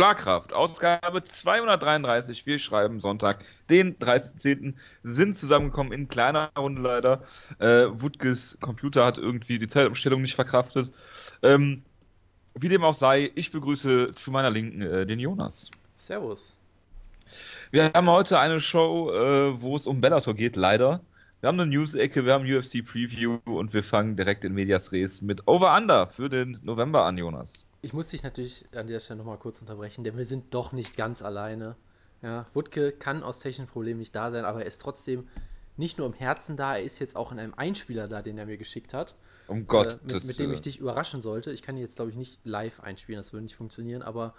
Schlagkraft, Ausgabe 233. Wir schreiben Sonntag, den 30.10. sind zusammengekommen in kleiner Runde leider. Äh, Wutges Computer hat irgendwie die Zeitumstellung nicht verkraftet. Ähm, wie dem auch sei, ich begrüße zu meiner Linken äh, den Jonas. Servus. Wir haben heute eine Show, äh, wo es um Bellator geht, leider. Wir haben eine News-Ecke, wir haben UFC Preview und wir fangen direkt in Medias Res mit Over Under für den November an, Jonas. Ich muss dich natürlich an dieser Stelle nochmal kurz unterbrechen, denn wir sind doch nicht ganz alleine. Ja, Wutke kann aus technischen Problemen nicht da sein, aber er ist trotzdem nicht nur im Herzen da, er ist jetzt auch in einem Einspieler da, den er mir geschickt hat. Um Gott. Äh, mit, mit, dem ich dich überraschen sollte. Ich kann ihn jetzt, glaube ich, nicht live einspielen, das würde nicht funktionieren, aber.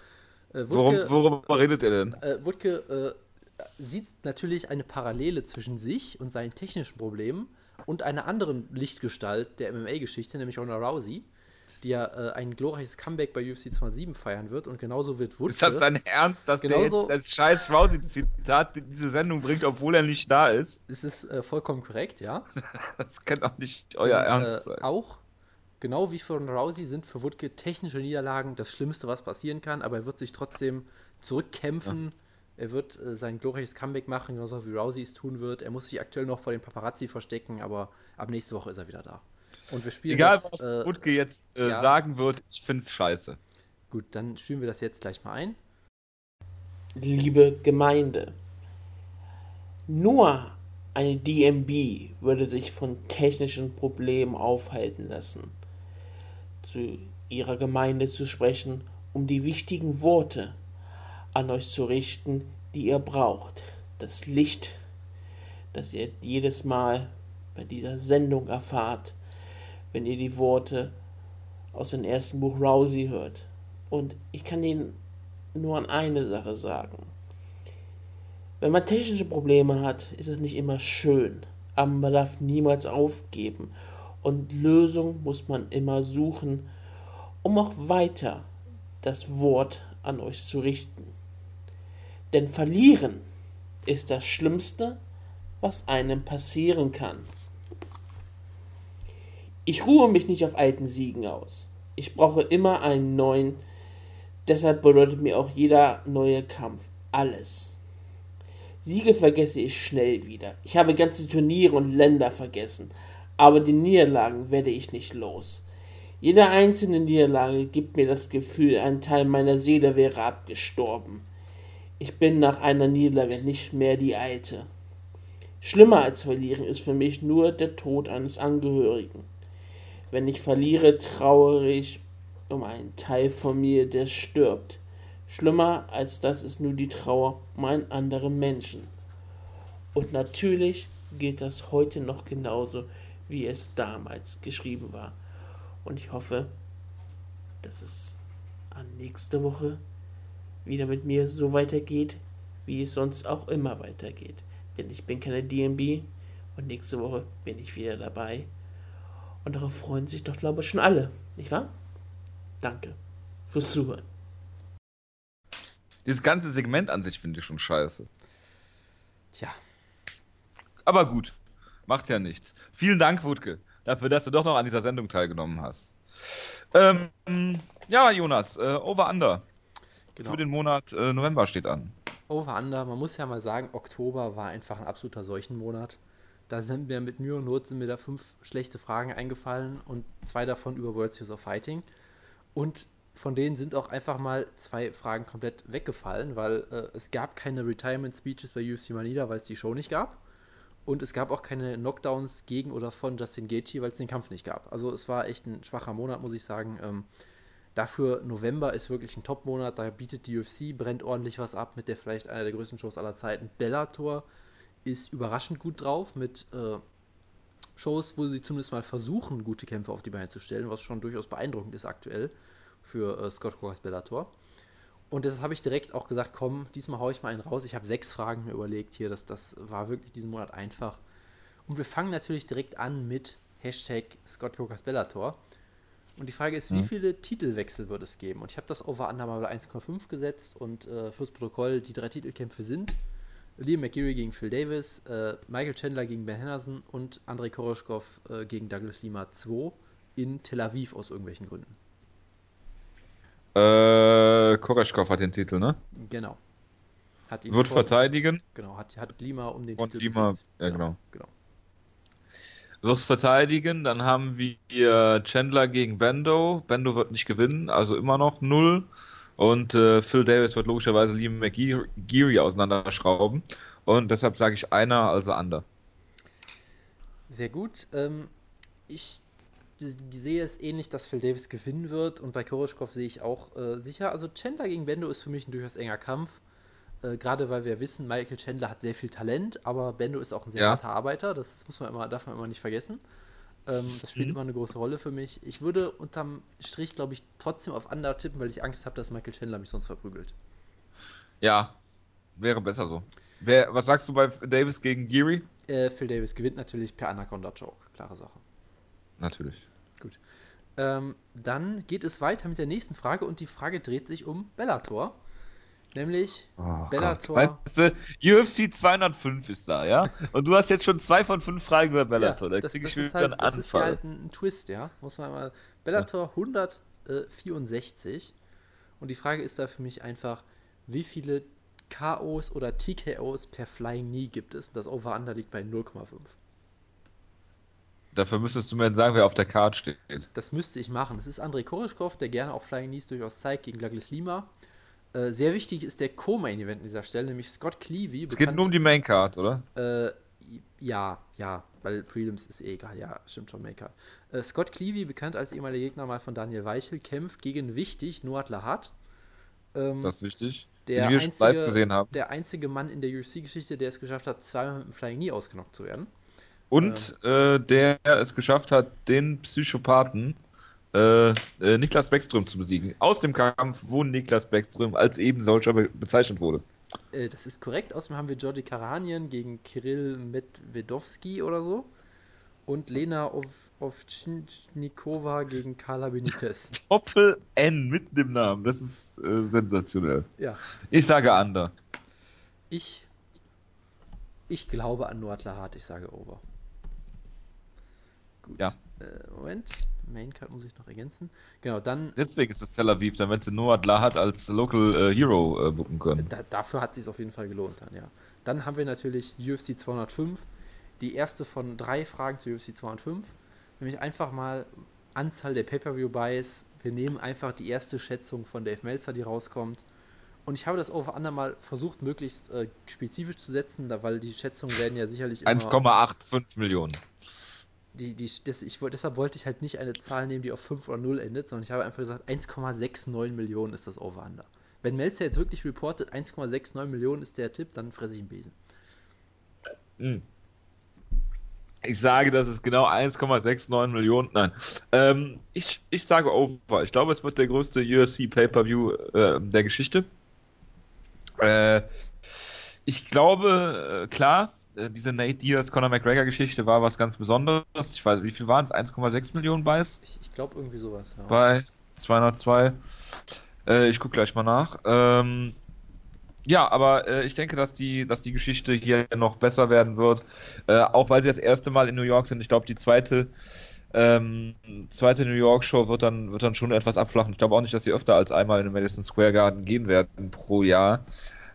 Äh, Wutke, Worum, worüber redet er denn? Äh, Wutke äh, sieht natürlich eine Parallele zwischen sich und seinen technischen Problemen und einer anderen Lichtgestalt der MMA-Geschichte, nämlich Ronda Rousey die ja äh, ein glorreiches Comeback bei UFC 207 feiern wird und genauso wird Wutke. Ist das dein Ernst, dass genauso, der jetzt das scheiß Rousey-Zitat diese Sendung bringt, obwohl er nicht da ist? Das ist äh, vollkommen korrekt, ja. das kann auch nicht euer und, Ernst äh, sein. Auch, genau wie von Rousey, sind für Wutke technische Niederlagen das Schlimmste, was passieren kann, aber er wird sich trotzdem zurückkämpfen. Ja. Er wird äh, sein glorreiches Comeback machen, genauso wie Rousey es tun wird. Er muss sich aktuell noch vor den Paparazzi verstecken, aber ab nächste Woche ist er wieder da. Und wir spielen Egal, das, was äh, Wutke jetzt äh, ja. sagen wird, ich finde es scheiße. Gut, dann spielen wir das jetzt gleich mal ein. Liebe Gemeinde, nur eine DMB würde sich von technischen Problemen aufhalten lassen, zu ihrer Gemeinde zu sprechen, um die wichtigen Worte an euch zu richten, die ihr braucht. Das Licht, das ihr jedes Mal bei dieser Sendung erfahrt, wenn ihr die Worte aus dem ersten Buch Rousey hört. Und ich kann Ihnen nur an eine Sache sagen. Wenn man technische Probleme hat, ist es nicht immer schön, aber man darf niemals aufgeben. Und Lösung muss man immer suchen, um auch weiter das Wort an euch zu richten. Denn verlieren ist das Schlimmste, was einem passieren kann. Ich ruhe mich nicht auf alten Siegen aus. Ich brauche immer einen neuen. Deshalb bedeutet mir auch jeder neue Kampf alles. Siege vergesse ich schnell wieder. Ich habe ganze Turniere und Länder vergessen. Aber die Niederlagen werde ich nicht los. Jede einzelne Niederlage gibt mir das Gefühl, ein Teil meiner Seele wäre abgestorben. Ich bin nach einer Niederlage nicht mehr die alte. Schlimmer als verlieren ist für mich nur der Tod eines Angehörigen. Wenn ich verliere, trauere ich um einen Teil von mir, der stirbt. Schlimmer als das ist nur die Trauer um einen anderen Menschen. Und natürlich gilt das heute noch genauso, wie es damals geschrieben war. Und ich hoffe, dass es an nächste Woche wieder mit mir so weitergeht, wie es sonst auch immer weitergeht. Denn ich bin keine DMB und nächste Woche bin ich wieder dabei. Und darauf freuen sich doch, glaube ich, schon alle, nicht wahr? Danke fürs Zuhören. Dieses ganze Segment an sich finde ich schon scheiße. Tja. Aber gut, macht ja nichts. Vielen Dank, Wutke, dafür, dass du doch noch an dieser Sendung teilgenommen hast. Ähm, ja, Jonas, äh, Over Under. Genau. Für den Monat äh, November steht an. Over Under, man muss ja mal sagen, Oktober war einfach ein absoluter Seuchenmonat. Da sind mir mit Mühe und Not sind mir da fünf schlechte Fragen eingefallen und zwei davon über World Series of Fighting. Und von denen sind auch einfach mal zwei Fragen komplett weggefallen, weil äh, es gab keine Retirement Speeches bei UFC Manila, weil es die Show nicht gab. Und es gab auch keine Knockdowns gegen oder von Justin Gaethje, weil es den Kampf nicht gab. Also es war echt ein schwacher Monat, muss ich sagen. Ähm, dafür November ist wirklich ein Top-Monat. Da bietet die UFC, brennt ordentlich was ab mit der vielleicht einer der größten Shows aller Zeiten. Bellator ist überraschend gut drauf mit äh, Shows, wo sie zumindest mal versuchen, gute Kämpfe auf die Beine zu stellen, was schon durchaus beeindruckend ist aktuell für äh, Scott Cooker's Bellator. Und deshalb habe ich direkt auch gesagt, komm, diesmal haue ich mal einen raus. Ich habe sechs Fragen mir überlegt hier, das, das war wirklich diesen Monat einfach. Und wir fangen natürlich direkt an mit Hashtag Scott Cooker's Bellator. Und die Frage ist, mhm. wie viele Titelwechsel wird es geben? Und ich habe das over under mal 1,5 gesetzt und äh, fürs Protokoll, die drei Titelkämpfe sind Liam McGeary gegen Phil Davis, äh, Michael Chandler gegen Ben Henderson und Andrei Koroschkov äh, gegen Douglas Lima 2 in Tel Aviv aus irgendwelchen Gründen. Äh, Koreshkov hat den Titel, ne? Genau. Hat ihn Wird vor- verteidigen. Genau, hat, hat Lima um den Von Titel Lima, ja, genau. genau. Wird verteidigen. Dann haben wir Chandler gegen Bendo. Bendo wird nicht gewinnen, also immer noch null. Und äh, Phil Davis wird logischerweise Liam McGeary auseinanderschrauben. Und deshalb sage ich einer, also under. Sehr gut. Ähm, ich sehe es ähnlich, dass Phil Davis gewinnen wird und bei Koroschkov sehe ich auch äh, sicher. Also Chandler gegen Bendo ist für mich ein durchaus enger Kampf. Äh, Gerade weil wir wissen, Michael Chandler hat sehr viel Talent, aber Bendo ist auch ein sehr Ja. harter Arbeiter. Das muss man immer, darf man immer nicht vergessen. Ähm, das spielt Mhm. immer eine große Rolle für mich. Ich würde unterm Strich, glaube ich, trotzdem auf Under tippen, weil ich Angst habe, dass Michael Chandler mich sonst verprügelt. Ja, wäre besser so. Wer, was sagst du bei Davis gegen Geary? Äh, Phil Davis gewinnt natürlich per Anaconda Choke. Klare Sache. Natürlich. Ähm, dann geht es weiter mit der nächsten Frage und die Frage dreht sich um Bellator. Nämlich, Oh Bellator. Gott. Weißt du, UFC 205 ist da, ja? Und du hast jetzt schon zwei von fünf Fragen über Bellator. ja, da das, kriege ich wieder ist halt, einen das ist Anfall. halt ein, ein Twist, ja. Muss man mal. Bellator 164. Und die Frage ist da für mich einfach, wie viele KOs oder TKOs per Flying Knee gibt es? Und das Over-Under liegt bei 0,5. Dafür müsstest du mir sagen, wer auf der Card steht. Das müsste ich machen. Das ist Andrei Koroschkov, der gerne auch Flying Knees durchaus zeigt gegen Douglas Lima. Äh, sehr wichtig ist der Co-Main-Event an dieser Stelle, nämlich Scott Cleavey. Es geht nur um die Main Card, oder? Äh, ja, ja, weil Prelims ist eh egal, ja, stimmt schon, Maker. Äh, Scott Cleavey, bekannt als ehemaliger Gegner mal von Daniel Weichel, kämpft gegen wichtig Noat Lahat. Ähm, Das ist wichtig. der, wir schon live einzige, gesehen haben. der einzige Mann in der UFC-Geschichte, der es geschafft hat, zweimal mit dem Flying Knee ausgenockt zu werden. Und äh, der es geschafft hat, den Psychopathen äh, äh, Niklas Beckström zu besiegen. Aus dem Kampf, wo Niklas Beckström als eben solcher be bezeichnet wurde. Äh, das ist korrekt. Außerdem haben wir Georgi Karanien gegen Kirill Medvedovski oder so. Und Lena Ov Ovchinnikova gegen Carla Benitez. Doppel N mit dem Namen. Das ist äh, sensationell. ja, Ich sage Under. ich, ich glaube an Noat Lahat, ich sage Over. Gut. Ja. Äh, Moment, Maincard muss ich noch ergänzen. Genau, dann, Deswegen ist es Tel Aviv, damit sie Noah Lahat als Local äh, Hero äh, booken können. da, dafür hat es sich auf jeden Fall gelohnt dann, ja. Dann haben wir natürlich UFC 205, die erste von drei Fragen zu UFC 205. Nämlich einfach mal Anzahl der Pay-Per-View-Buys. Wir nehmen einfach die erste Schätzung von Dave Meltzer, die rauskommt. Und ich habe das Over-Under mal versucht, möglichst äh, spezifisch zu setzen, da, weil die Schätzungen werden ja sicherlich immer... 1,85 Millionen. Die, die, das, ich, deshalb wollte ich halt nicht eine Zahl nehmen, die auf 5 oder 0 endet, sondern ich habe einfach gesagt, 1,69 Millionen ist das Over-Under. Wenn Melzer jetzt wirklich reportet, 1,69 Millionen ist der Tipp, dann fresse ich einen Besen. Hm. Ich sage, das ist genau 1,69 Millionen. Nein. Ähm, ich, ich sage Over. Ich glaube, es wird der größte UFC Pay-Per-View äh, der Geschichte. Äh, ich glaube, äh, klar, diese Nate Diaz, Conor McGregor Geschichte war was ganz Besonderes. Ich weiß, wie viel waren es? 1,6 Millionen Buys? Ich, ich glaube irgendwie sowas. Ja. bei 202. Äh, ich gucke gleich mal nach. Ähm, ja, aber äh, ich denke, dass die, dass die Geschichte hier noch besser werden wird. Äh, auch weil sie das erste Mal in New York sind. Ich glaube, die zweite, ähm, zweite New York Show wird dann, wird dann schon etwas abflachen. Ich glaube auch nicht, dass sie öfter als einmal in den Madison Square Garden gehen werden pro Jahr.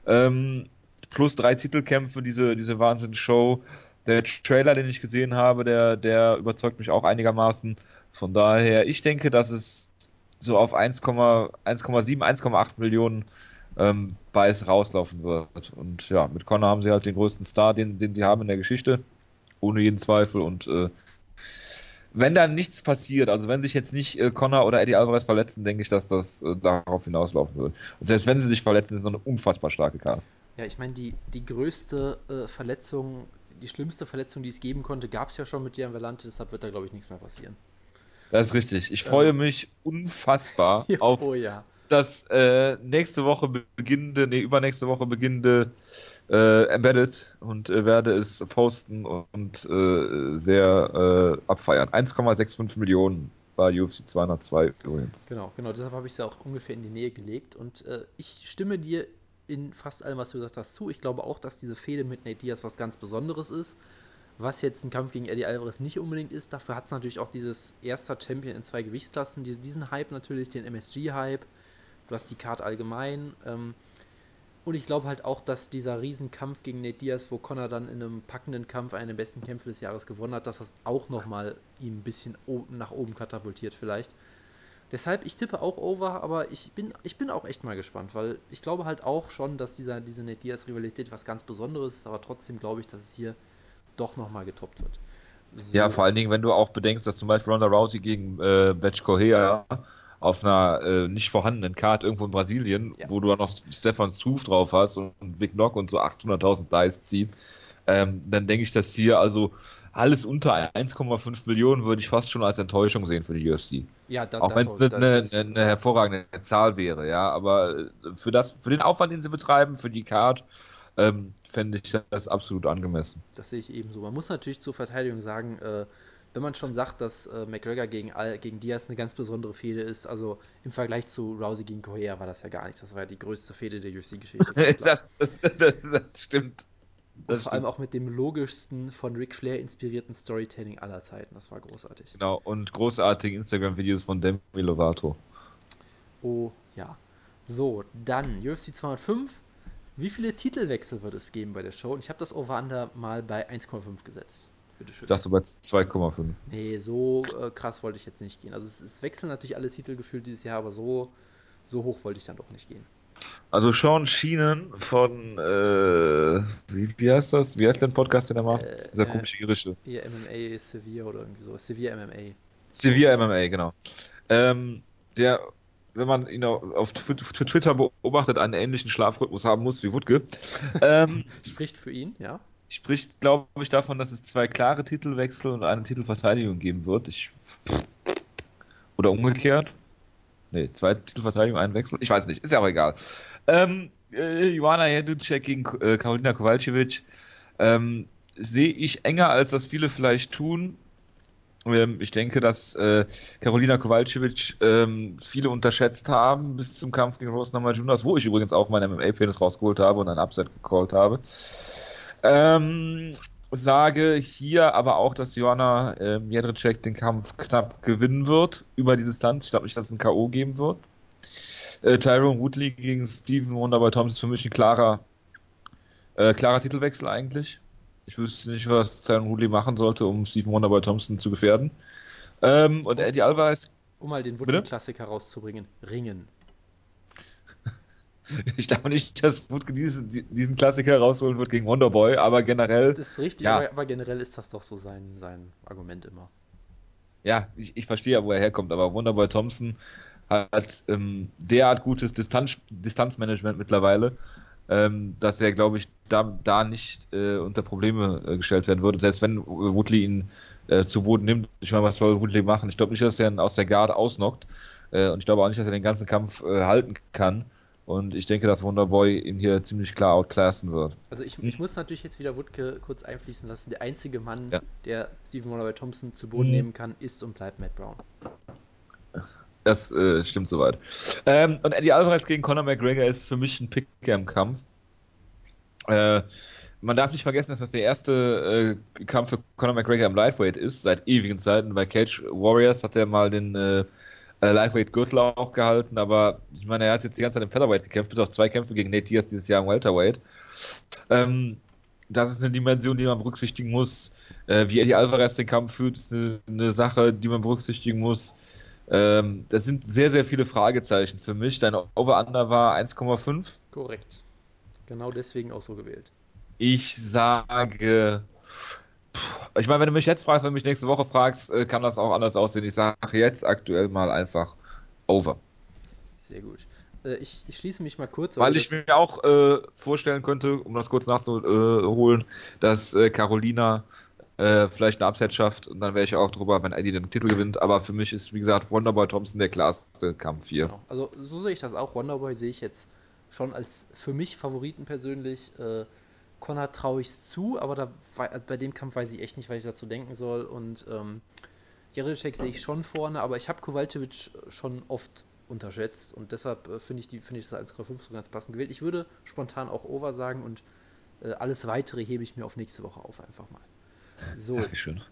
Ähm, plus drei Titelkämpfe, diese, diese Wahnsinns-Show. Der Trailer, den ich gesehen habe, der, der überzeugt mich auch einigermaßen. Von daher, ich denke, dass es so auf 1,7, 1,8 Millionen ähm, Buys rauslaufen wird. Und ja, mit Connor haben sie halt den größten Star, den, den sie haben in der Geschichte. Ohne jeden Zweifel. Und äh, wenn da nichts passiert, also wenn sich jetzt nicht äh, Connor oder Eddie Alvarez verletzen, denke ich, dass das äh, darauf hinauslaufen wird. Und selbst wenn sie sich verletzen, ist es noch eine unfassbar starke Karte. Ja, ich meine, die, die größte äh, Verletzung, die schlimmste Verletzung, die es geben konnte, gab es ja schon mit Dian Valante, deshalb wird da, glaube ich, nichts mehr passieren. Das ist richtig. Ich freue mich unfassbar auf oh ja. das äh, nächste Woche beginnende, nee, übernächste Woche beginnende äh, Embedded und äh, werde es posten und äh, sehr äh, abfeiern. 1,65 Millionen bei UFC 202 übrigens. Genau, genau, deshalb habe ich es ja auch ungefähr in die Nähe gelegt und ich stimme dir in fast allem, was du gesagt hast, zu. Ich glaube auch, dass diese Fehde mit Nate Diaz was ganz Besonderes ist. Was jetzt ein Kampf gegen Eddie Alvarez nicht unbedingt ist. Dafür hat es natürlich auch dieses erster Champion in zwei Gewichtsklassen, diesen, Hype natürlich, den MSG-Hype. du hast die Card allgemein. Ähm, und ich glaube halt auch, dass dieser Riesenkampf gegen Nate Diaz, wo Connor dann in einem packenden Kampf einen der besten Kämpfe des Jahres gewonnen hat, dass das auch nochmal ihm ein bisschen nach oben katapultiert vielleicht. Deshalb, ich tippe auch over, aber ich bin, ich bin auch echt mal gespannt, weil ich glaube halt auch schon, dass dieser, diese Nate Diaz-Rivalität was ganz Besonderes ist, aber trotzdem glaube ich, dass es hier doch nochmal getoppt wird. So. Ja, vor allen Dingen, wenn du auch bedenkst, dass zum Beispiel Ronda Rousey gegen äh, Batch Correa auf einer äh, nicht vorhandenen Karte irgendwo in Brasilien, ja. wo du dann noch Stefan Struve drauf hast und Big Knock und so 800.000 Dice zieht, ähm, dann denke ich, dass hier also alles unter 1,5 Millionen würde ich fast schon als Enttäuschung sehen für die UFC. Ja, da, auch wenn es eine, eine, eine, hervorragende Zahl wäre, ja, aber äh, für das, für den Aufwand, den sie betreiben, für die Card, ähm, fände ich das absolut angemessen. Das sehe ich ebenso. Man muss natürlich zur Verteidigung sagen, äh, wenn man schon sagt, dass äh, McGregor gegen, gegen Diaz eine ganz besondere Fehde ist, also im Vergleich zu Rousey gegen Correa war das ja gar nichts. Das war ja die größte Fehde der UFC-Geschichte. das, das, das, stimmt. Das vor allem auch mit dem logischsten von Ric Flair inspirierten Storytelling aller Zeiten. Das war großartig. Genau, und großartige Instagram-Videos von Demi Lovato. Oh ja. So, dann UFC 205. Wie viele Titelwechsel wird es geben bei der Show? Und ich habe das Over-Under mal bei 1,5 gesetzt. Bitteschön. Ich dachte bei 2,5. Nee, so äh, krass wollte ich jetzt nicht gehen. Also es, es, wechseln natürlich alle Titel gefühlt dieses Jahr, aber so, so hoch wollte ich dann doch nicht gehen. Also Sean Schienen von, äh, wie, wie heißt das? Wie heißt der Podcast, den er macht? Äh, Dieser komische irische. Hier MMA Sevilla oder irgendwie so. Sevilla MMA. Sevilla MMA, genau. Ähm, der, wenn man ihn auf Twitter beobachtet, einen ähnlichen Schlafrhythmus haben muss wie Wutke. ähm, Spricht für ihn, ja spricht, glaube ich, davon, dass es zwei klare Titelwechsel und eine Titelverteidigung geben wird. Ich, oder umgekehrt. Ne, zwei Titelverteidigung, einen Wechsel. Ich weiß nicht, ist ja auch egal. Ähm, äh, Joanna Jedrzejczyk gegen äh, Karolina Kowalkiewicz ähm, sehe ich enger, als das viele vielleicht tun. Ähm, ich denke, dass äh, Karolina Kowalkiewicz ähm, viele unterschätzt haben bis zum Kampf gegen Rose Namajunas, wo ich übrigens auch meinen MMA-Penis rausgeholt habe und ein Upset gecallt habe. Ähm, sage hier aber auch, dass Joanna äh, Jedrzejczyk den Kampf knapp gewinnen wird über die Distanz. Ich glaube nicht, dass es ein K.O. geben wird. Äh, Tyrone Woodley gegen Steven Wonderboy Thompson ist für mich ein klarer, äh, klarer Titelwechsel eigentlich. Ich wüsste nicht, was Tyrone Woodley machen sollte, um Steven Wonderboy Thompson zu gefährden. Ähm, und Eddie Alvarez. Um mal den Woodley-Klassiker rauszubringen: Ringen. Ich glaube nicht, dass Wutke diesen, diesen Klassiker rausholen wird gegen Wonderboy, aber generell. Das ist richtig, ja. aber, aber, generell ist das doch so sein, sein Argument immer. Ja, ich, ich verstehe ja, wo er herkommt, aber Wonderboy Thompson hat ähm, derart gutes Distanz, Distanzmanagement mittlerweile, ähm, dass er, glaube ich, da, da nicht äh, unter Probleme äh, gestellt werden würde. Selbst wenn Woodley ihn äh, zu Boden nimmt, ich meine, was soll Woodley machen? Ich glaube nicht, dass er ihn aus der Guard ausnockt äh, und ich glaube auch nicht, dass er den ganzen Kampf äh, halten kann. Und ich denke, dass Wonderboy ihn hier ziemlich klar outclassen wird. Also ich, ich muss natürlich jetzt wieder Wutke kurz einfließen lassen. Der einzige Mann, ja. der Stephen Wonderboy Thompson zu Boden mhm. nehmen kann, ist und bleibt Matt Brown. Das äh, stimmt soweit. Ähm, und Eddie Alvarez gegen Conor McGregor ist für mich ein Pick-Game-Kampf. Äh, man darf nicht vergessen, dass das der erste äh, Kampf für Conor McGregor im Lightweight ist, seit ewigen Zeiten. Bei Cage Warriors hat er mal den äh, Lightweight-Gürtel auch gehalten, aber ich meine, er hat jetzt die ganze Zeit im Featherweight gekämpft, bis auf zwei Kämpfe gegen Nate Diaz dieses Jahr im Welterweight. Ähm, das ist eine Dimension, die man berücksichtigen muss. Äh, wie Eddie Alvarez den Kampf führt, ist eine, eine Sache, die man berücksichtigen muss. Ähm, das sind sehr, sehr viele Fragezeichen für mich. Dein Over-Under war 1,5. Korrekt. Genau deswegen auch so gewählt. Ich sage ich meine, wenn du mich jetzt fragst, wenn du mich nächste Woche fragst, äh, kann das auch anders aussehen. Ich sage jetzt aktuell mal einfach over. Sehr gut. Äh, ich, ich, schließe mich mal kurz. Weil ich mir auch äh, vorstellen könnte, um das kurz nachzuholen, dass äh, Carolina äh, vielleicht eine Upset schafft und dann wäre ich auch drüber, wenn Eddie den Titel gewinnt. Aber für mich ist, wie gesagt, Wonderboy Thompson der klarste Kampf hier. Genau. Also so sehe ich das auch. Wonderboy sehe ich jetzt schon als für mich Favoriten persönlich. Connor traue ich es zu, aber da, bei dem Kampf weiß ich echt nicht, was ich dazu denken soll. Und ähm, Jerichek sehe ich schon vorne, aber ich habe Kowalczyk schon oft unterschätzt und deshalb äh, finde ich, find ich das 1,5 so ganz passend gewählt. Ich würde spontan auch Over sagen und äh, alles weitere hebe ich mir auf nächste Woche auf einfach mal. So. Dankeschön.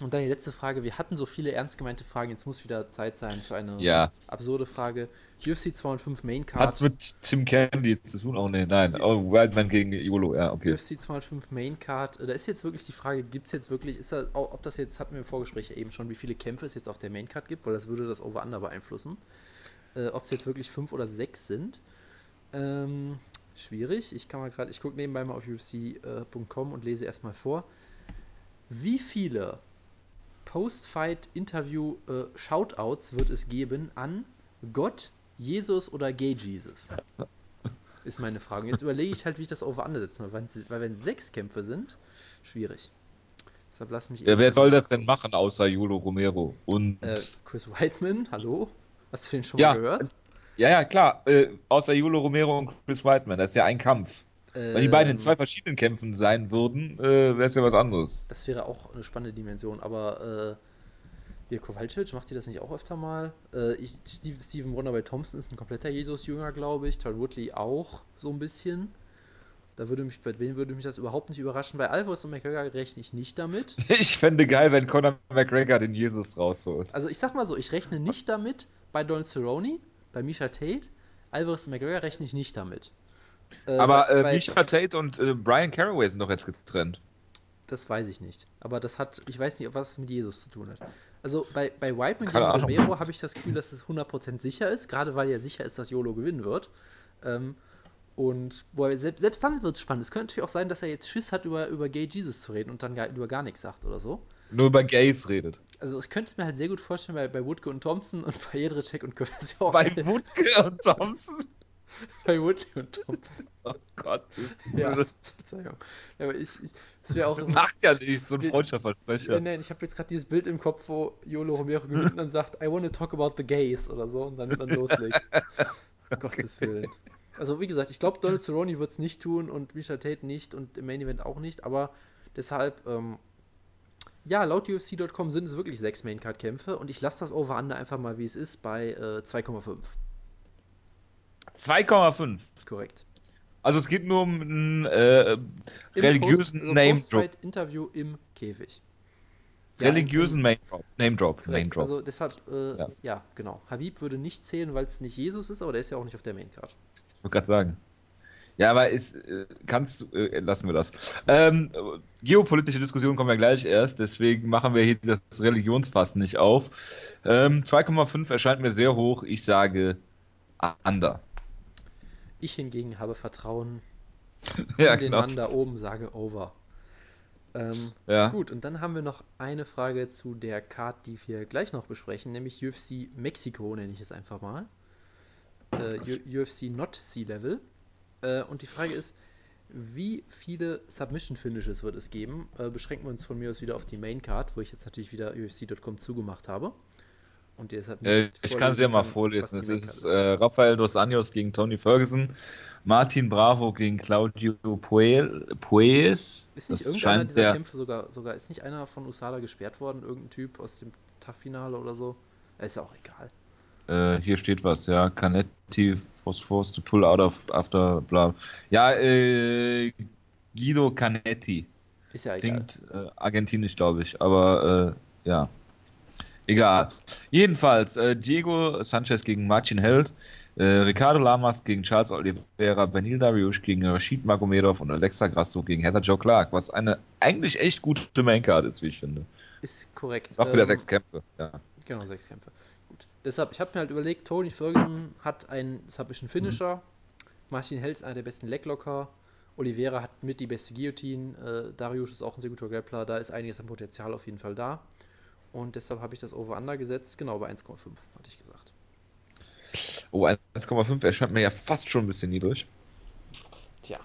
Und dann die letzte Frage. Wir hatten so viele ernst gemeinte Fragen. Jetzt muss wieder Zeit sein für eine Ja. absurde Frage. UFC 205 Main Hat's Card. mit Tim Candy zu tun? Oh nee, nein. Oh, Wildman gegen YOLO, ja, okay. UFC 205 Main Card. Da ist jetzt wirklich die Frage, gibt es jetzt wirklich, ist da, ob das jetzt, hatten wir im Vorgespräch eben schon, wie viele Kämpfe es jetzt auf der Main Card gibt, weil das würde das Over-Under beeinflussen. Äh, ob es jetzt wirklich fünf oder sechs sind. Ähm, schwierig. Ich kann mal gerade, ich gucke nebenbei mal auf UFC.com und lese erstmal vor. Wie viele Post-Fight-Interview-Shoutouts wird es geben an Gott, Jesus oder Gay Jesus? Ist meine Frage. Jetzt überlege ich halt, wie ich das Over-Under setzen soll. Weil, weil wenn sechs Kämpfe sind, schwierig. Deshalb lass mich. Ja, wer soll das denn machen, außer Yolo Romero? Und. Äh, Chris Whiteman, hallo? Hast du den schon Ja, mal gehört? ja, ja, klar. Äh, außer Yolo Romero und Chris Whiteman. Das ist ja ein Kampf. Wenn die beiden in Ähm, zwei verschiedenen Kämpfen sein würden, äh, wäre es ja was anderes. Das wäre auch eine spannende Dimension, aber äh, hier Kowalczyk, macht ihr das nicht auch öfter mal? Äh, ich, Steve, Steven Wonderboy Thompson ist ein kompletter Jesus-Jünger, glaube ich. Todd Woodley auch so ein bisschen. Da würde mich, bei wen würde mich das überhaupt nicht überraschen? Bei Alvarez und McGregor rechne ich nicht damit. Ich fände geil, wenn Conor McGregor den Jesus rausholt. Also ich sag mal so, ich rechne nicht damit bei Donald Cerrone, bei Misha Tate. Alvarez und McGregor rechne ich nicht damit. Äh, Aber äh, Misha Tate und äh, Brian Caraway sind doch jetzt getrennt. Das weiß ich nicht. Aber das hat, ich weiß nicht, was es mit Jesus zu tun hat. Also bei, bei Whiteman Keine gegen Ahnung. Romero habe ich das Gefühl, dass es 100% sicher ist, gerade weil ja sicher ist, dass YOLO gewinnen wird. Ähm, und wobei, selbst, selbst dann wird es spannend. Es könnte natürlich auch sein, dass er jetzt Schiss hat, über, über Gay Jesus zu reden und dann gar, über gar nichts sagt oder so. Nur über Gays redet. Also ich könnte es mir halt sehr gut vorstellen bei, bei Woodke und Thompson und bei Jedrzejczyk und Kowalczyk. Bei Wutke und Thompson. Bei Woodke und Thompson. Oh Gott. Ja, Das Verzeihung. Ja, aber ich, ich es wäre auch... macht ja nicht so ein Freundschaftsversprecher. Ja, nein, ich habe jetzt gerade dieses Bild im Kopf, wo Yolo Romero gewinnt und dann sagt, I want to talk about the gays oder so und dann, dann loslegt. Um Gottes Willen. Also wie gesagt, ich glaube, Donald Cerrone wird es nicht tun und Misha Tate nicht und im Main Event auch nicht, aber deshalb, ähm, ja, laut UFC.com sind es wirklich sechs Maincard-Kämpfe und ich lasse das Over-Under einfach mal, wie es ist, bei äh, 2,5. 2,5. Korrekt. Also es geht nur um einen äh, religiösen Post- also Name Drop. Post-Fight-Interview im Käfig. Ja, Religiösen im- Name Drop. Name Drop. Also deshalb, äh, ja. Ja. genau. Habib würde nicht zählen, weil es nicht Jesus ist, aber der ist ja auch nicht auf der Maincard. Ich wollte gerade sagen. Ja, aber ist, äh, kannst du, äh, lassen wir das. Ähm, äh, geopolitische Diskussion kommen wir gleich erst, deswegen machen wir hier das Religionsfass nicht auf. Ähm, 2,5 erscheint mir sehr hoch, ich sage Under. Ich hingegen habe Vertrauen Ja, in den genau. Mann da oben, sage Over. Ähm, Ja. Gut, und dann haben wir noch eine Frage zu der Card, die wir gleich noch besprechen, nämlich UFC Mexiko, nenne ich es einfach mal. Äh, UFC Not Sea Level. Äh, und die Frage ist, wie viele Submission Finishes wird es geben? Äh, beschränken wir uns von mir aus wieder auf die Main Card, wo ich jetzt natürlich wieder UFC.com zugemacht habe. Und deshalb Äh, ich kann es ja mal vorlesen. Es ist äh, Rafael dos Anjos gegen Tony Ferguson, Martin Bravo gegen Claudio Puel, Puez. Ist nicht Das irgendeiner dieser der, Kämpfe sogar, sogar, ist nicht einer von USADA gesperrt worden, irgendein Typ aus dem TAF-Finale oder so? Ist ja auch egal. äh, hier steht was, ja, Canetti was forced to pull out of after bla. Ja, äh, Guido Canetti. Ist ja egal. Klingt äh, argentinisch, glaube ich, aber äh, ja. Egal. Jedenfalls, äh, Diego Sanchez gegen Marcin Held, äh, Ricardo Lamas gegen Charles Oliveira, Benil Dariush gegen Rashid Magomedov und Alexa Grasso gegen Heather Joe Clark, was eine eigentlich echt gute Maincard ist, wie ich finde. Ist korrekt. Macht wieder Ähm, sechs Kämpfe, ja. Genau, sechs Kämpfe. Gut. Deshalb, ich habe mir halt überlegt, Tony Ferguson hat einen Submission Finisher, Martin Held ist einer der besten Leglocker, Oliveira hat mit die beste Guillotine, äh, Darius ist auch ein sehr guter Grappler, da ist einiges an Potenzial auf jeden Fall da. Und deshalb habe ich das Over-Under gesetzt, genau bei 1,5, hatte ich gesagt. Oh, 1,5 erscheint mir ja fast schon ein bisschen niedrig. Tja.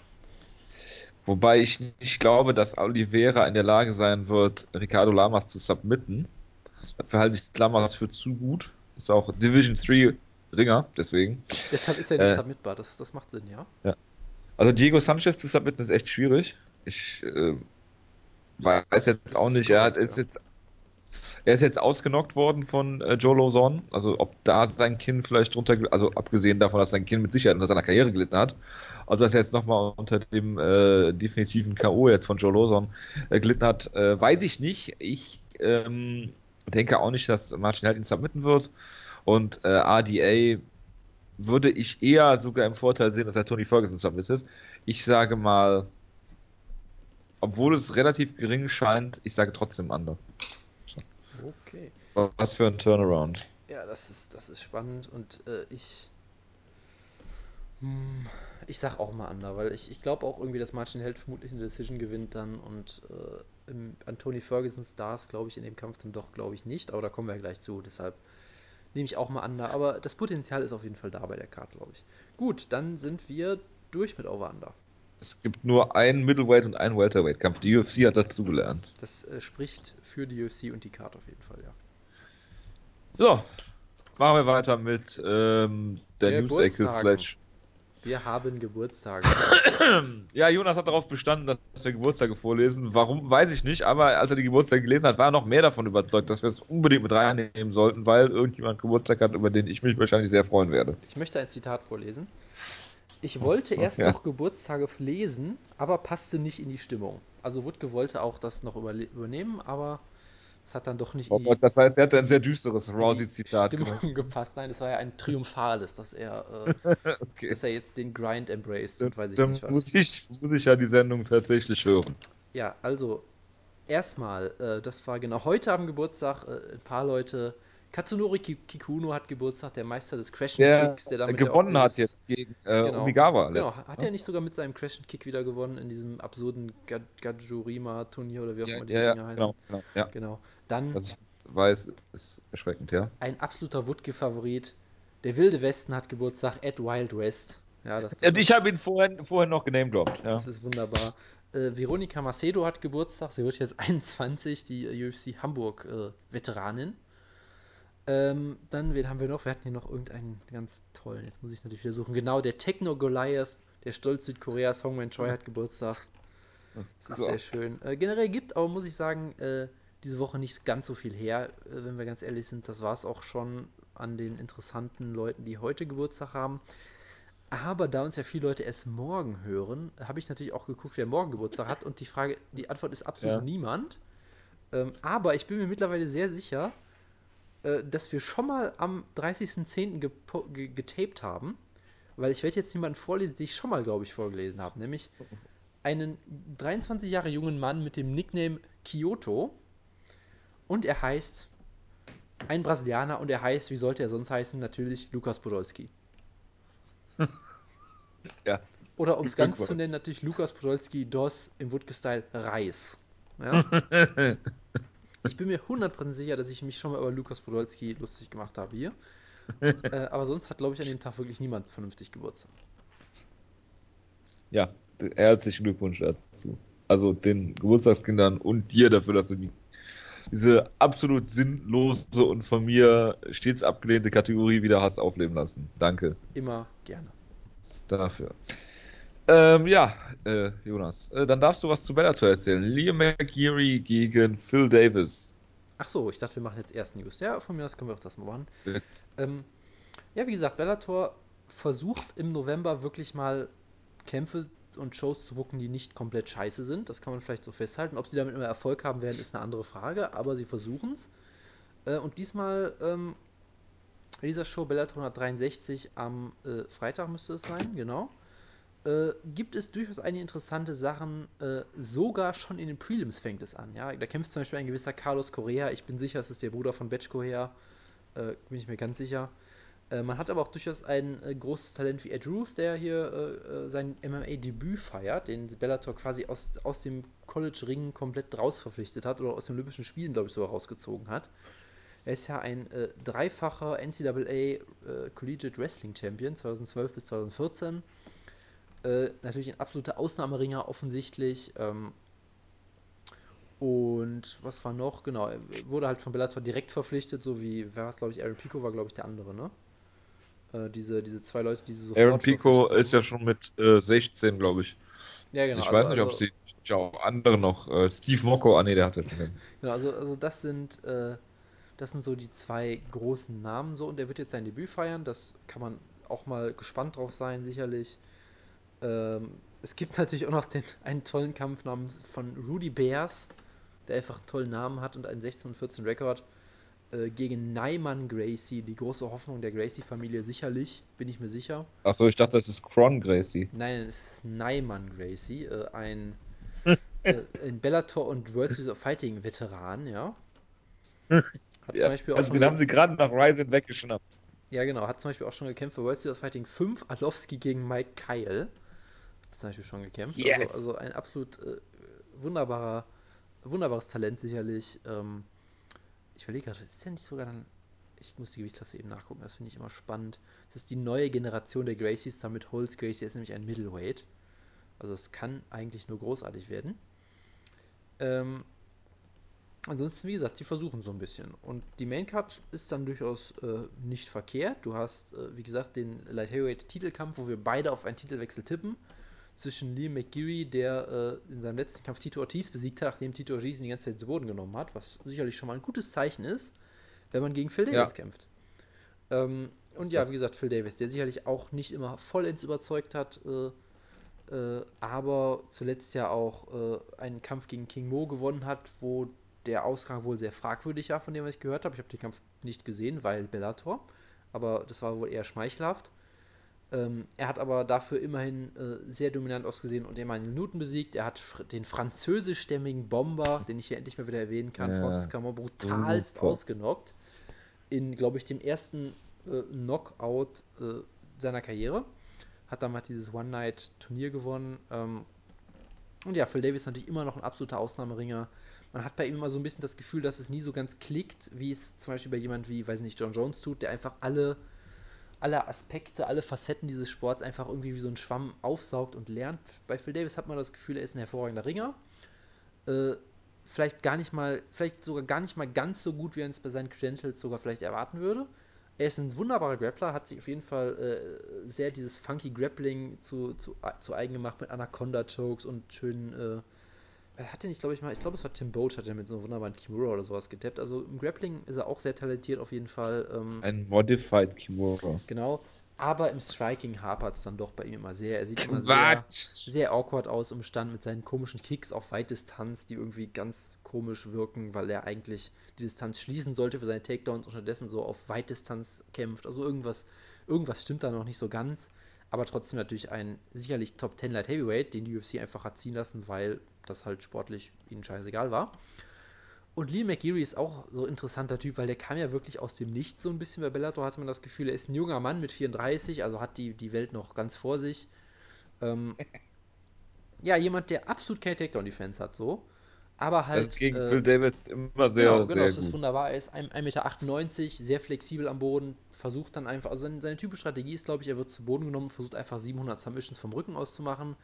Wobei ich nicht glaube, dass Oliveira in der Lage sein wird, Ricardo Lamas zu submitten. Dafür halte ich Lamas für zu gut. Ist auch Division 3 Ringer, deswegen. Deshalb ist er nicht Äh. submitbar, das, das macht Sinn, ja? Also Diego Sanchez zu submitten ist echt schwierig. Ich äh, weiß jetzt auch nicht, er hat, ist jetzt er ist jetzt ausgenockt worden von äh, Joe Lozon. Also ob da sein Kinn vielleicht drunter, also abgesehen davon, dass sein Kinn mit Sicherheit unter seiner Karriere gelitten hat, ob das jetzt nochmal unter dem äh, definitiven K.O. jetzt von Joe Lozon äh, gelitten hat, äh, weiß ich nicht. Ich ähm, denke auch nicht, dass Martin Held ihn submitten wird. Und äh, RDA würde ich eher sogar im Vorteil sehen, dass er Tony Ferguson submittet. Ich sage mal, obwohl es relativ gering scheint, ich sage trotzdem Under. Okay. Was für ein Turnaround. Ja, das ist, das ist spannend und äh, ich. Hm, ich sag auch mal Under, weil ich, ich glaube auch irgendwie, dass Martin Held vermutlich eine Decision gewinnt dann und äh, im, an Tony Ferguson Stars glaube ich in dem Kampf dann doch, glaube ich nicht, aber da kommen wir ja gleich zu, deshalb nehme ich auch mal Under, aber das Potenzial ist auf jeden Fall da bei der Karte, glaube ich. Gut, dann sind wir durch mit Over Under. Es gibt nur einen Middleweight und einen Welterweight-Kampf. Die UFC hat dazugelernt. Das äh, spricht für die UFC und die Karte auf jeden Fall, ja. So, machen wir weiter mit ähm, der News-Ecke slash wir haben Geburtstage. ja, Jonas hat darauf bestanden, dass wir Geburtstage vorlesen. Warum, weiß ich nicht, aber als er die Geburtstage gelesen hat, war er noch mehr davon überzeugt, dass wir es unbedingt mit reinnehmen sollten, weil irgendjemand Geburtstag hat, über den ich mich wahrscheinlich sehr freuen werde. Ich möchte ein Zitat vorlesen. Ich wollte erst ja. noch Geburtstage lesen, aber passte nicht in die Stimmung. Also Wutke wollte auch das noch übernehmen, aber es hat dann doch nicht oh, die, Das heißt, er hatte ein sehr düsteres Rousey-Zitat Stimmung gepasst. Nein, es war ja ein triumphales, dass er, äh, okay. dass er jetzt den Grind embraced und weiß ich dann nicht was. Muss ich, muss ich ja die Sendung tatsächlich hören. Ja, also erstmal, äh, das war genau heute am Geburtstag, äh, ein paar Leute Katsunori Kikuno hat Geburtstag, der Meister des Crash Kicks, der damit gewonnen hat jetzt gegen äh, genau. Omigawa. Genau, hat ne? er nicht sogar mit seinem Crash Kick wieder gewonnen in diesem absurden Gajurima Turnier oder wie auch ja, immer die ja, Dinger heißen? Genau, genau, ja. genau. Dann Was ich weiß, ist erschreckend, ja. Ein absoluter Wutke-Favorit. Der Wilde Westen hat Geburtstag, Ed Wild West. Ja, das, das ich habe ihn vorhin, vorhin noch genamedroppt. Ja. Das ist wunderbar. Äh, Veronika Macedo hat Geburtstag. Sie wird jetzt 21, die UFC Hamburg-Veteranin. Äh, ähm, dann, wen haben wir noch? Wir hatten hier noch irgendeinen ganz tollen. Jetzt muss ich natürlich wieder suchen. Genau, der Techno Goliath, der Stolz Südkoreas, Hongman Choi hat Geburtstag. Das ist sehr schön. Äh, generell gibt aber, muss ich sagen, äh, diese Woche nicht ganz so viel her, äh, wenn wir ganz ehrlich sind. Das war es auch schon an den interessanten Leuten, die heute Geburtstag haben. Aber da uns ja viele Leute erst morgen hören, habe ich natürlich auch geguckt, wer morgen Geburtstag hat. Und die Frage, die Antwort ist absolut ja. niemand. Ähm, aber ich bin mir mittlerweile sehr sicher, äh, dass wir schon mal am 30.10. getaped haben, weil ich werde jetzt jemanden vorlesen, den ich schon mal, glaube ich, vorgelesen habe, nämlich einen 23 Jahre jungen Mann mit dem Nickname Kyoto und er heißt ein Brasilianer und er heißt, wie sollte er sonst heißen, natürlich Lukas Podolski. ja. Oder um es ganz zu nennen, natürlich Lukas Podolski DOS im Woodke-Style Reis. Ja? Ich bin mir 100% sicher, dass ich mich schon mal über Lukas Podolski lustig gemacht habe hier. äh, aber sonst hat, glaube ich, an dem Tag wirklich niemand vernünftig Geburtstag. Ja, herzlichen Glückwunsch dazu. Also den Geburtstagskindern und dir dafür, dass du die, diese absolut sinnlose und von mir stets abgelehnte Kategorie wieder hast aufleben lassen. Danke. Immer gerne. Dafür. Ähm, ja, äh, Jonas, äh, dann darfst du was zu Bellator erzählen. Liam McGeary gegen Phil Davis. Ach so, ich dachte, wir machen jetzt erst News. Ja, von mir aus können wir auch das mal machen. Ja, ähm, ja wie gesagt, Bellator versucht im November wirklich mal Kämpfe und Shows zu gucken, die nicht komplett scheiße sind. Das kann man vielleicht so festhalten. Ob sie damit immer Erfolg haben werden, ist eine andere Frage, aber sie versuchen es. Äh, und diesmal ähm, dieser Show Bellator 163 am äh, Freitag müsste es sein, genau äh, gibt es durchaus einige interessante Sachen, äh, sogar schon in den Prelims fängt es an. Ja? Da kämpft zum Beispiel ein gewisser Carlos Correa, ich bin sicher, es ist der Bruder von Betch Correa, äh, bin ich mir ganz sicher. Äh, man hat aber auch durchaus ein äh, großes Talent wie Ed Ruth, der hier äh, sein MMA-Debüt feiert, den Bellator quasi aus, aus dem College-Ring komplett raus verpflichtet hat oder aus den Olympischen Spielen, glaube ich, sogar rausgezogen hat. Er ist ja ein dreifacher NCAA Collegiate Wrestling Champion 2012 bis 2014 äh, natürlich ein absoluter Ausnahmeringer offensichtlich. Ähm, und was war noch? Genau, er wurde halt von Bellator direkt verpflichtet, so wie, wer war es, glaube ich, Aaron Pico war, glaube ich, der andere, ne? Äh, diese, diese zwei Leute, die sie sofort Aaron Pico ist ja schon mit äh, 16, glaube ich. Ja, genau. Ich also, weiß nicht, also, ob sie ich auch andere noch. Äh, Steve Mocco, ah nee, der hatte. genau, also, also das sind äh, das sind so die zwei großen Namen so und er wird jetzt sein Debüt feiern. Das kann man auch mal gespannt drauf sein, sicherlich. Ähm, es gibt natürlich auch noch den, einen tollen Kampf namens von Rudy Bears der einfach einen tollen Namen hat und einen 16 und 14 Rekord äh, gegen Neyman Gracie, die große Hoffnung der Gracie-Familie, sicherlich, bin ich mir sicher. Achso, ich dachte, das ist Cron Gracie. Nein, es ist Neyman Gracie, äh, ein, äh, ein Bellator und World Series of Fighting Veteran, ja. Hat ja, zum Beispiel auch also schon den haben sie gerade nach Ryzen weggeschnappt. Ja, genau. Hat zum Beispiel auch schon gekämpft für World Series of Fighting 5, Alowski gegen Mike Kyle. Zum Beispiel schon gekämpft. Yes. Also, also, ein absolut äh, wunderbarer, wunderbares Talent sicherlich. Ähm, ich überlege gerade, ist der nicht sogar dann. Ich muss die Gewichtsklasse eben nachgucken, das finde ich immer spannend. Das ist die neue Generation der Gracies, damit Holz Gracie ist nämlich ein Middleweight. Also es kann eigentlich nur großartig werden. Ähm, ansonsten, wie gesagt, sie versuchen so ein bisschen. Und die Maincard ist dann durchaus äh, nicht verkehrt. Du hast, äh, wie gesagt, den Light Heavyweight Titelkampf, wo wir beide auf einen Titelwechsel tippen. Zwischen Liam McGeary, der äh, in seinem letzten Kampf Tito Ortiz besiegt hat, nachdem Tito Ortiz ihn die ganze Zeit zu Boden genommen hat, was sicherlich schon mal ein gutes Zeichen ist, wenn man gegen Phil Davis ja. kämpft. Ähm, und ja, wie gesagt, Phil Davis, der sicherlich auch nicht immer vollends überzeugt hat, äh, äh, aber zuletzt ja auch äh, einen Kampf gegen King Mo gewonnen hat, wo der Ausgang wohl sehr fragwürdig war, von dem was ich gehört habe. Ich habe den Kampf nicht gesehen, weil Bellator, aber das war wohl eher schmeichelhaft. Ähm, er hat aber dafür immerhin äh, sehr dominant ausgesehen und Emmanuel Newton besiegt. Er hat fr den französischstämmigen Bomber, den ich hier endlich mal wieder erwähnen kann, ja, Francis Camon, brutalst super. ausgenockt. In, glaube ich, dem ersten äh, Knockout äh, seiner Karriere. Hat damals dieses One-Night-Turnier gewonnen. Ähm, und ja, Phil Davis ist natürlich immer noch ein absoluter Ausnahmeringer man hat bei ihm immer so ein bisschen das Gefühl, dass es nie so ganz klickt, wie es zum Beispiel bei jemand wie, weiß nicht, John Jones tut, der einfach alle, alle Aspekte, alle Facetten dieses Sports einfach irgendwie wie so ein Schwamm aufsaugt und lernt. Bei Phil Davis hat man das Gefühl, er ist ein hervorragender Ringer. Äh, vielleicht gar nicht mal, vielleicht sogar gar nicht mal ganz so gut, wie er es bei seinen Credentials sogar vielleicht erwarten würde. Er ist ein wunderbarer Grappler, hat sich auf jeden Fall äh, sehr dieses funky Grappling zu, zu, zu eigen gemacht mit Anaconda-Chokes und schönen hatte nicht, glaube ich mal, ich glaube, es war Tim Boach, hat er mit so einem wunderbaren Kimura oder sowas getappt. Also im Grappling ist er auch sehr talentiert auf jeden Fall. Ähm, Ein Modified Kimura. Genau. Aber im Striking hapert es dann doch bei ihm immer sehr. Er sieht immer sehr, sehr awkward aus im Stand mit seinen komischen Kicks auf Weitdistanz, die irgendwie ganz komisch wirken, weil er eigentlich die Distanz schließen sollte für seine Takedowns und stattdessen so auf Weitdistanz kämpft. Also irgendwas, irgendwas stimmt da noch nicht so ganz. Aber trotzdem natürlich ein sicherlich Top 10 Light Heavyweight, den die UFC einfach hat ziehen lassen, weil das halt sportlich ihnen scheißegal war. Und Lee McGeary ist auch so ein interessanter Typ, weil der kam ja wirklich aus dem Nichts so ein bisschen. Bei Bellator hatte man das Gefühl, er ist ein junger Mann mit 34, also hat die, die Welt noch ganz vor sich. Ähm, ja, jemand, der absolut keine Takedown-Defense hat, so. Aber halt. Das ist gegen äh, Phil Davis immer sehr, genau, genau, sehr das ist wunderbar. Er ist 1,98 Meter, sehr flexibel am Boden, versucht dann einfach, also seine, seine typische Strategie ist, glaube ich, er wird zu Boden genommen, versucht einfach 700 Submissions vom Rücken auszumachen.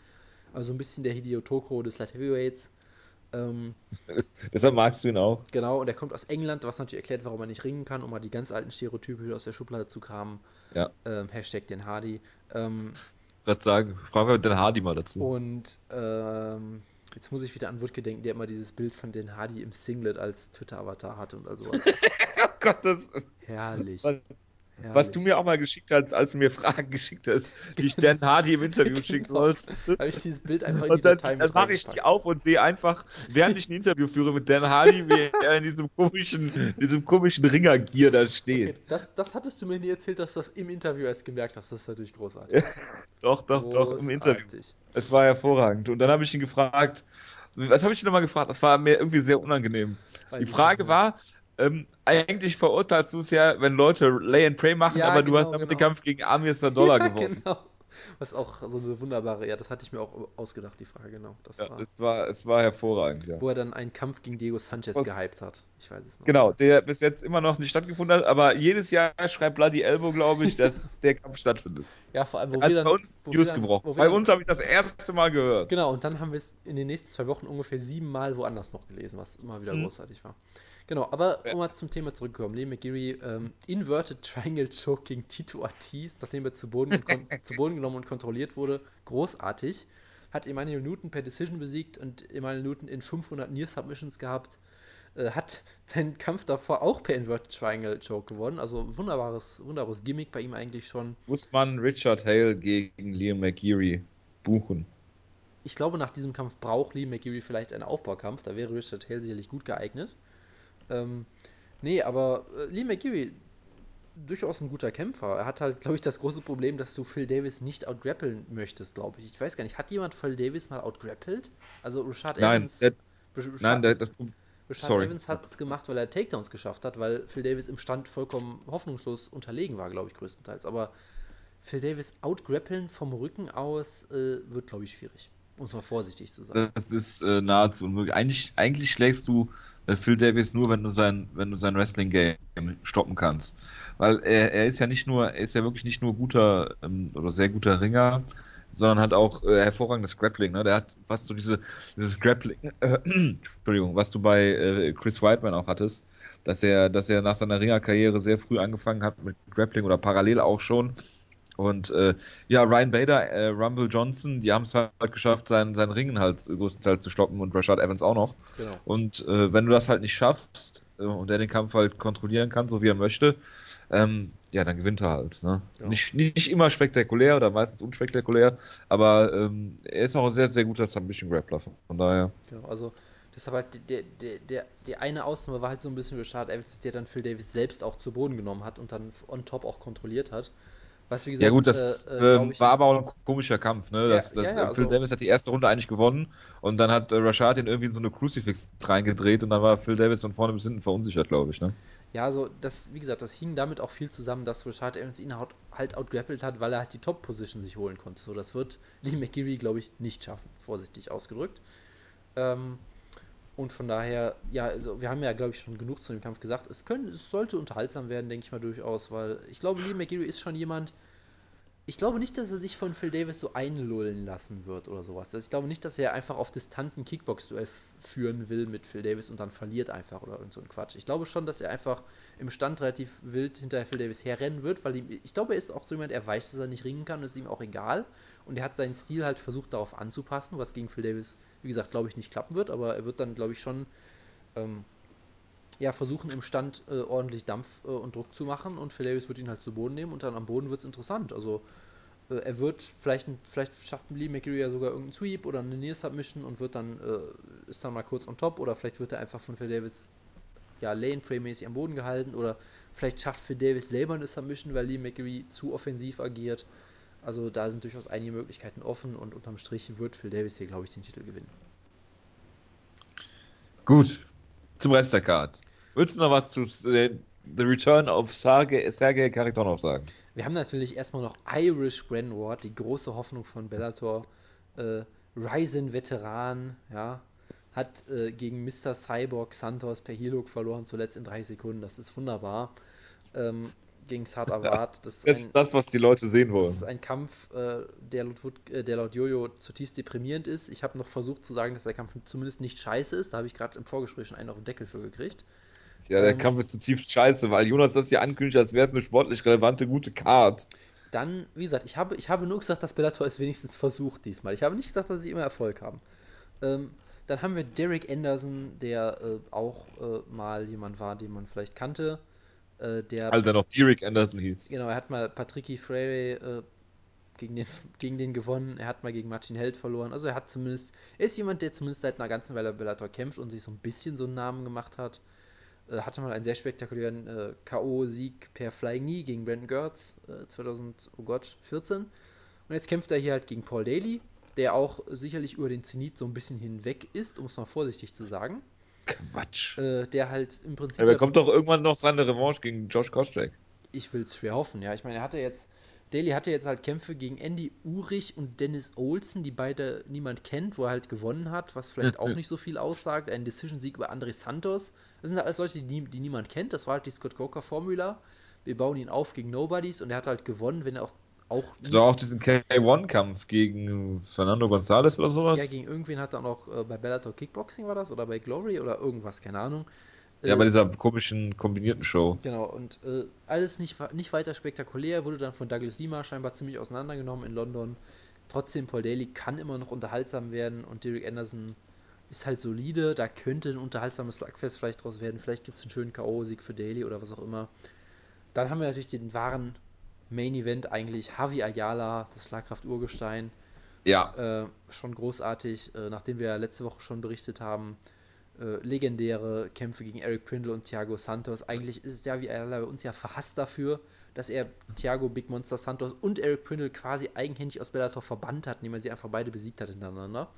Also ein bisschen der Hideo Tokro des Light Heavyweights. Ähm, Deshalb magst du ihn auch. Genau, und er kommt aus England, was natürlich erklärt, warum er nicht ringen kann, um mal die ganz alten Stereotype aus der Schublade zu kramen. Ja. Ähm, Hashtag den Hardy. Ähm, ich sagen, fragen wir den Hardy mal dazu. Und ähm, jetzt muss ich wieder an Wutke denken, der immer dieses Bild von den Hardy im Singlet als Twitter-Avatar hatte und all sowas. oh Gott, das. Herrlich. Was, Herrlich. Was du mir auch mal geschickt hast, als du mir Fragen geschickt hast, die ich Dan Hardy im Interview genau. schicken sollst. Habe ich dieses Bild einfach in und dann, dann mache ich die auf und sehe einfach, während ich ein Interview führe mit Dan Hardy, wie er in diesem komischen, diesem komischen Ringergier da steht. Okay, das, das hattest du mir nie erzählt, dass du das im Interview erst gemerkt hast. Das ist natürlich großartig. doch, doch, großartig. doch, im Interview. Es war hervorragend. Und dann habe ich ihn gefragt, was habe ich ihn nochmal gefragt? Das war mir irgendwie sehr unangenehm. Die Frage war, ähm, eigentlich verurteilst du es ja, wenn Leute Lay and Pray machen, ja, aber genau, du hast damit genau. den Kampf gegen Amir Dollar ja, gewonnen. Genau. Was auch so eine wunderbare, ja, das hatte ich mir auch ausgedacht, die Frage, genau. Das ja, war, es, war, es war hervorragend, ja. Wo er dann einen Kampf gegen Diego Sanchez Was? gehypt hat. Ich weiß es noch. Genau, der bis jetzt immer noch nicht stattgefunden hat, aber jedes Jahr schreibt Bloody Elbow, glaube ich, dass der Kampf stattfindet. Ja, vor allem, wo wir dann. Bei uns News gebrochen. Bei uns habe ich das erste Mal gehört. Genau, und dann haben wir es in den nächsten zwei Wochen ungefähr sieben Mal woanders noch gelesen, was immer wieder mhm. großartig war. Genau, aber um mal zum Thema zurückzukommen. Lee McGeary, ähm, Inverted Triangle Choke gegen Tito Ortiz, nachdem er zu Boden, zu Boden genommen und kontrolliert wurde. Großartig. Hat Emmanuel Newton per Decision besiegt und Emmanuel Newton in 500 Near Submissions gehabt. Äh, hat seinen Kampf davor auch per Inverted Triangle Choke gewonnen. Also wunderbares, wunderbares Gimmick bei ihm eigentlich schon. Muss man Richard Hale gegen Liam McGeary buchen? ich glaube, nach diesem Kampf braucht Lee McGeary vielleicht einen Aufbaukampf. Da wäre Richard Hale sicherlich gut geeignet. Ähm, nee, aber äh, Lee McGeary, durchaus ein guter Kämpfer. Er hat halt, glaube ich, das große Problem, dass du Phil Davis nicht outgrappeln möchtest, glaube ich. Ich weiß gar nicht, hat jemand Phil Davis mal outgrappelt? Also Rashad Nein, Evans. der, Rashad, nein, der, das, Rashad sorry. Evans hat es gemacht, weil er Takedowns geschafft hat, weil Phil Davis im Stand vollkommen hoffnungslos unterlegen war, glaube ich, größtenteils. Aber Phil Davis outgrappeln vom Rücken aus äh, wird, glaube ich, schwierig. Um mal vorsichtig zu sagen. das ist äh, nahezu unmöglich. Eigentlich, eigentlich schlägst du äh, Phil Davis nur, wenn du sein, wenn du sein Wrestling-Game stoppen kannst. Weil er, er ist ja nicht nur, er ist ja wirklich nicht nur guter ähm, oder sehr guter Ringer, sondern hat auch äh, hervorragendes Grappling. Ne? Der hat fast so diese, dieses Grappling, äh, Entschuldigung, was du bei äh, Chris Whiteman auch hattest, dass er, dass er nach seiner Ringerkarriere sehr früh angefangen hat mit Grappling oder parallel auch schon. Und äh, ja, Ryan Bader, äh, Rumble Johnson, die haben es halt geschafft, seinen, seinen Ringen halt größtenteils zu stoppen und Rashad Evans auch noch. Genau. Und äh, wenn du das halt nicht schaffst äh, und er den Kampf halt kontrollieren kann, so wie er möchte, ähm, ja, dann gewinnt er halt. Ne? Ja. Nicht, nicht immer spektakulär oder meistens unspektakulär, aber ähm, er ist auch ein sehr, sehr guter Submission-Grappler. Von daher. Genau, also deshalb halt der, der, der, der eine Ausnahme war halt so ein bisschen Richard Evans, der dann Phil Davis selbst auch zu Boden genommen hat und dann on top auch kontrolliert hat. Was wie gesagt, Ja gut, das äh, äh, glaub ähm, ich, war aber auch ein komischer Kampf. Ne? Ja, Das, das, ja, ja, Phil also- Davis hat die erste Runde eigentlich gewonnen und dann hat äh, Rashad ihn irgendwie in so eine Crucifix reingedreht und dann war Phil Davis von vorne bis hinten verunsichert, glaube ich. Ne? Ja, also das, wie gesagt, das hing damit auch viel zusammen, dass Richard Evans ihn halt, halt outgrappelt hat, weil er halt die Top-Position sich holen konnte. So, das wird Lee McGeary, glaube ich, nicht schaffen, vorsichtig ausgedrückt. Ähm, und von daher, ja, also wir haben ja, glaube ich, schon genug zu dem Kampf gesagt. Es, können, es sollte unterhaltsam werden, denke ich mal durchaus, weil ich glaube, Lee McGeary ist schon jemand. Ich glaube nicht, dass er sich von Phil Davis so einlullen lassen wird oder sowas. Also ich glaube nicht, dass er einfach auf Distanz ein Kickbox-Duell führen will mit Phil Davis und dann verliert einfach oder irgend so ein Quatsch. Ich glaube schon, dass er einfach im Stand relativ wild hinter Phil Davis herrennen wird, weil ihm, ich glaube, er ist auch so jemand, er weiß, dass er nicht ringen kann, ist ihm auch egal. Und er hat seinen Stil halt versucht darauf anzupassen, was gegen Phil Davis, wie gesagt, glaube ich, nicht klappen wird, aber er wird dann, glaube ich, schon ähm, ja, versuchen im Stand äh, ordentlich Dampf äh, und Druck zu machen. Und Phil Davis wird ihn halt zu Boden nehmen. Und dann am Boden wird es interessant. Also äh, er wird vielleicht, vielleicht schafft Lee McGeary ja sogar irgendeinen Sweep oder eine Near Submission und wird dann, äh, ist dann mal kurz on top. Oder vielleicht wird er einfach von Phil Davis ja, Lane-Frame-mäßig am Boden gehalten. Oder vielleicht schafft Phil Davis selber eine Submission, weil Lee McGeary zu offensiv agiert. Also da sind durchaus einige Möglichkeiten offen und unterm Strich wird Phil Davis hier, glaube ich, den Titel gewinnen. Gut, zum Rest der Card. Willst du noch was zu äh, The Return of Sergei, Sergei Karitonov sagen? Wir haben natürlich erstmal noch Irish Grand Ward, die große Hoffnung von Bellator. Äh, Ryzen-Veteran, ja, hat äh, gegen Mr. Cyborg Santos per Hilog verloren, zuletzt in drei Sekunden. Das ist wunderbar. Ähm, gegen Sad Avad. Das ist Das ein, ist das, was die Leute sehen das wollen. ist ein Kampf, äh, der, laut äh, der laut Jojo zutiefst deprimierend ist. Ich habe noch versucht zu sagen, dass der Kampf zumindest nicht scheiße ist. Da habe ich gerade im Vorgespräch schon einen auf den Deckel für gekriegt. Ja, der ähm, Kampf ist zutiefst scheiße, weil Jonas das hier ankündigt, als wäre es eine sportlich relevante, gute Card. Dann, wie gesagt, ich habe, ich habe nur gesagt, dass Bellator es wenigstens versucht diesmal. Ich habe nicht gesagt, dass sie immer Erfolg haben. Ähm, dann haben wir Derek Anderson, der äh, auch äh, mal jemand war, den man vielleicht kannte. Äh, der, Als er noch Derek Anderson hieß. genau, er hat mal Patricky Freire äh, gegen, den, gegen den gewonnen. Er hat mal gegen Martin Held verloren. Also er hat zumindest, er ist jemand, der zumindest seit einer ganzen Weile Bellator kämpft und sich so ein bisschen so einen Namen gemacht hat. Äh, hatte mal einen sehr spektakulären äh, K.O.-Sieg per Flying Knee gegen Brandon Gertz äh, 2014. Und jetzt kämpft er hier halt gegen Paul Daly, der auch sicherlich über den Zenit so ein bisschen hinweg ist, um es mal vorsichtig zu sagen. Quatsch. Äh, der halt im Prinzip. Aber er kommt doch irgendwann noch seine Revanche gegen Josh Koscheck. ich will es schwer hoffen, ja. Ich meine, er hatte jetzt. Daly hatte jetzt halt Kämpfe gegen Andy Urich und Dennis Olsen, die beide niemand kennt, wo er halt gewonnen hat, was vielleicht auch nicht so viel aussagt. Ein Decision-Sieg über André Santos. Das sind halt alles Leute, die, die niemand kennt. Das war halt die Scott Coker-Formula. Wir bauen ihn auf gegen Nobodies und er hat halt gewonnen, wenn er auch, auch So auch diesen K1-Kampf gegen Fernando González oder sowas. ja, gegen irgendwen hat er auch äh, bei Bellator Kickboxing war das oder bei Glory oder irgendwas, keine Ahnung. Ja, Äh, bei dieser komischen kombinierten Show. Genau, und äh, alles nicht, nicht weiter spektakulär, wurde dann von Douglas Lima scheinbar ziemlich auseinandergenommen in London. Trotzdem, Paul Daly kann immer noch unterhaltsam werden und Derek Anderson ist halt solide. Da könnte ein unterhaltsames Slugfest vielleicht draus werden. Vielleicht gibt es einen schönen K.O.-Sieg für Daly oder was auch immer. Dann haben wir natürlich den wahren Main Event eigentlich. Javi Ayala, das Schlagkraft-Urgestein, Ja. Äh, schon großartig, äh, nachdem wir letzte Woche schon berichtet haben, äh, legendäre Kämpfe gegen Eric Prindle und Thiago Santos. Eigentlich ist ja wie bei uns ja verhasst dafür, dass er Thiago Big Monster Santos und Eric Prindle quasi eigenhändig aus Bellator verbannt hat, indem er sie einfach beide besiegt hat hintereinander.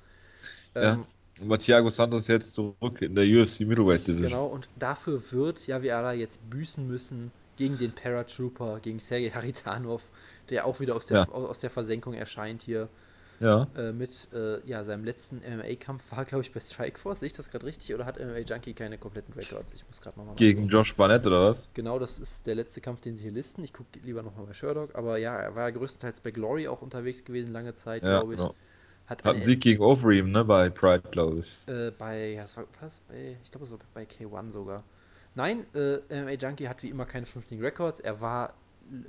Ja. Ähm, Und Thiago Santos jetzt zurück in der UFC Middleweight Division. Genau, und dafür wird Javiera jetzt büßen müssen gegen den Paratrooper, gegen Sergei Haritanov, der auch wieder aus der, Ja. aus der Versenkung erscheint hier. Ja. Äh, mit äh, ja, seinem letzten MMA-Kampf war, glaube ich, bei Strikeforce. Sehe ich das gerade richtig? Oder hat MMA Junkie keine kompletten Records? Ich muss gerade nochmal. Gegen Josh Barnett oder was? Genau, das ist der letzte Kampf, den sie hier listen. Ich gucke lieber nochmal bei Sherlock. Aber ja, er war ja größtenteils bei Glory auch unterwegs gewesen, lange Zeit, Ja, glaube ich. genau. Hat, Hat eine- einen Sieg gegen Overeem, ne, bei Pride, glaube ich. Äh, bei, ja, was war das? Bei, ich glaube, es war bei K1 sogar. Nein, äh, MMA Junkie hat wie immer keine vernünftigen Records. Er war,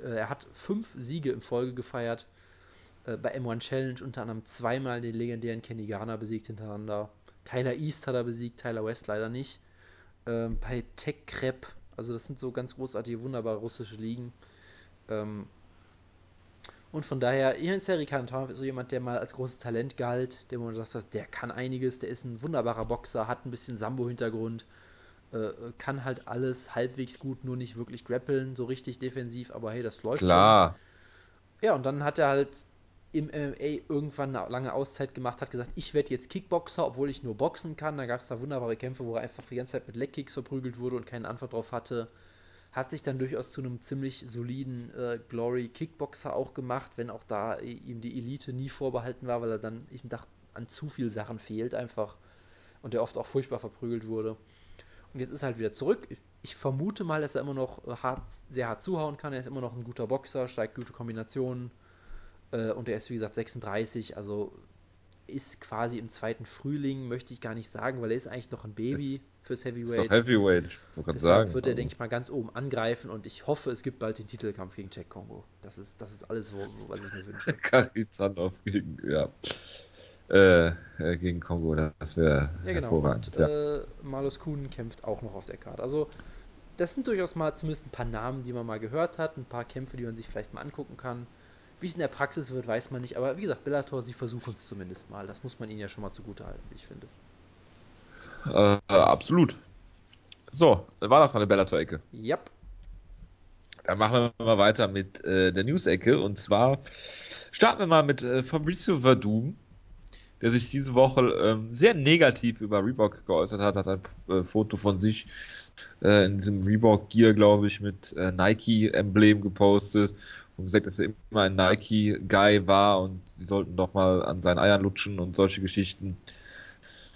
äh, er hat fünf Siege in Folge gefeiert. Äh, bei M1 Challenge unter anderem zweimal den legendären Kenny Garner besiegt hintereinander. Tyler East hat er besiegt, Tyler West leider nicht. Ähm, bei Tech Crep, also das sind so ganz großartige, wunderbare russische Ligen. Ähm, und von daher, Ian Seri Kantanov ist so jemand, der mal als großes Talent galt, der man sagt, der kann einiges, der ist ein wunderbarer Boxer, hat ein bisschen Sambo-Hintergrund, äh, kann halt alles halbwegs gut, nur nicht wirklich grappeln, so richtig defensiv, aber hey, das läuft Klar. schon. Ja, und dann hat er halt im MMA irgendwann eine lange Auszeit gemacht, hat gesagt, ich werde jetzt Kickboxer, obwohl ich nur boxen kann. Da gab es da wunderbare Kämpfe, wo er einfach die ganze Zeit mit Legkicks verprügelt wurde und keine Antwort drauf hatte. Hat sich dann durchaus zu einem ziemlich soliden äh, Glory Kickboxer auch gemacht, wenn auch da ihm die Elite nie vorbehalten war, weil er dann, ich dachte, an zu viel Sachen fehlt einfach und der oft auch furchtbar verprügelt wurde. Und jetzt ist er halt wieder zurück. Ich, vermute mal, dass er immer noch äh, hart, sehr hart zuhauen kann. Er ist immer noch ein guter Boxer, steigt gute Kombinationen. Äh, und er ist, wie gesagt, 36, also ist quasi im zweiten Frühling, möchte ich gar nicht sagen, weil er ist eigentlich noch ein Baby Ist- fürs Ist doch Heavyweight. Heavyweight, ich wollte sagen. wird er, also. denke ich mal, ganz oben angreifen und ich hoffe, es gibt bald den Titelkampf gegen Jack Kongo. Das ist, das ist alles, wo, was ich mir wünsche. Karizanov gegen, ja. Äh, äh, gegen Kongo, das wäre Ja, genau. hervorragend. Und ja. äh, Marlos Kuhn kämpft auch noch auf der Karte. Also, das sind durchaus mal zumindest ein paar Namen, die man mal gehört hat, ein paar Kämpfe, die man sich vielleicht mal angucken kann. Wie es in der Praxis wird, weiß man nicht. Aber wie gesagt, Bellator, sie versuchen es zumindest mal. Das muss man ihnen ja schon mal zugute halten, wie ich finde. Äh, absolut. So, war das noch eine Bellator-Ecke. Yep. Dann machen wir mal weiter mit äh, der News-Ecke. Und zwar starten wir mal mit äh, Fabrizio Verdum, der sich diese Woche ähm, sehr negativ über Reebok geäußert hat. Hat ein äh, Foto von sich äh, in diesem Reebok-Gear, glaube ich, mit äh, Nike-Emblem gepostet und gesagt, dass er immer ein Nike-Guy war und die sollten doch mal an seinen Eiern lutschen und solche Geschichten.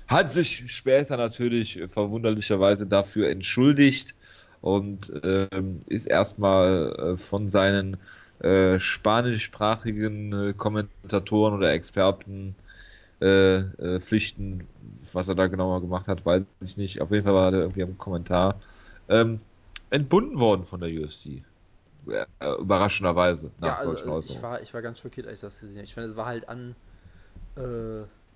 Hat sich später natürlich äh, verwunderlicherweise dafür entschuldigt und ähm, ist erstmal äh, von seinen äh, spanischsprachigen äh, Kommentatoren oder Experten äh, äh, Pflichten, was er da genauer gemacht hat, weiß ich nicht. Auf jeden Fall war er irgendwie am Kommentar ähm, entbunden worden von der UFC. Äh, überraschenderweise nach Ja, also, solchen ich, Äußerungen. war, ich war ganz schockiert, als ich das gesehen habe. Ich finde, es war halt an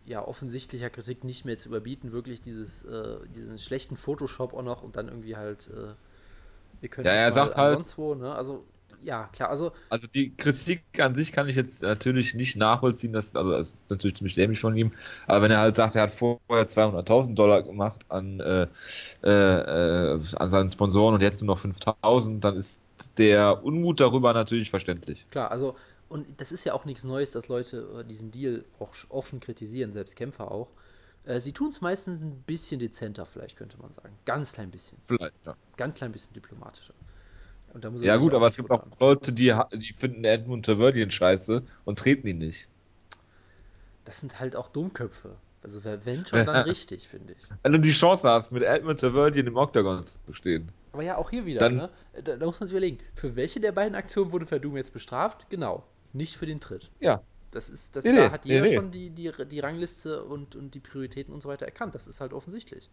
ja, offensichtlicher Kritik nicht mehr zu überbieten. Wirklich dieses, äh, diesen schlechten Photoshop auch noch und dann irgendwie halt, wir können Ja, er sagt halt- sonst wo, ne? Also, ja, klar, also Also die Kritik an sich kann ich jetzt natürlich nicht nachvollziehen, das, also das ist natürlich ziemlich dämlich von ihm, aber wenn er halt sagt, er hat vorher 200.000 Dollar gemacht an, äh, äh, äh, an seinen Sponsoren und jetzt nur noch 5.000, dann ist der Unmut darüber natürlich verständlich. Klar, also, und das ist ja auch nichts Neues, dass Leute äh, diesen Deal auch offen kritisieren, selbst Kämpfer auch. Äh, sie tun es meistens ein bisschen dezenter, vielleicht könnte man sagen. Ganz klein bisschen. Vielleicht, ja. Ganz klein bisschen diplomatischer. Und da muss er Ja gut, aber es gibt auch. Leute, die, die finden Edmund Taverdian scheiße und treten ihn nicht. Das sind halt auch Dummköpfe. Also, wenn schon, dann richtig, finde ich. Wenn du die Chance hast, mit Edmund Taverdian im Octagon zu stehen. Aber ja, auch hier wieder, Dann- ne? Da, da muss man sich überlegen, für welche der beiden Aktionen wurde Verdum jetzt bestraft? Genau, nicht für den Tritt. Ja. Das ist, das, Nee, da nee, hat jeder nee. schon die, die, die Rangliste und, und die Prioritäten und so weiter erkannt. Das ist halt offensichtlich.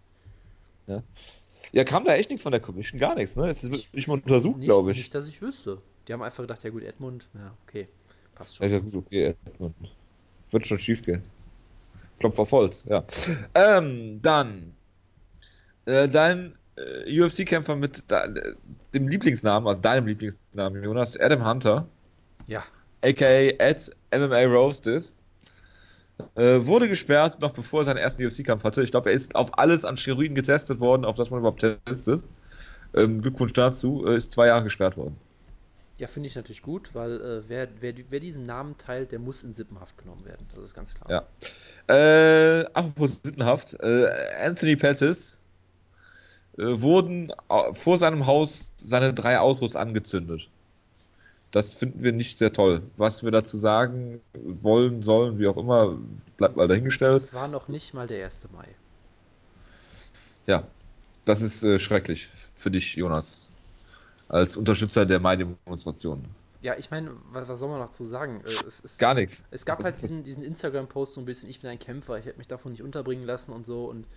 Ja, kam da echt nichts von der Commission, gar nichts, ne? Es ist nicht mal untersucht, glaube ich. Nicht, dass ich wüsste. Die haben einfach gedacht, ja gut, Edmund, ja, okay, passt schon. Ja, ja, gut, okay, Edmund. Wird schon schief gehen. Klopf auf Holz, ja. Ähm, dann äh, dein äh, UFC-Kämpfer mit da, äh, dem Lieblingsnamen, also deinem Lieblingsnamen, Jonas, Adam Hunter, Ja, aka at MMA Roasted, Äh, wurde gesperrt, noch bevor er seinen ersten UFC-Kampf hatte. Ich glaube, er ist auf alles an Steroiden getestet worden, auf das man überhaupt testet. Ähm, Glückwunsch dazu. Äh, ist zwei Jahre gesperrt worden. Ja, finde ich natürlich gut, weil äh, wer, wer, wer, diesen Namen teilt, der muss in Sippenhaft genommen werden. Das ist ganz klar. Ja. Äh, apropos Sittenhaft, äh, Anthony Pettis äh, wurden vor seinem Haus seine drei Autos angezündet. Das finden wir nicht sehr toll. Was wir dazu sagen wollen, sollen, wie auch immer, bleibt mal dahingestellt. Das war noch nicht mal der 1. Mai. Ja, das ist äh, schrecklich für dich, Jonas als Unterstützer der Mai-Demonstration. Ja, ich meine, was, was, soll man noch zu sagen? Äh, es, es, Gar nichts. Es gab halt diesen, diesen Instagram-Post so ein bisschen, ich bin ein Kämpfer, ich hätte mich davon nicht unterbringen lassen und so und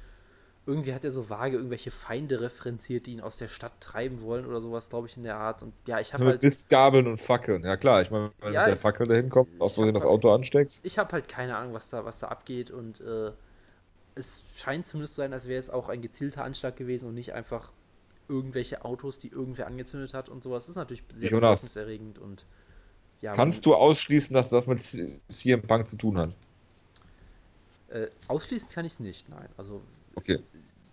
irgendwie hat er so vage irgendwelche Feinde referenziert, die ihn aus der Stadt treiben wollen oder sowas, glaube ich, in der Art. Und ja, ich habe halt. Mistgabeln und Fackeln, ja klar, ich meine, wenn ja, du mit der Fackel da hinkommt, auch wenn du das Auto ansteckst. Ich habe halt keine Ahnung, was da, was da abgeht und äh, es scheint zumindest zu sein, als wäre es auch ein gezielter Anschlag gewesen und nicht einfach irgendwelche Autos, die irgendwer angezündet hat und sowas. Das ist natürlich sehr besorgniserregend und ja. Kannst du ausschließen, dass das mit CM Punk zu tun hat? Äh, ausschließen kann ich es nicht, nein. Also okay.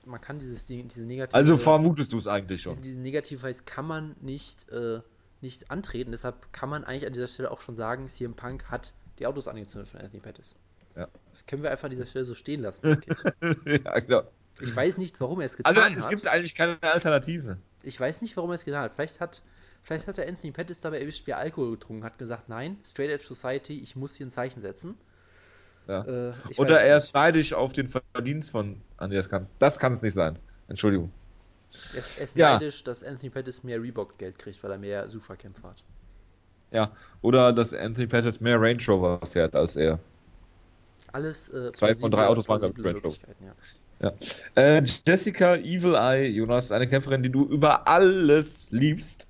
man kann dieses diese negative. Also vermutest du es eigentlich schon. Diesen negativen Weiß kann man nicht, äh, nicht antreten. Deshalb kann man eigentlich an dieser Stelle auch schon sagen, CM Punk hat die Autos angezündet von Anthony Pettis. Ja. Das können wir einfach an dieser Stelle so stehen lassen. ja, genau. Ich weiß nicht, warum er es getan hat. Also, es hat. gibt eigentlich keine Alternative. Ich weiß nicht, warum er es getan hat. Vielleicht hat, vielleicht hat er Anthony Pettis dabei erwischt, wie er Alkohol getrunken hat, gesagt, nein, Straight Edge Society, ich muss hier ein Zeichen setzen. Ja. Äh, Oder er ist neidisch auf den Verdienst von Andreas Kahn. Das kann es nicht sein. Entschuldigung. Er ist, er ist ja. neidisch, dass Anthony Pettis mehr Reebok-Geld kriegt, weil er mehr Sufa-Kämpfer hat. Ja, oder dass Anthony Pettis mehr Range Rover fährt als er. Alles. Äh, Zwei von drei Autos waren, Range Rover. Ja. Ja. Äh, Jessica Evil Eye, Jonas, eine Kämpferin, die du über alles liebst,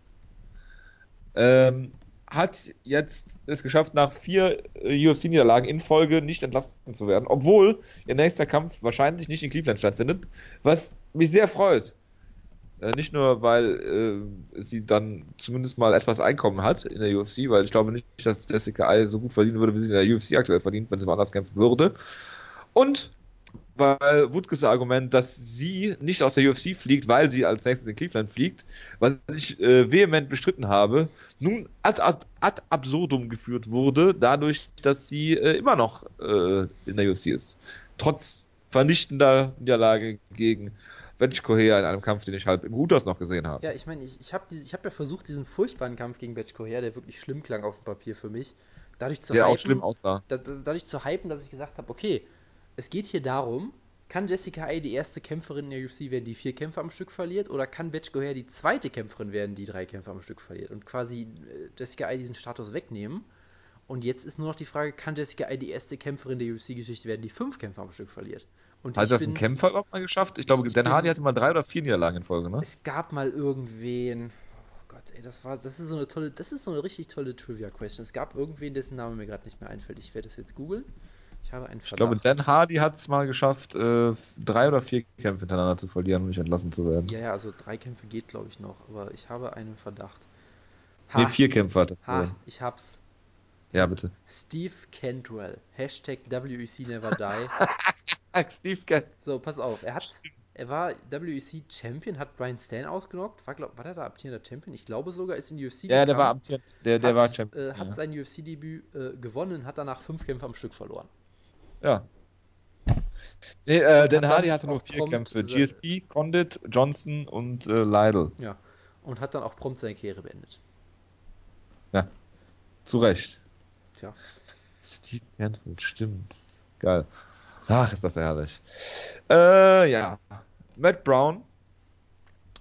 ähm, hat jetzt es geschafft, nach vier äh, UFC-Niederlagen in Folge nicht entlassen zu werden, obwohl ihr nächster Kampf wahrscheinlich nicht in Cleveland stattfindet, was mich sehr freut. Äh, nicht nur, weil äh, sie dann zumindest mal etwas Einkommen hat in der UFC, weil ich glaube nicht, dass Jessica Eye so gut verdienen würde, wie sie in der UFC aktuell verdient, wenn sie woanders kämpfen würde. Und weil Wutges Argument, dass sie nicht aus der UFC fliegt, weil sie als nächstes in Cleveland fliegt, was ich äh, vehement bestritten habe, nun ad, ad, ad, absurdum geführt wurde, dadurch, dass sie äh, immer noch äh, in der UFC ist. Trotz vernichtender Niederlage gegen Bench Correa in einem Kampf, den ich halb im Hutas noch gesehen habe. Ja, ich meine, ich, ich habe hab ja versucht, diesen furchtbaren Kampf gegen Bench Correa, der wirklich schlimm klang auf dem Papier für mich, dadurch zu der hypen, auch schlimm aussah. Da, dadurch zu hypen, dass ich gesagt habe, okay, es geht hier darum, kann Jessica Ay die erste Kämpferin in der UFC werden, die vier Kämpfe am Stück verliert, oder kann Betch Goher die zweite Kämpferin werden, die drei Kämpfe am Stück verliert und quasi äh, Jessica Ay diesen Status wegnehmen? Und jetzt ist nur noch die Frage, kann Jessica Ay die erste Kämpferin der UFC-Geschichte werden, die fünf Kämpfe am Stück verliert? Und Hat das bin, ein Kämpfer überhaupt mal geschafft? Ich glaube, Dan Hardy hatte mal drei oder vier Niederlagen in Folge, ne? Es gab mal irgendwen. Oh Gott, ey, das war, das ist so eine tolle, das ist so eine richtig tolle Trivia-Question. Es gab irgendwen, dessen Name mir gerade nicht mehr einfällt. Ich werde das jetzt googeln. Ich habe einen Verdacht. Ich glaube, Dan Hardy hat es mal geschafft, äh, drei oder vier Kämpfe hintereinander zu verlieren und nicht entlassen zu werden. Ja, ja, also drei Kämpfe geht, glaube ich, noch, aber ich habe einen Verdacht. Ha, nee, vier Kämpfe hat er. Ha, ich hab's. Ja, bitte. Steve Cantwell. Hashtag WEC Never Die. Steve Cantwell. So, pass auf. Er hat, er war WEC Champion, hat Brian Stan ausgenockt. War, glaub, war der da amtierender Champion? Ich glaube sogar, ist in UFC Ja, der war amtierend. Der, der hat, war Champion. Äh, hat ja. sein UFC-Debüt äh, gewonnen, hat danach fünf Kämpfe am Stück verloren. Ja. Nee, äh, Dan Hardy hatte nur vier Kämpfe. GSP, Condit, Johnson und äh, Lydell. Ja. Und hat dann auch prompt seine Karriere beendet. Ja. Zu Recht. Tja. Steve Canfield, stimmt. Geil. Ach, ist das herrlich. Äh, ja. Matt Brown.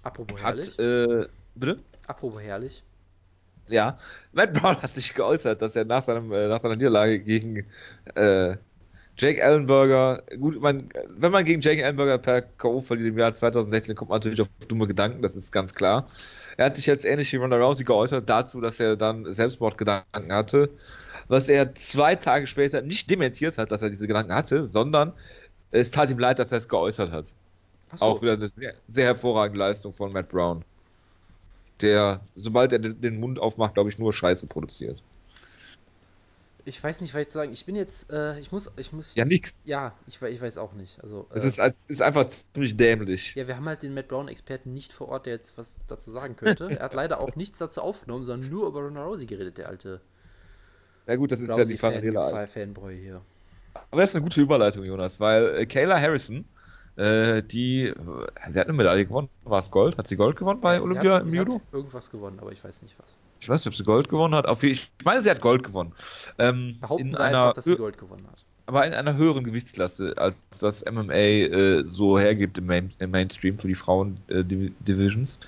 Apropos herrlich. Hat, äh, bitte? Apropos herrlich. Ja, Matt Brown hat sich geäußert, dass er nach, seinem, äh, nach seiner Niederlage gegen äh, Jake Allenberger, gut, man, wenn man gegen Jake Allenberger per K.O. verliert im Jahr 2016, kommt man natürlich auf dumme Gedanken, das ist ganz klar. Er hat sich jetzt ähnlich wie Ronda Rousey geäußert dazu, dass er dann Selbstmordgedanken hatte, was er zwei Tage später nicht dementiert hat, dass er diese Gedanken hatte, sondern es tat ihm leid, dass er es geäußert hat. So. Auch wieder eine sehr, sehr hervorragende Leistung von Matt Brown. Der, sobald er den Mund aufmacht, glaube ich, nur Scheiße produziert. Ich weiß nicht, was ich zu sagen. Ich bin jetzt, äh, ich muss, ich muss. Ja, nix. Ja, ich, ich weiß auch nicht. Also, Es äh, ist, es ist einfach ziemlich dämlich. ja, wir haben halt den Matt Brown-Experten nicht vor Ort, der jetzt was dazu sagen könnte. er hat leider auch nichts dazu aufgenommen, sondern nur über Ronda Rousey geredet, der alte Ja gut, das ist ja die Parallele. Fanboy hier. Aber das ist eine gute Überleitung, Jonas, weil äh, Kayla Harrison, äh, die, äh, sie hat eine Medaille gewonnen. War es Gold? Hat sie Gold gewonnen bei Sie Olympia im Judo? Hat irgendwas gewonnen, aber ich weiß nicht was. Ich weiß nicht, ob sie Gold gewonnen hat. Auf, ich meine, sie hat Gold gewonnen. Ähm, Behaupten in einer, einfach, dass sie Gold gewonnen hat. aber in einer höheren Gewichtsklasse, als das MMA äh, so hergibt im, Main, im Mainstream für die Frauen-Divisions.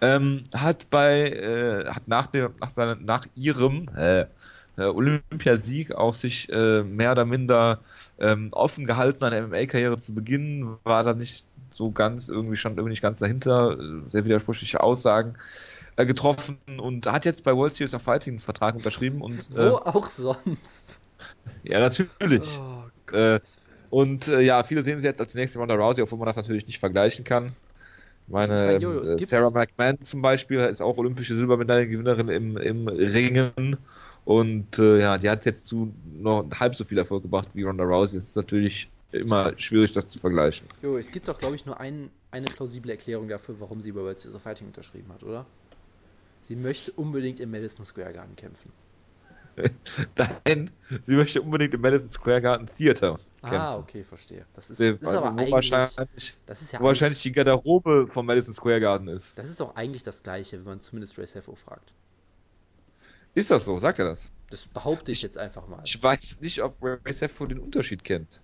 ähm, hat bei, äh, hat nach, der, nach, seiner, nach ihrem äh, äh, Olympiasieg auch sich äh, mehr oder minder ähm, offen gehalten, eine MMA-Karriere zu beginnen, war da nicht so ganz, irgendwie stand irgendwie nicht ganz dahinter, äh, sehr widersprüchliche Aussagen äh, getroffen und hat jetzt bei World Series of Fighting einen Vertrag unterschrieben und Wo äh, auch sonst. ja natürlich. Oh, Äh. Und äh, ja, viele sehen sie jetzt als nächste Ronda Rousey, obwohl man das natürlich nicht vergleichen kann. Meine, Ich äh, Sarah McMahon zum Beispiel ist auch olympische Silbermedaillengewinnerin im, im Ringen. Und äh, ja, die hat jetzt zu noch halb so viel Erfolg gebracht wie Ronda Rousey. Es ist natürlich immer schwierig, das zu vergleichen. Jo, es gibt doch, glaube ich, nur ein, eine plausible Erklärung dafür, warum sie über World Series of Fighting unterschrieben hat, oder? Sie möchte unbedingt im Madison Square Garden kämpfen. Nein, sie möchte unbedingt im Madison Square Garden Theater kämpfen. Ah, okay, verstehe. Das ist, Der- ist aber eigentlich, wahrscheinlich, das ist ja wo wahrscheinlich die Garderobe vom Madison Square Garden ist. das ist doch eigentlich das Gleiche, wenn man zumindest Ray Sefo fragt. Ist das so? Sagt er das? Das behaupte ich jetzt einfach mal. Ich weiß nicht, ob Ray Sefo den Unterschied kennt.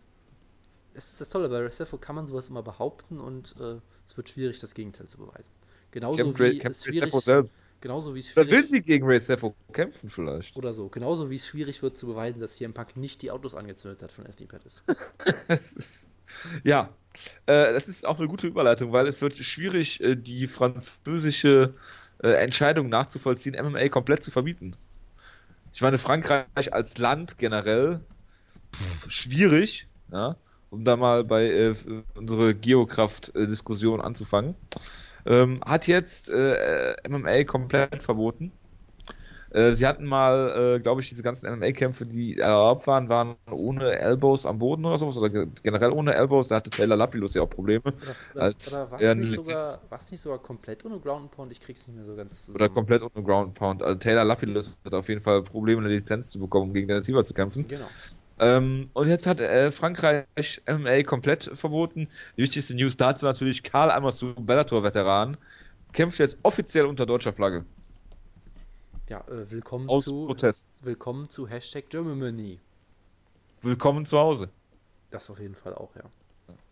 Das ist das Tolle, bei Ray Sefo kann man sowas immer behaupten und äh, es wird schwierig, das Gegenteil zu beweisen. Genauso Ray, wie kämpft es schwierig, selbst. Genauso wie es Oder will schwierig, sie gegen Ray Sefo kämpfen vielleicht? oder so, genauso wie es schwierig wird zu beweisen, dass CM Punk nicht die Autos angezündet hat von Anthony Pettis. ja, äh, das ist auch eine gute Überleitung, weil es wird schwierig, äh, die französische äh, Entscheidung nachzuvollziehen, MMA komplett zu verbieten. Ich meine, Frankreich als Land generell pff, schwierig, ja, um da mal bei äh, unsere Geokraft-Diskussion anzufangen. Ähm, hat jetzt äh, MMA komplett verboten. Äh, sie hatten mal, äh, glaube ich, diese ganzen MMA-Kämpfe, die erlaubt waren, waren ohne Elbows am Boden oder sowas, oder ge- generell ohne Elbows. Da hatte Taylor Lapilus ja auch Probleme. Oder, Als oder war er es eine nicht, sogar, nicht sogar komplett ohne Ground and Pound? Ich krieg's nicht mehr so ganz zusammen. Oder komplett ohne Ground Pound. Also Taylor Lapilus hat auf jeden Fall Probleme, eine Lizenz zu bekommen, um gegen Dennis Weaver zu kämpfen. Genau. Ähm, und jetzt hat äh, Frankreich MMA komplett verboten. Die wichtigste News dazu natürlich, Karl Amasu, Bellator-Veteran, kämpft jetzt offiziell unter deutscher Flagge. Ja, äh, willkommen Aus zu Protest. willkommen zu Hashtag Germany. Willkommen zu Hause. Das auf jeden Fall auch, ja.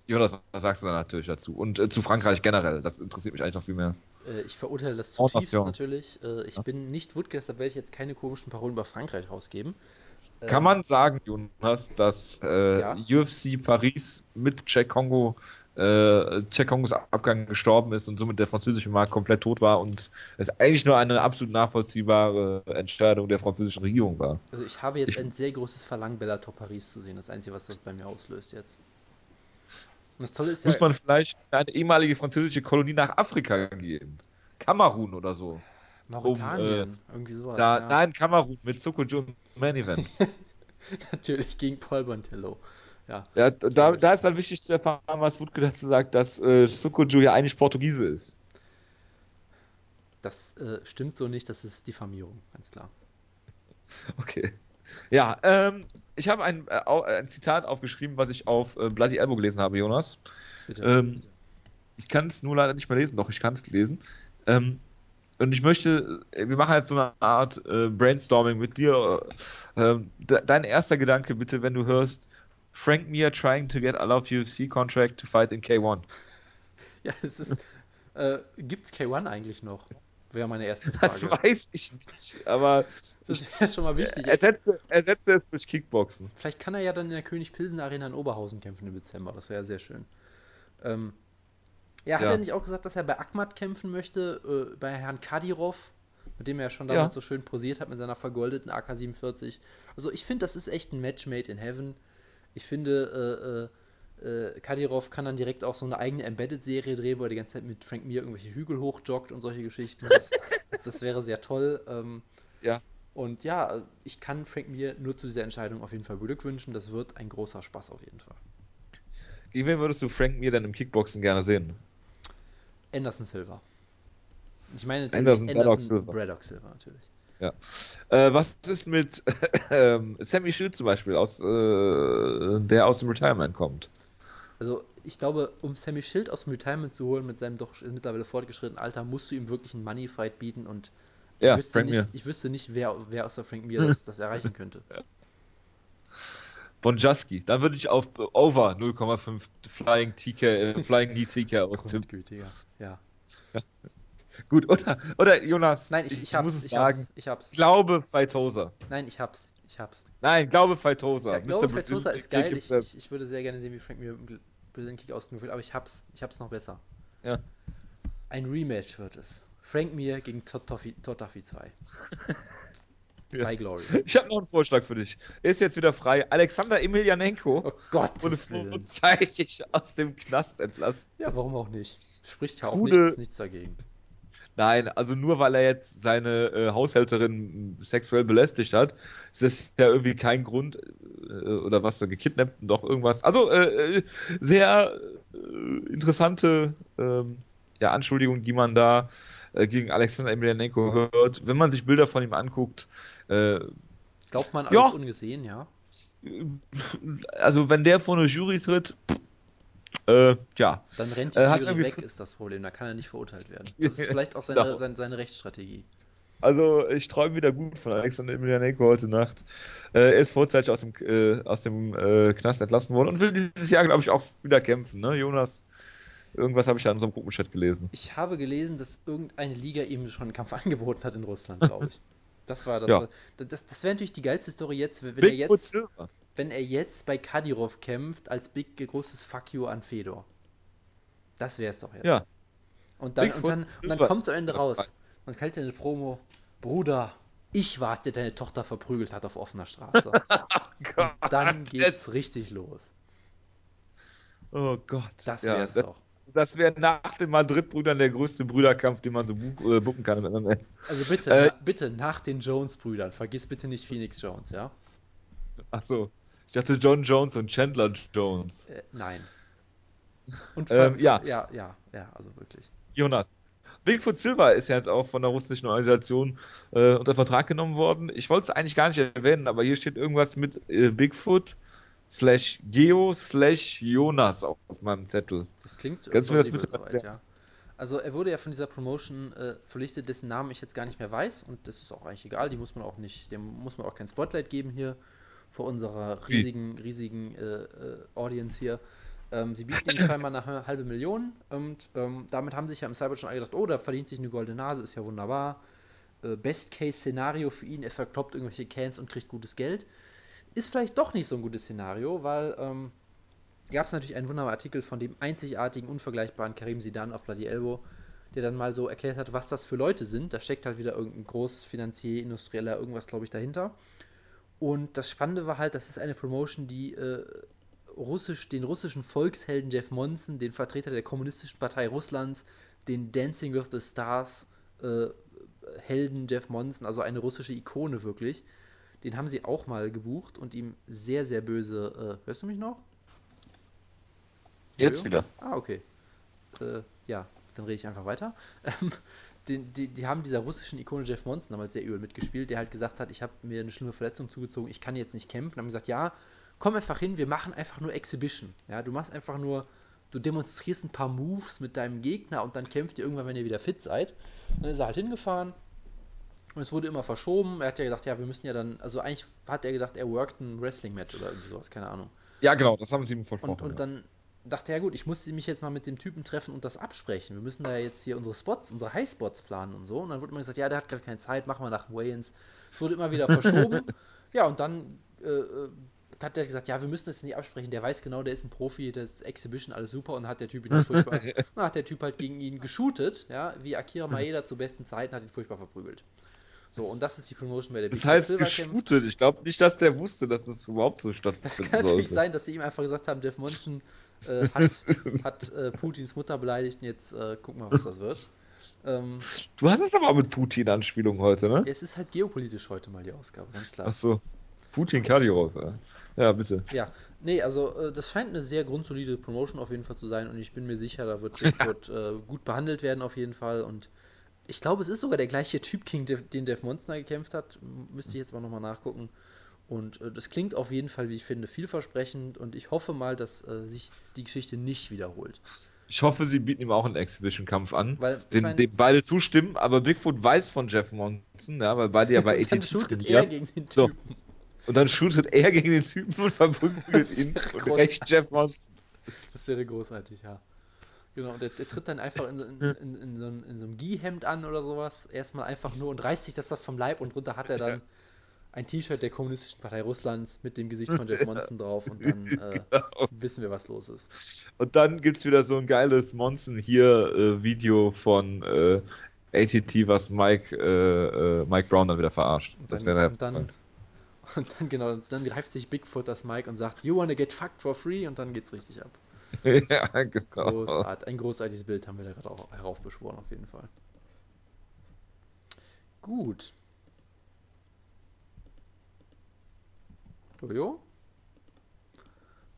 Jonas, was sagst du da natürlich dazu? Und äh, zu Frankreich generell, das interessiert mich eigentlich noch viel mehr. Äh, ich verurteile das zutiefst natürlich. Äh, ich Ja. bin nicht Woodcast, deshalb werde ich jetzt keine komischen Parolen über Frankreich rausgeben. Kann Ähm, man sagen, Jonas, dass äh, Ja. UFC Paris mit Jack Kongo, äh, Jack Kongos Abgang gestorben ist und somit der französische Markt komplett tot war und es eigentlich nur eine absolut nachvollziehbare Entscheidung der französischen Regierung war. Also ich habe jetzt Ich- ein sehr großes Verlangen, Bellator Paris zu sehen. Das Einzige, was das bei mir auslöst jetzt. Und das Tolle ist ja, Muss man vielleicht eine ehemalige französische Kolonie nach Afrika geben? Kamerun oder so. Mauretanien, irgendwie sowas. Da, ja. Nein, Kamerun mit Sokojo im Main Event. Natürlich gegen Paul Bontello. Ja, ja, da, da ist dann wichtig zu erfahren, was Wutke dazu sagt, dass äh, Sokojo ja eigentlich Portugiese ist. das äh, stimmt so nicht, das ist Diffamierung, ganz klar. Okay. Ja, ähm, ich habe ein, äh, ein Zitat aufgeschrieben, was ich auf äh, Bloody Elbow gelesen habe, Jonas. Bitte. Ähm, Ich kann es nur leider nicht mehr lesen, doch ich kann es lesen. Ähm, und ich möchte, äh, wir machen jetzt so eine Art äh, Brainstorming mit dir. Äh, ähm, de dein erster Gedanke bitte, wenn du hörst, Frank Mir trying to get a love UFC contract to fight in K1. ja, es ist. äh, gibt's K1 eigentlich noch? Wäre meine erste Das Frage. weiß ich nicht, aber Das wäre schon mal wichtig. ersetze, ersetze es durch Kickboxen. Vielleicht kann er ja dann in der König Pilsen Arena in Oberhausen kämpfen im Dezember. Das wäre sehr schön. Ähm, ja, hat Ja. er nicht auch gesagt, dass er bei Ahmad kämpfen möchte, äh, bei Herrn Kadirov, mit dem er ja schon Ja. damals so schön posiert hat mit seiner vergoldeten AK-47. Also ich finde, das ist echt ein Match made in heaven. Ich finde, äh, äh, äh, Kadirov kann dann direkt auch so eine eigene Embedded-Serie drehen, wo er die ganze Zeit mit Frank Mir irgendwelche Hügel hochjoggt und solche Geschichten. Das, das, wäre sehr toll. Ähm, Ja. Und ja, ich kann Frank Mir nur zu dieser Entscheidung auf jeden Fall Glück wünschen. Das wird ein großer Spaß auf jeden Fall. Gegen wen würdest du Frank Mir dann im Kickboxen gerne sehen? Anderson Silva. Ich meine Anderson, Braddock Silva. Braddock Silva natürlich. Ja. Äh, was ist mit ähm, Sammy Shield zum Beispiel, aus, äh, der aus dem Retirement kommt? Also ich glaube, um Sammy Schild aus dem Retirement zu holen mit seinem doch mittlerweile fortgeschrittenen Alter, musst du ihm wirklich einen Money-Fight bieten und Ja, ich, wüsste nicht, ich wüsste nicht, wer, wer außer Frank Mir das, das erreichen könnte. Bonjaski. Dann würde ich auf Over 0,5 Flying TK, äh, Flying Knee TK austippen. Grundgütiger. Ja. Gut, oder, oder Jonas, Nein, ich, ich, hab's. muss es ich sagen, hab's. Ich hab's. glaube Feitosa. Nein, ich hab's. Ich hab's. Nein, glaube Feitosa. Ja, ich glaube, Brazilian ist geil. Ich, ich, ich würde sehr gerne sehen, wie Frank Mir Brazilian Kick ausgenutzt wird, aber ich hab's. Ich hab's noch besser. Ja. Ein Rematch wird es. Frank Mir gegen Tottafi 2. Ja. Bei Glory. Ich habe noch einen Vorschlag für dich. Er ist jetzt wieder frei. Alexander Emelianenko Oh Gott. wurde vorzeitig aus dem Knast entlassen. Ja, warum auch nicht? Spricht ja auch Krude- nichts, nichts dagegen. Nein, also nur weil er jetzt seine äh, Haushälterin sexuell belästigt hat, ist das ja irgendwie kein Grund äh, oder was so gekidnappt und doch irgendwas. Also äh, äh, sehr äh, interessante ähm, ja, Anschuldigungen, die man da äh, gegen Alexander Emelianenko hört. Wenn man sich Bilder von ihm anguckt, äh, Glaubt man alles Ja. ungesehen, ja? also wenn der vor eine Jury tritt, äh, ja, Dann rennt die Äh, Jury weg, ist das Problem. Da kann er nicht verurteilt werden. Das ist vielleicht auch seine, Genau. seine, seine Rechtsstrategie. Also ich träume wieder gut von Alexander Emelianenko heute Nacht. Äh, er ist vorzeitig aus dem, äh, aus dem äh, Knast entlassen worden und will dieses Jahr, glaube ich, auch wieder kämpfen, ne, Jonas? Irgendwas habe ich ja in unserem Gruppenchat gelesen. Ich habe gelesen, dass irgendeine Liga ihm schon einen Kampf angeboten hat in Russland, glaube ich. Das war das. Ja. war- Das, das wäre natürlich die geilste Story jetzt, wenn er Bigfoot jetzt, wenn er jetzt bei Kadyrov kämpft als big großes Fuck you an Fedor. Das wäre es doch jetzt. Ja. Und dann, und Bigfoot dann, und dann kommt am Ende raus. Man hält eine Promo. Bruder, ich war's, der deine Tochter verprügelt hat auf offener Straße. Gott, dann geht's richtig los. Oh Gott. Das Ja, wär's das, doch. Das wäre nach den Madrid-Brüdern der größte Brüderkampf, den man so bu äh, bucken kann. Also bitte, Äh, na, bitte nach den Jones-Brüdern. Vergiss bitte nicht Phoenix Jones, ja? Ach so. Ich dachte John Jones und Chandler Jones. Äh, nein. Und Ähm, ja. ja, ja, ja, also wirklich. Jonas. Bigfoot Silver ist ja jetzt auch von der russischen Organisation äh, unter Vertrag genommen worden. Ich wollte es eigentlich gar nicht erwähnen, aber hier steht irgendwas mit äh, Bigfoot slash Geo slash Jonas auf, auf meinem Zettel. Das klingt du mir das bitte soweit, ja. Also er wurde ja von dieser Promotion äh, verpflichtet, dessen Namen ich jetzt gar nicht mehr weiß und das ist auch eigentlich egal, die muss man auch nicht, dem muss man auch kein Spotlight geben hier vor unserer riesigen, riesigen äh, äh, Audience hier. Ähm, sie bieten ihm scheinmal eine halbe Million und ähm, damit haben sich ja im Cyber schon alle gedacht, oh, da verdient sich eine goldene Nase, ist ja wunderbar. Äh, Best-Case-Szenario für ihn, er verkloppt irgendwelche Cans und kriegt gutes Geld. Ist vielleicht doch nicht so ein gutes Szenario, weil ähm, gab es natürlich einen wunderbaren Artikel von dem einzigartigen, unvergleichbaren Karim Sidan auf Bloody Elbow, der dann mal so erklärt hat, was das für Leute sind. Da steckt halt wieder irgendein Großfinanzier, Industrieller, irgendwas, glaube ich, dahinter. Und das Spannende war halt, das ist eine Promotion, die äh, russisch, den russischen Volkshelden Jeff Monson, den Vertreter der Kommunistischen Partei Russlands, den Dancing with the Stars äh, Helden Jeff Monson, also eine russische Ikone wirklich, den haben sie auch mal gebucht und ihm sehr, sehr böse. Äh, hörst du mich noch? Jetzt wieder. Ah, okay. Äh, ja, dann rede ich einfach weiter. Ähm, die, die, die haben dieser russischen Ikone Jeff Monson damals sehr übel mitgespielt, der halt gesagt hat, ich habe mir eine schlimme Verletzung zugezogen, ich kann jetzt nicht kämpfen. haben gesagt, ja, komm einfach hin, wir machen einfach nur Exhibition. Ja, du machst einfach nur, du demonstrierst ein paar Moves mit deinem Gegner und dann kämpft ihr irgendwann, wenn ihr wieder fit seid. Dann ist er halt hingefahren und es wurde immer verschoben. Er hat ja gedacht, ja, wir müssen ja dann, also eigentlich hat er gedacht, er worked ein Wrestling-Match oder irgendwie sowas, keine Ahnung. Ja, genau, das haben sie ihm versprochen. Und, und ja. dann dachte er, ja gut, ich muss mich jetzt mal mit dem Typen treffen und das absprechen. Wir müssen da jetzt hier unsere Spots, unsere Highspots planen und so. Und dann wurde immer gesagt, ja, der hat gerade keine Zeit, machen wir nach Weigh-ins. Es wurde immer wieder verschoben. ja, und dann äh, äh, hat der gesagt, ja, wir müssen das nicht absprechen. Der weiß genau, der ist ein Profi, das ist Exhibition, alles super. Und hat der Typ ihn furchtbar, dann hat der Typ halt gegen ihn geshootet, ja, wie Akira Maeda zu besten Zeiten, hat ihn furchtbar verprügelt. So, und das ist die Promotion, bei der das Big heißt geshootet. Ich glaube nicht, dass der wusste, dass es überhaupt so Das stattfinden kann natürlich sollte. sein, dass sie ihm einfach gesagt haben, Jeff Monson äh, hat, hat äh, Putins Mutter beleidigt und jetzt äh, gucken wir, was das wird. Ähm, Du hast es aber mit Putin-Anspielung heute, ne? es ist halt geopolitisch heute mal die Ausgabe, ganz klar. Ach so. Putin Kadyrov, ja. Ja, bitte. Ja, nee, also äh, das scheint eine sehr grundsolide Promotion auf jeden Fall zu sein und ich bin mir sicher, da wird Bigfoot äh, gut behandelt werden auf jeden Fall und ich glaube, es ist sogar der gleiche Typ, Dev, den Dev Monster gekämpft hat. Müsste ich jetzt mal nochmal nachgucken. Und äh, das klingt auf jeden Fall, wie ich finde, vielversprechend und ich hoffe mal, dass äh, sich die Geschichte nicht wiederholt. Ich hoffe, sie bieten ihm auch einen Exhibition-Kampf an, Weil, den, mein, dem beide zustimmen, aber Bigfoot weiß von Jeff Monson, ja, weil beide ja bei AT&T er trainieren. gegen den So. Und dann shootet er gegen den Typen und verprügelt ihn und rächt Jeff Monson. Das wäre großartig, ja. Genau, und der, der tritt dann einfach in, in, in, in, so, ein, in so einem Gi-Hemd an oder sowas. Erstmal einfach nur und reißt sich das da vom Leib und drunter hat er dann ein T-Shirt der Kommunistischen Partei Russlands mit dem Gesicht von Jeff Monson drauf und dann äh, Genau. wissen wir, was los ist. Und dann gibt's wieder so ein geiles Monson hier äh, Video von äh, ATT, was Mike, äh, äh, Mike Brown dann wieder verarscht. Und Das dann, wäre und dann, und dann genau, dann greift sich Bigfoot das Mike und sagt, You wanna get fucked for free? Und dann geht's richtig ab. ja, genau. Großart, ein großartiges Bild haben wir da gerade auch heraufbeschworen, auf jeden Fall. Gut. Jojo?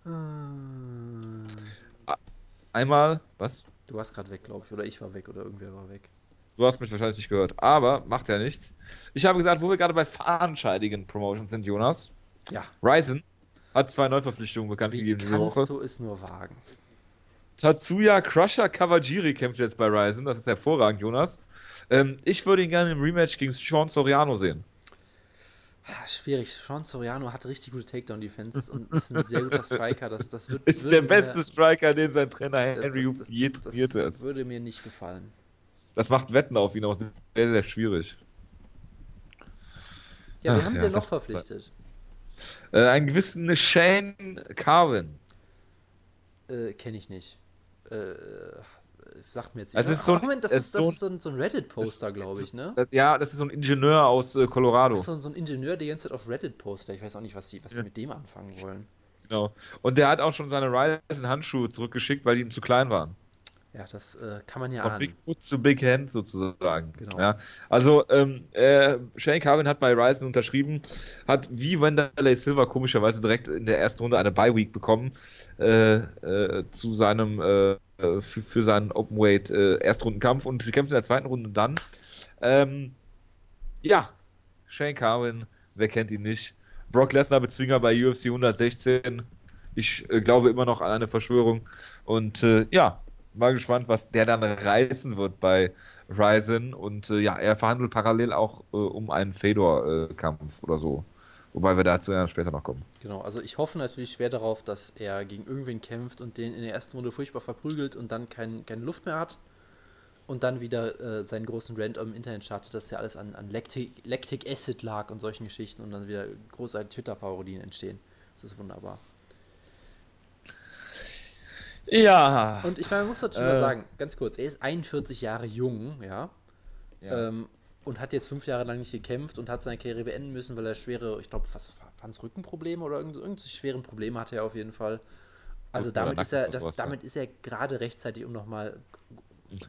Hm. Einmal, was? Du warst gerade weg, glaube ich, oder ich war weg, oder irgendwer war weg. Du hast mich wahrscheinlich nicht gehört, aber macht ja nichts. Ich habe gesagt, wo wir gerade bei fadenscheidigen Promotions sind, Jonas. Ja, Ryzen hat zwei Neuverpflichtungen bekannt wie gegeben diese kannst Woche. du es nur wagen? Tatsuya Crusher Kawajiri kämpft jetzt bei Ryzen. Das ist hervorragend, Jonas. Ähm, ich würde ihn gerne im Rematch gegen Sean Soriano sehen. Ah, Schwierig. Sean Soriano hat richtig gute Takedown-Defense und ist ein sehr guter Striker. Das, das wird, Ist der mir- beste Striker, den sein Trainer das- Henry das- das- je das trainiert hat. würde mir nicht gefallen. Das macht Wetten auf ihn auch sehr, sehr schwierig. Ja, wir Ach haben ja, sie ja noch das- verpflichtet. Äh, einen gewissen Shane Carvin. Äh, kenne ich nicht. Äh, sagt mir jetzt Also nicht. es ist so ein- Ach, Moment, das ist, ist das so ist so ein, so Reddit-Poster, glaube ich, ne? Das, ja, das ist so ein Ingenieur aus äh, Colorado. Das ist so ein, so ein Ingenieur, der ganze Zeit auf Reddit postet. Ich weiß auch nicht, was sie was Ja. mit dem anfangen wollen. Genau. Und der hat auch schon seine Ryzen-Handschuhe zurückgeschickt, weil die ihm zu klein waren. Ja, das äh, kann man ja Von ahnen. Bigfoot zu Big Hand sozusagen. Genau. Ja, also ähm, äh, Shane Carvin hat bei Ryzen unterschrieben, hat wie Wanderlei Silva komischerweise direkt in der ersten Runde eine Bye Week bekommen äh, äh, zu seinem äh, für, für seinen Openweight äh, Erstrundenkampf und kämpft in der zweiten Runde dann. Ähm, ja, Shane Carvin, wer kennt ihn nicht? Brock Lesnar Bezwinger bei UFC 116. Ich glaube immer noch an eine Verschwörung und ja, mal gespannt, was der dann reißen wird bei Ryzen. Und äh, ja, er verhandelt parallel auch äh, um einen Fedor-Kampf oder so. Wobei wir dazu ja später noch kommen. Genau, also ich hoffe natürlich schwer darauf, dass er gegen irgendwen kämpft und den in der ersten Runde furchtbar verprügelt und dann kein, keine Luft mehr hat. Und dann wieder äh, seinen großen Rant im Internet startet, dass ja alles an, an Lactic, Lactic Acid lag und solchen Geschichten und dann wieder großartige Twitter-Parodien entstehen. Das ist wunderbar. Ja. Und ich meine, man muss natürlich Äh. mal sagen, ganz kurz, er ist 41 Jahre jung, ja, ja. ähm, und hat jetzt fünf Jahre lang nicht gekämpft und hat seine Karriere beenden müssen, weil er schwere, ich glaube, was waren es Rückenprobleme oder irgend- irgendwelche schweren Probleme hatte er auf jeden Fall. Also Rücken- damit ist er, das, ja. damit ist er gerade rechtzeitig, um nochmal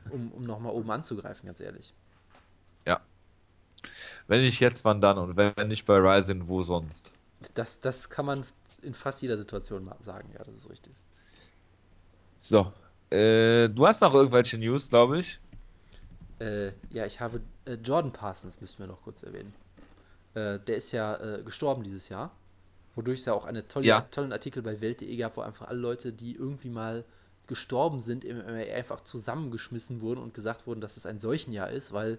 um, um noch mal oben anzugreifen, ganz ehrlich. wenn nicht jetzt, wann dann? Und wenn nicht bei Ryzen, wo sonst? Das, das kann man in fast jeder Situation sagen, ja, das ist richtig. So. Äh, du hast noch irgendwelche News, glaube ich. Äh, ja, ich habe äh, Jordan Parsons, müssten wir noch kurz erwähnen. Äh, der ist ja äh, gestorben dieses Jahr, wodurch es ja auch einen tolle, Ja. tollen Artikel bei Welt.de gab, wo einfach alle Leute, die irgendwie mal gestorben sind, im MMA einfach zusammengeschmissen wurden und gesagt wurden, dass es ein Seuchenjahr ist, weil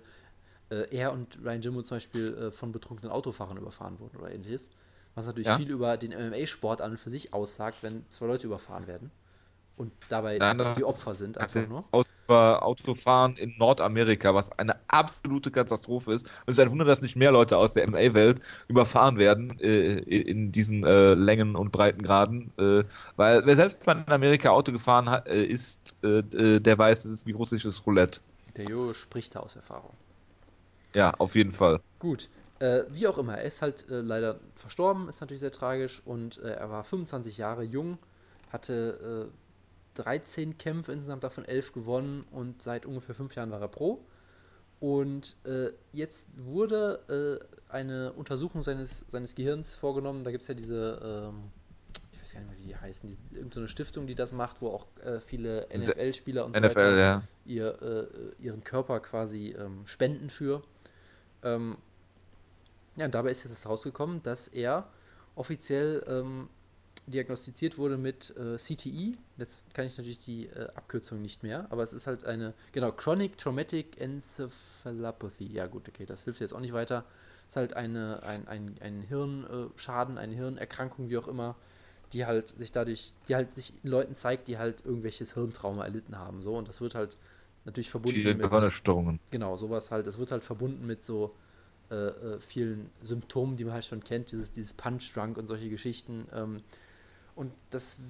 äh, er und Ryan Jimmo zum Beispiel von betrunkenen Autofahrern überfahren wurden oder ähnliches. Was natürlich Ja. viel über den MMA-Sport an und für sich aussagt, wenn zwei Leute überfahren werden und dabei Nein, die Opfer sind, einfach nur. Aus Autofahren in Nordamerika, was eine absolute Katastrophe ist. Und es ist ein Wunder, dass nicht mehr Leute aus der MA-Welt überfahren werden äh, in diesen äh, Längen und Breitengraden. Äh, weil wer selbst mal in Amerika Auto gefahren hat, äh, ist, äh, äh, der weiß, es ist wie russisches Roulette. Der Jo spricht da aus Erfahrung. Ja, auf jeden Fall. Gut, wie auch immer, er ist halt leider verstorben, ist natürlich sehr tragisch und er war 25 Jahre jung, hatte 13 Kämpfe insgesamt, davon 11 gewonnen und seit ungefähr 5 Jahren war er Pro. Und äh, jetzt wurde äh, eine Untersuchung seines, seines Gehirns vorgenommen. Da gibt es ja diese, ähm, ich weiß gar nicht mehr, wie die heißen, die, irgendeine so Stiftung, die das macht, wo auch äh, viele NFL-Spieler und so NFL, weiter ja. ihr, äh, ihren Körper quasi ähm, spenden für. Ähm, ja, und dabei ist jetzt rausgekommen, dass er offiziell ähm, diagnostiziert wurde mit äh, CTE. Jetzt kann ich natürlich die äh, Abkürzung nicht mehr, aber es ist halt eine, genau, Chronic Traumatic Encephalopathy. Ja gut, okay, das hilft jetzt auch nicht weiter. Es ist halt eine, ein, ein, ein Hirnschaden, eine Hirnerkrankung, wie auch immer, die halt sich dadurch, die halt sich Leuten zeigt, die halt irgendwelches Hirntrauma erlitten haben. So, und das wird halt natürlich verbunden Viele mit. Gehirnerstörungen. Genau, sowas halt. Das wird halt verbunden mit so äh, äh, vielen Symptomen, die man halt schon kennt, dieses, dieses Punch-Drunk und solche Geschichten. Ähm, und das,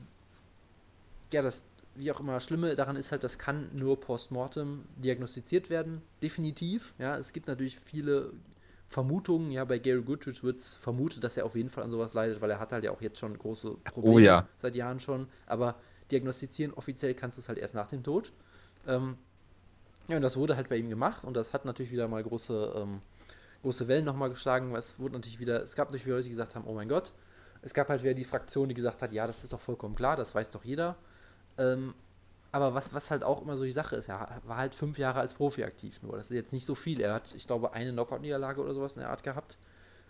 ja, das, wie auch immer, Schlimme daran ist halt, das kann nur postmortem diagnostiziert werden, definitiv. Ja, es gibt natürlich viele Vermutungen. Ja, bei Gary Goodrich wird es vermutet, dass er auf jeden Fall an sowas leidet, weil er hat halt ja auch jetzt schon große Probleme Oh ja. seit Jahren schon. Aber diagnostizieren offiziell kannst du es halt erst nach dem Tod. Ähm, ja, und das wurde halt bei ihm gemacht und das hat natürlich wieder mal große, ähm, große Wellen nochmal geschlagen. Es wurde natürlich wieder, es gab natürlich wieder Leute, die gesagt haben, oh mein Gott. Es gab halt wieder die Fraktion, die gesagt hat, ja, das ist doch vollkommen klar, das weiß doch jeder. Ähm, aber was, was halt auch immer so die Sache ist, er war halt fünf Jahre als Profi aktiv nur. Das ist jetzt nicht so viel. Er hat, ich glaube, eine Knockout-Niederlage oder sowas in der Art gehabt.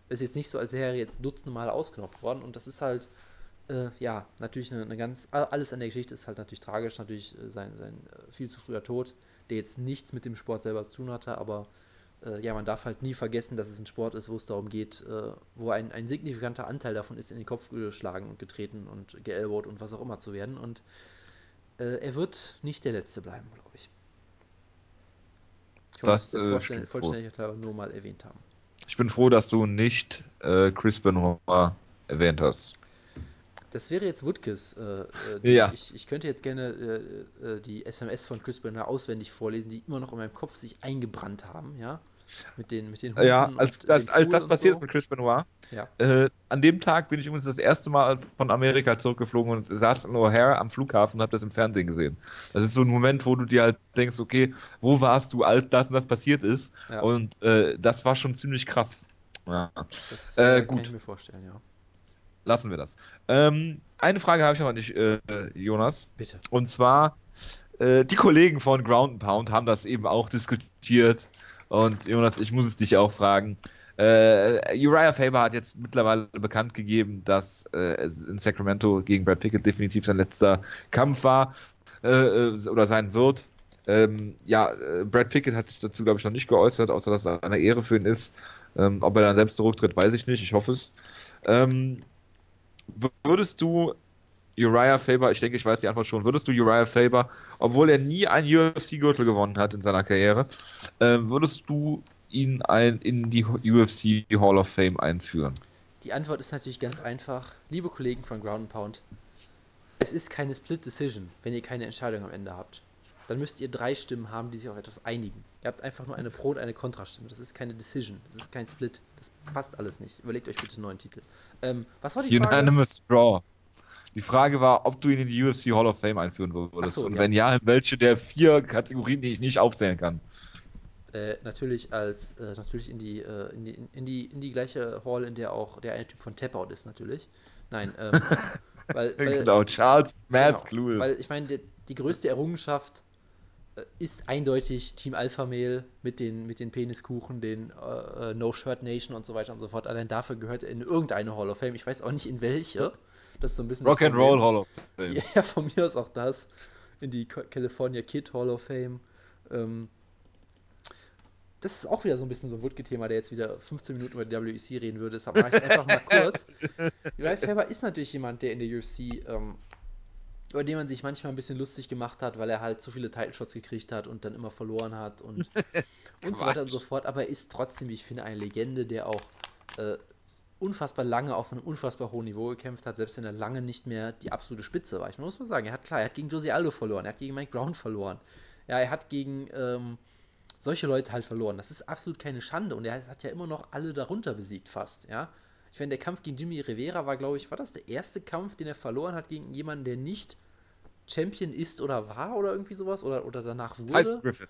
Ist jetzt nicht so, als wäre er jetzt dutzende Mal ausgenockt worden. Und das ist halt, äh, ja, natürlich eine, eine, ganz, alles an der Geschichte ist halt natürlich tragisch. Natürlich äh, sein, sein äh, viel zu früher Tod, der jetzt nichts mit dem Sport selber zu tun hatte. Aber äh, ja, man darf halt nie vergessen, dass es ein Sport ist, wo es darum geht, äh, wo ein, ein signifikanter Anteil davon ist, in den Kopf geschlagen und getreten und geelbowt und was auch immer zu werden. Und äh, er wird nicht der Letzte bleiben, glaube ich. Ich Das, wollte äh, vollständig nur mal erwähnt haben. Ich bin froh, dass du nicht äh, Chris Benoit erwähnt hast. Das wäre jetzt Woodkes. Äh, äh, Ja. ich, ich könnte jetzt gerne äh, äh, die SMS von Chris Brenner auswendig vorlesen, die immer noch in meinem Kopf sich eingebrannt haben, ja? Mit den, mit den Ja, als als Pool das passiert so. ist mit Chris Benoit, Ja. äh, an dem Tag bin ich übrigens das erste Mal von Amerika zurückgeflogen und saß in O'Hare am Flughafen und habe das im Fernsehen gesehen. Das ist so ein Moment, wo du dir halt denkst, okay, wo warst du, als das und das passiert ist? Ja. Und äh, das war schon ziemlich krass. Ja, Das Äh, äh, kann gut. ich mir vorstellen, ja. Lassen wir das. Ähm, eine Frage habe ich noch an dich, äh, Jonas. Bitte. Und zwar, äh, die Kollegen von Ground Pound haben das eben auch diskutiert. Und Jonas, ich muss es dich auch fragen. Äh, Uriah Faber hat jetzt mittlerweile bekannt gegeben, dass äh, es in Sacramento gegen Brad Pickett definitiv sein letzter Kampf war äh, äh, oder sein wird. Ähm, ja, Brad Pickett hat sich dazu, glaube ich, noch nicht geäußert, außer dass es eine Ehre für ihn ist. Ähm, ob er dann selbst zurücktritt, weiß ich nicht. Ich hoffe es. Ähm, würdest du Uriah Faber, ich denke, ich weiß die Antwort schon, würdest du Uriah Faber, obwohl er nie einen UFC-Gürtel gewonnen hat in seiner Karriere, ähm, würdest du ihn ein, in die UFC Hall of Fame einführen? Die Antwort ist natürlich ganz einfach. Liebe Kollegen von Ground Pound, es ist keine Split Decision, wenn ihr keine Entscheidung am Ende habt. Dann müsst ihr drei Stimmen haben, die sich auf etwas einigen. Ihr habt einfach nur eine Pro- und eine Kontrastimme. Das ist keine Decision. Das ist kein Split. Das passt alles nicht. Überlegt euch bitte einen neuen Titel. Ähm, was war die Frage? Unanimous Draw. Die Frage war, ob du ihn in die UFC Hall of Fame einführen würdest. So, Und ja. wenn ja, in welche der vier Kategorien, die ich nicht aufzählen kann. Äh, natürlich als äh, natürlich in die, äh, in die in die in die gleiche Hall, in der auch der eine Typ von Tap Out ist natürlich. Nein, ähm, weil, weil genau, Charles Mask Genau. Weil ich meine, die, die größte Errungenschaft ist eindeutig Team Alpha Male mit den, mit den Peniskuchen, den äh, äh, No Shirt Nation und so weiter und so fort. Allein dafür gehört er in irgendeine Hall of Fame. Ich weiß auch nicht in welche. Das ist so ein bisschen Rock and. Roll Hall of Fame. Ja, von mir aus auch das. In die Ca- California Kid Hall of Fame. Ähm, das ist auch wieder so ein bisschen so ein Wutke-Thema, der jetzt wieder 15 Minuten über die WEC reden würde. Deshalb mache ich es einfach mal kurz. Uriah Faber ist natürlich jemand, der in der UFC, ähm, über den man sich manchmal ein bisschen lustig gemacht hat, weil er halt zu viele Title-Shots gekriegt hat und dann immer verloren hat und, und so weiter und so fort. Aber er ist trotzdem, wie ich finde, eine Legende, der auch äh, unfassbar lange auf einem unfassbar hohen Niveau gekämpft hat, selbst wenn er lange nicht mehr die absolute Spitze war. Ich muss mal sagen, er hat klar, er hat gegen Jose Aldo verloren, er hat gegen Mike Brown verloren. Ja, er hat gegen ähm, solche Leute halt verloren. Das ist absolut keine Schande und er hat ja immer noch alle darunter besiegt fast, ja. Ich meine, der Kampf gegen Jimmy Rivera war, glaube ich, war das der erste Kampf, den er verloren hat gegen jemanden, der nicht Champion ist oder war oder irgendwie sowas oder, oder danach wurde. Heißt Griffin.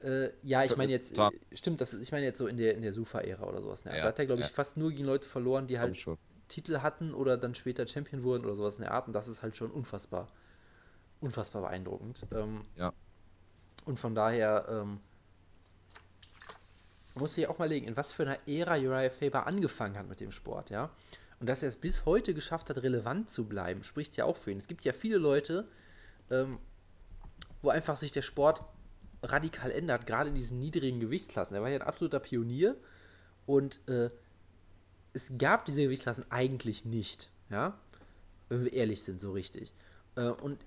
Äh, ja, ich meine jetzt, äh, stimmt, das ist, ich meine jetzt so in der, in der Sufa-Ära oder sowas. Ne? Ja, da hat er, glaube ich, ja. fast nur gegen Leute verloren, die halt. Titel hatten oder dann später Champion wurden oder sowas in der Art. Und das ist halt schon unfassbar, unfassbar beeindruckend. Ähm, Ja. Und von daher ähm, musst du ja auch mal legen, in was für einer Ära Uriah Faber angefangen hat mit dem Sport, ja. Und dass er es bis heute geschafft hat, relevant zu bleiben, spricht ja auch für ihn. Es gibt ja viele Leute, ähm, wo einfach sich der Sport radikal ändert, gerade in diesen niedrigen Gewichtsklassen. Er war ja ein absoluter Pionier und äh, es gab diese Gewichtsklassen eigentlich nicht, ja, wenn wir ehrlich sind, so richtig. Äh, und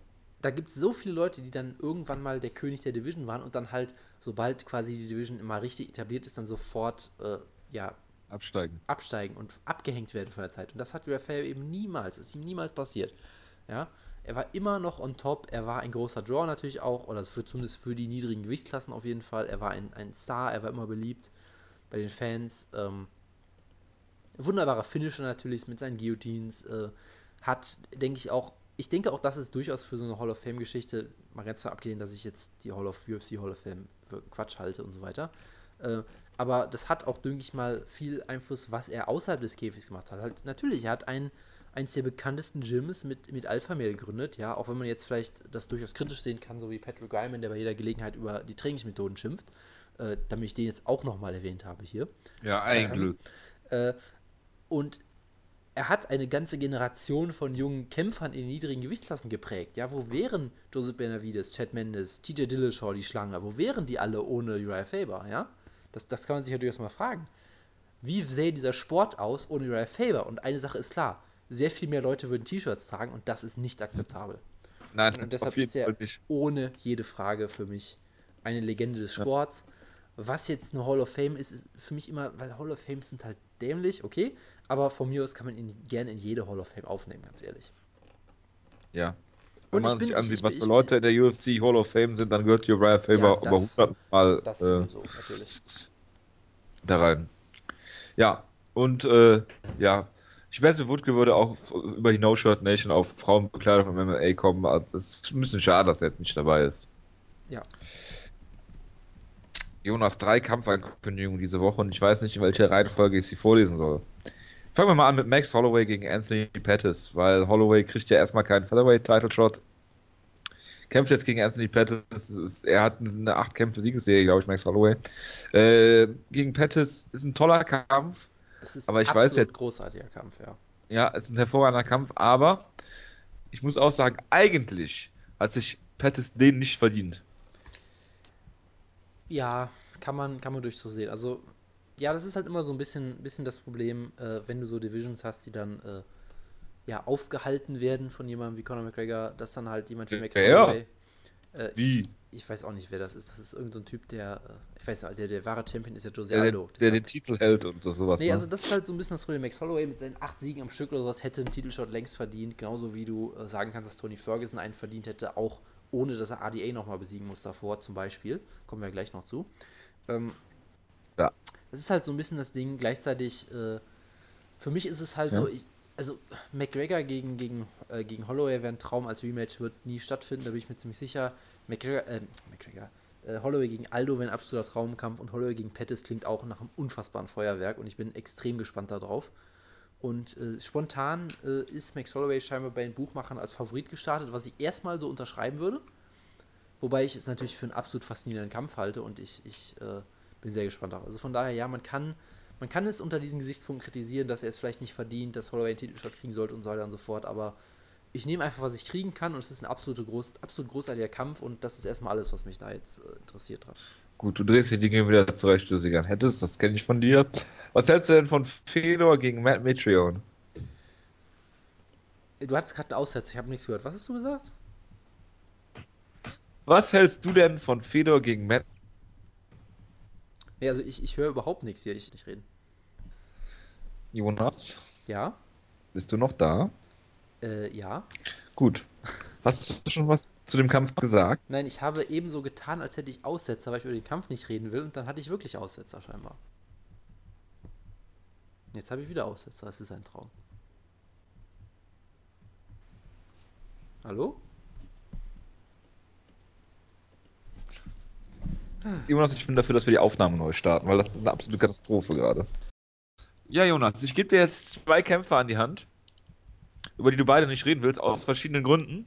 da gibt es so viele Leute, die dann irgendwann mal der König der Division waren und dann halt, sobald quasi die Division immer richtig etabliert ist, dann sofort, äh, ja, Absteigen. absteigen und abgehängt werden von der Zeit. Und das hat Uriah Faber eben niemals, ist ihm niemals passiert. Ja, er war immer noch on top, er war ein großer Draw natürlich auch, oder für, zumindest für die niedrigen Gewichtsklassen auf jeden Fall. Er war ein, ein Star, er war immer beliebt bei den Fans. Ähm, wunderbarer Finisher natürlich mit seinen Guillotines. Äh, hat, denke ich auch, ich denke auch, das ist durchaus für so eine Hall of Fame-Geschichte, mal ganz so abgesehen, dass ich jetzt die Hall of UFC Hall of Fame für Quatsch halte und so weiter. Äh, aber das hat auch, denke ich mal, viel Einfluss, was er außerhalb des Käfigs gemacht hat. Halt, natürlich, er hat ein, eins der bekanntesten Gyms mit, mit Alpha Male gegründet, ja, auch wenn man jetzt vielleicht das durchaus kritisch sehen kann, so wie Patrick Ryman, der bei jeder Gelegenheit über die Trainingsmethoden schimpft, äh, damit ich den jetzt auch nochmal erwähnt habe hier. Ja, ein Ähm, Glück. Äh, und er hat eine ganze Generation von jungen Kämpfern in niedrigen Gewichtsklassen geprägt. Ja, wo wären Joseph Benavides, Chad Mendes, TJ Dillashaw, die Schlange? Wo wären die alle ohne Uriah Faber? Ja, das, das kann man sich ja durchaus mal fragen. Wie sähe dieser Sport aus ohne Uriah Faber? Und eine Sache ist klar: sehr viel mehr Leute würden T-Shirts tragen und das ist nicht akzeptabel. Nein, Und deshalb ist er ohne jede Frage für mich eine Legende des Sports. Was jetzt eine Hall of Fame ist, ist für mich immer, weil Hall of Fames sind halt dämlich, okay, aber von mir aus kann man ihn gerne in jede Hall of Fame aufnehmen, ganz ehrlich. Ja. Und Wenn man ich bin- sich ansieht, was für Leute in der UFC Hall of Fame sind, dann gehört Uriah Faber das- über 100 Mal Das äh, sowieso, natürlich. da rein. Ja, und äh, ja, ich wette, Woodke würde auch über die No-Shirt Nation auf Frauenbekleidung im MMA kommen. Das ist ein bisschen schade, dass er jetzt nicht dabei ist. Ja. Jonas, drei Kampfankündigungen diese Woche und ich weiß nicht, in welcher Reihenfolge ich sie vorlesen soll. Fangen wir mal an mit Max Holloway gegen Anthony Pettis, weil Holloway kriegt ja erstmal keinen Featherweight-Title-Shot. Kämpft jetzt gegen Anthony Pettis. Es Er hat eine 8 Kämpfe Siegesserie, glaube ich, Max Holloway. Äh, gegen Pettis ist ein toller Kampf. Das ist Aber ich ein weiß jetzt- großartiger Kampf, ja. Ja, es ist ein hervorragender Kampf, aber ich muss auch sagen, eigentlich hat sich Pettis den nicht verdient. Ja, kann man, kann man durch so sehen. Also, ja, das ist halt immer so ein bisschen, bisschen das Problem, äh, wenn du so Divisions hast, die dann äh, ja, aufgehalten werden von jemandem wie Conor McGregor, dass dann halt jemand wie Max Ja. Holloway. Äh, Wie? ich weiß auch nicht, wer das ist. Das ist irgendein so Typ, der, äh, ich weiß nicht, der, der wahre Champion ist ja Jose Der, Aldo. der, der den Titel hält und so, sowas. Nee, ne? also das ist halt so ein bisschen das Problem. Max Holloway mit seinen acht Siegen am Stück oder sowas hätte einen Titelshot längst verdient. Genauso wie du äh, sagen kannst, dass Tony Ferguson einen verdient hätte, auch ohne dass er ADA nochmal besiegen muss davor, zum Beispiel. Kommen wir gleich noch zu. Ähm, Ja. Das ist halt so ein bisschen das Ding. Gleichzeitig, äh, für mich ist es halt Ja. so, ich, also McGregor gegen, gegen, äh, gegen Holloway wäre ein Traum als Rematch, wird nie stattfinden, da bin ich mir ziemlich sicher. McGregor, äh, McGregor, äh, Holloway gegen Aldo wäre ein absoluter Traumkampf und Holloway gegen Pettis klingt auch nach einem unfassbaren Feuerwerk und ich bin extrem gespannt darauf. Und äh, spontan äh, ist Max Holloway scheinbar bei den Buchmachern als Favorit gestartet, was ich erstmal so unterschreiben würde. Wobei ich es natürlich für einen absolut faszinierenden Kampf halte und ich, ich äh, bin sehr gespannt darauf. Also von daher, ja, man kann, man kann es unter diesen Gesichtspunkten kritisieren, dass er es vielleicht nicht verdient, dass Holloway einen Titelshot kriegen sollte und so weiter und so fort, aber ich nehme einfach, was ich kriegen kann und es ist ein absolute groß, absolut großartiger Kampf und das ist erstmal alles, was mich da jetzt äh, interessiert hat. Gut, du drehst die Dinge wieder zurecht, du sie gern hättest. Das kenne ich von dir. Was hältst du denn von Fedor gegen Matt Mitrione? Du hattest gerade einen Aussetzer, ich habe nichts gehört. Was hast du gesagt? Was hältst du denn von Fedor gegen Matt? Nee, also ich, ich höre überhaupt nichts hier, ich nicht reden. Jonas, Ja? bist du noch da? Äh, ja. Gut. Hast du schon was zu dem Kampf gesagt? Nein, ich habe eben so getan, als hätte ich Aussetzer, weil ich über den Kampf nicht reden will. Und dann hatte ich wirklich Aussetzer scheinbar. Jetzt habe ich wieder Aussetzer. Das ist ein Traum. Hallo? Jonas, ich bin dafür, dass wir die Aufnahme neu starten, weil das ist eine absolute Katastrophe gerade. Ja, Jonas, ich gebe dir jetzt zwei Kämpfer an die Hand über die du beide nicht reden willst, aus verschiedenen Gründen.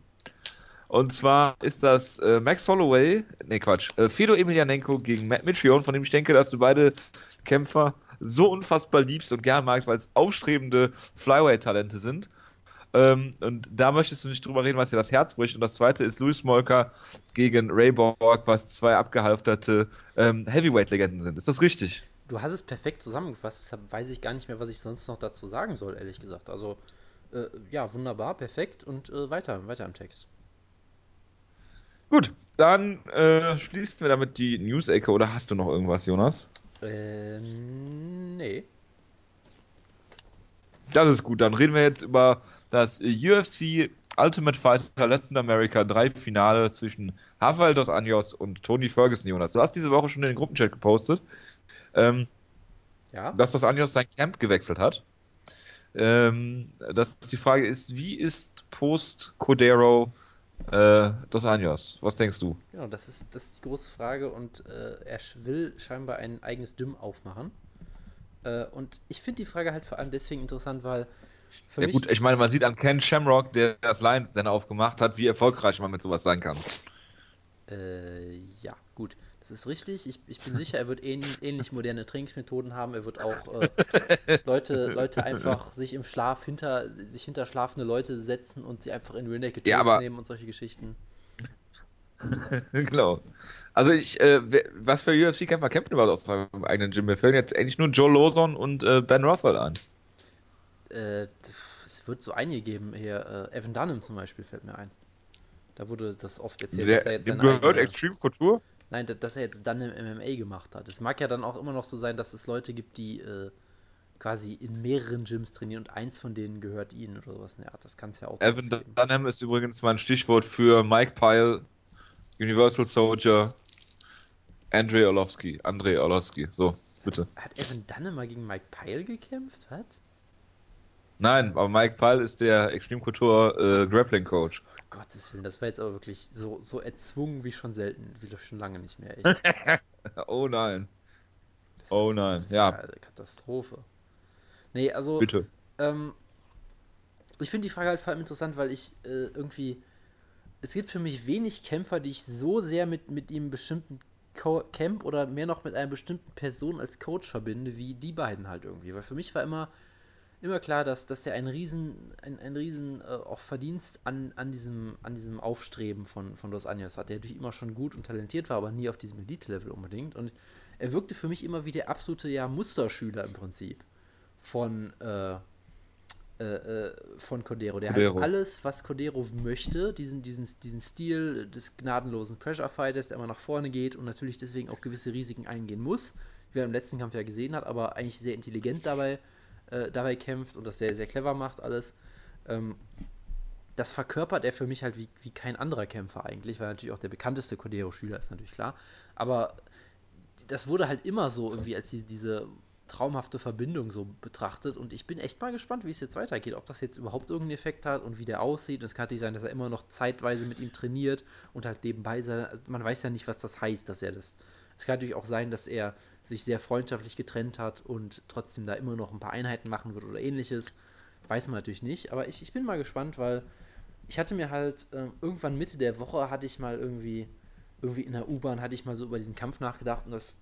Und zwar ist das äh, Max Holloway, ne Quatsch, äh, Fedor Emelianenko gegen Matt Mitrione, von dem ich denke, dass du beide Kämpfer so unfassbar liebst und gern magst, weil es aufstrebende Flyweight-Talente sind. Ähm, und da möchtest du nicht drüber reden, was dir das Herz bricht. Und das zweite ist Louis Molker gegen Ray Borg, was zwei abgehalfterte ähm, Heavyweight-Legenden sind. Ist das richtig? Du hast es perfekt zusammengefasst, deshalb weiß ich gar nicht mehr, was ich sonst noch dazu sagen soll, ehrlich gesagt. Also, äh, ja, wunderbar, perfekt und äh, weiter, weiter im Text. Gut, dann äh, schließen wir damit die News-Ecke oder hast du noch irgendwas, Jonas? Ähm, nee. Das ist gut, dann reden wir jetzt über das UFC Ultimate Fighter Latin America 3 Finale zwischen Rafael dos Anjos und Tony Ferguson, Jonas. Du hast diese Woche schon in den Gruppenchat gepostet, ähm, ja. dass dos Anjos sein Camp gewechselt hat. Ähm, dass die Frage ist, wie ist Post Codero äh, Dos Anjos, was denkst du? Genau, das ist, das ist die große Frage und äh, er will scheinbar ein eigenes Dym aufmachen. Äh, und ich finde die Frage halt vor allem deswegen interessant, weil. ja, gut, ich meine, man sieht an Ken Shamrock, der das Lions dann aufgemacht hat, wie erfolgreich man mit sowas sein kann. Äh, ja, gut. Das ist richtig. Ich, ich bin sicher, er wird ähnlich, ähnlich moderne Trainingsmethoden haben. Er wird auch äh, Leute, Leute einfach sich im Schlaf hinter, sich hinter schlafende Leute setzen und sie einfach in Rear Naked ja, aber... nehmen und solche Geschichten. genau. Also ich, äh, was für UFC-Kämpfer kämpfen überhaupt aus seinem eigenen Gym? Mir fällen jetzt eigentlich nur Joe Lawson und äh, Ben Rothwell ein. Äh, es wird so einige geben hier. Äh, Evan Dunham zum Beispiel fällt mir ein. Da wurde das oft erzählt, Der, dass er jetzt seine gehört eigene... Extreme Couture? Nein, dass er jetzt dann im MMA gemacht hat. Es mag ja dann auch immer noch so sein, dass es Leute gibt, die äh, quasi in mehreren Gyms trainieren und eins von denen gehört ihnen oder sowas. Ja, das kann es ja auch. Evan Dunham ist übrigens mein Stichwort für Mike Pyle, Universal Soldier, Andrei Orlovsky. Andrei Orlovsky. So, bitte. Hat Evan Dunham mal gegen Mike Pyle gekämpft? Was? Nein, aber Mike Pyle ist der Extreme Couture äh, Grappling Coach. Gottes Willen, das war jetzt aber wirklich so, so erzwungen wie schon selten, wie schon lange nicht mehr. oh nein. Das oh nein, ja. Eine Katastrophe. Nee, also. Bitte. Ähm, ich finde die Frage halt vor allem interessant, weil ich äh, irgendwie. Es gibt für mich wenig Kämpfer, die ich so sehr mit, mit einem bestimmten Co Camp oder mehr noch mit einer bestimmten Person als Coach verbinde, wie die beiden halt irgendwie. Weil für mich war immer immer klar, dass, dass er einen riesen, ein, ein riesen äh, auch Verdienst an, an, diesem, an diesem Aufstreben von, von Los Anjos hat, der natürlich immer schon gut und talentiert war, aber nie auf diesem Elite-Level unbedingt. Und er wirkte für mich immer wie der absolute ja, Musterschüler im Prinzip von, äh, äh, äh von Codero. Der Codero. hat alles, was Codero möchte, diesen, diesen, diesen Stil des gnadenlosen Pressure-Fighters, der immer nach vorne geht und natürlich deswegen auch gewisse Risiken eingehen muss, wie er im letzten Kampf ja gesehen hat, aber eigentlich sehr intelligent dabei äh, dabei kämpft und das sehr, sehr clever macht alles. Ähm, das verkörpert er für mich halt wie, wie kein anderer Kämpfer eigentlich, weil natürlich auch der bekannteste Cordero-Schüler ist natürlich klar. Aber das wurde halt immer so irgendwie als die, diese traumhafte Verbindung so betrachtet und ich bin echt mal gespannt, wie es jetzt weitergeht, ob das jetzt überhaupt irgendeinen Effekt hat und wie der aussieht. Und es kann natürlich sein, dass er immer noch zeitweise mit ihm trainiert und halt nebenbei sein. Also man weiß ja nicht, was das heißt, dass er das. Es kann natürlich auch sein, dass er sich sehr freundschaftlich getrennt hat und trotzdem da immer noch ein paar Einheiten machen wird oder ähnliches. Weiß man natürlich nicht, aber ich, ich bin mal gespannt, weil ich hatte mir halt äh, irgendwann Mitte der Woche hatte ich mal irgendwie, irgendwie in der U-Bahn hatte ich mal so über diesen Kampf nachgedacht und das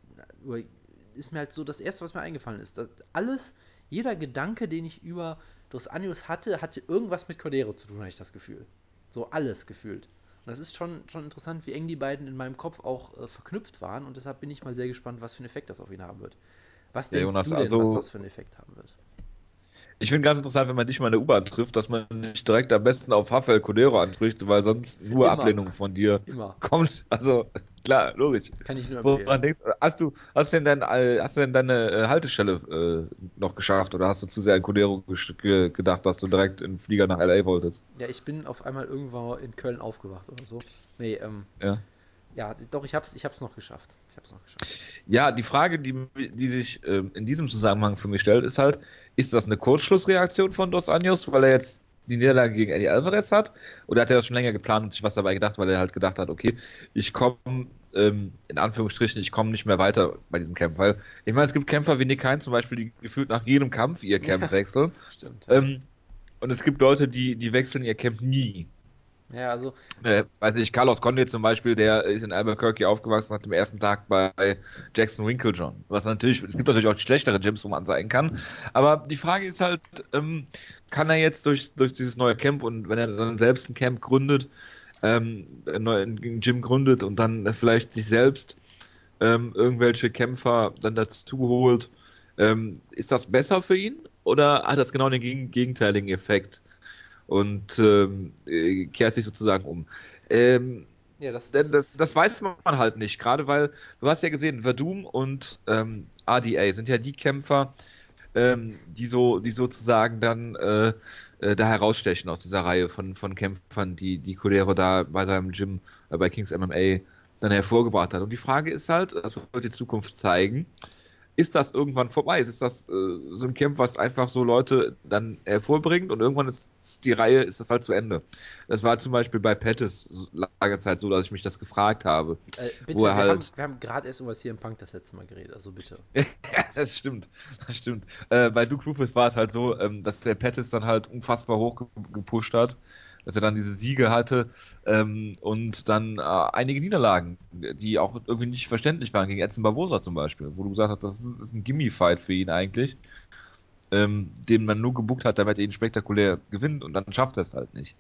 ist mir halt so das erste, was mir eingefallen ist. Dass alles, jeder Gedanke, den ich über Dos Anjos hatte, hatte irgendwas mit Cordero zu tun, habe ich das Gefühl. So alles gefühlt. Und das ist schon, schon interessant, wie eng die beiden in meinem Kopf auch äh, verknüpft waren. Und deshalb bin ich mal sehr gespannt, was für einen Effekt das auf ihn haben wird. Was ja, denkst Jonas, du denn, also, was das für einen Effekt haben wird? Ich finde ganz interessant, wenn man dich mal in der U-Bahn trifft, dass man nicht direkt am besten auf Rafael Codero anspricht, weil sonst nur Immer. Ablehnung von dir Immer. kommt. Also klar, logisch. Kann ich nur empfehlen. Denkst, hast du, hast denn, dein, hast du denn deine äh, Haltestelle äh, noch geschafft oder hast du zu sehr an Codero ge gedacht, dass du direkt in den Flieger nach LA wolltest? Ja, ich bin auf einmal irgendwo in Köln aufgewacht oder so. Nee, ähm. Ja. Ja, doch, ich hab's, ich hab's noch geschafft. Ich hab's noch geschafft. Ja, die Frage, die, die sich äh, in diesem Zusammenhang für mich stellt, ist halt, ist das eine Kurzschlussreaktion von Dos Anjos, weil er jetzt die Niederlage gegen Eddie Alvarez hat? Oder hat er das schon länger geplant und sich was dabei gedacht, weil er halt gedacht hat, okay, ich komme, ähm, in Anführungsstrichen, ich komme nicht mehr weiter bei diesem Kampf. Weil, ich meine, es gibt Kämpfer wie Nick Hein zum Beispiel, die gefühlt nach jedem Kampf ihr Camp ja, wechseln. Stimmt. Ähm, und es gibt Leute, die, die wechseln ihr Camp nie. Ja, also. Äh, weiß ich, Carlos Conde zum Beispiel, der ist in Albuquerque aufgewachsen, hat am ersten Tag bei Jackson Winklejohn. Was natürlich, es gibt natürlich auch schlechtere Gyms, wo man sein kann. Aber die Frage ist halt, ähm, kann er jetzt durch, durch dieses neue Camp und wenn er dann selbst ein Camp gründet, ähm, ein Gym gründet und dann vielleicht sich selbst ähm, irgendwelche Kämpfer dann dazu holt, ähm, ist das besser für ihn oder hat das genau den gegenteiligen Effekt? Und ähm, äh, kehrt sich sozusagen um. Ähm, ja, das, das, das, das, weiß man halt nicht, gerade weil du hast ja gesehen, Verdum und ähm, ADA sind ja die Kämpfer, ähm, die so, die sozusagen dann äh, äh, da herausstechen aus dieser Reihe von, von Kämpfern, die die Cordero da bei seinem Gym äh, bei Kings MMA dann hervorgebracht hat. Und die Frage ist halt, das wird die Zukunft zeigen, ist das irgendwann vorbei? Ist das äh, so ein Camp, was einfach so Leute dann hervorbringt und irgendwann ist die Reihe, ist das halt zu Ende. Das war zum Beispiel bei Pettis lange Zeit so, dass ich mich das gefragt habe. Äh, bitte, wir, halt... haben, wir haben gerade erst über CM Punk das letzte Mal geredet, also bitte. ja, das stimmt, das stimmt. Äh, bei Duke Rufus war es halt so, ähm, dass der Pettis dann halt unfassbar hoch gepusht hat dass er dann diese Siege hatte ähm, und dann äh, einige Niederlagen, die auch irgendwie nicht verständlich waren, gegen Edson Barbosa zum Beispiel, wo du gesagt hast, das ist, ist ein Gimme-Fight für ihn eigentlich, ähm, den man nur gebuckt hat, damit er ihn spektakulär gewinnt und dann schafft er es halt nicht.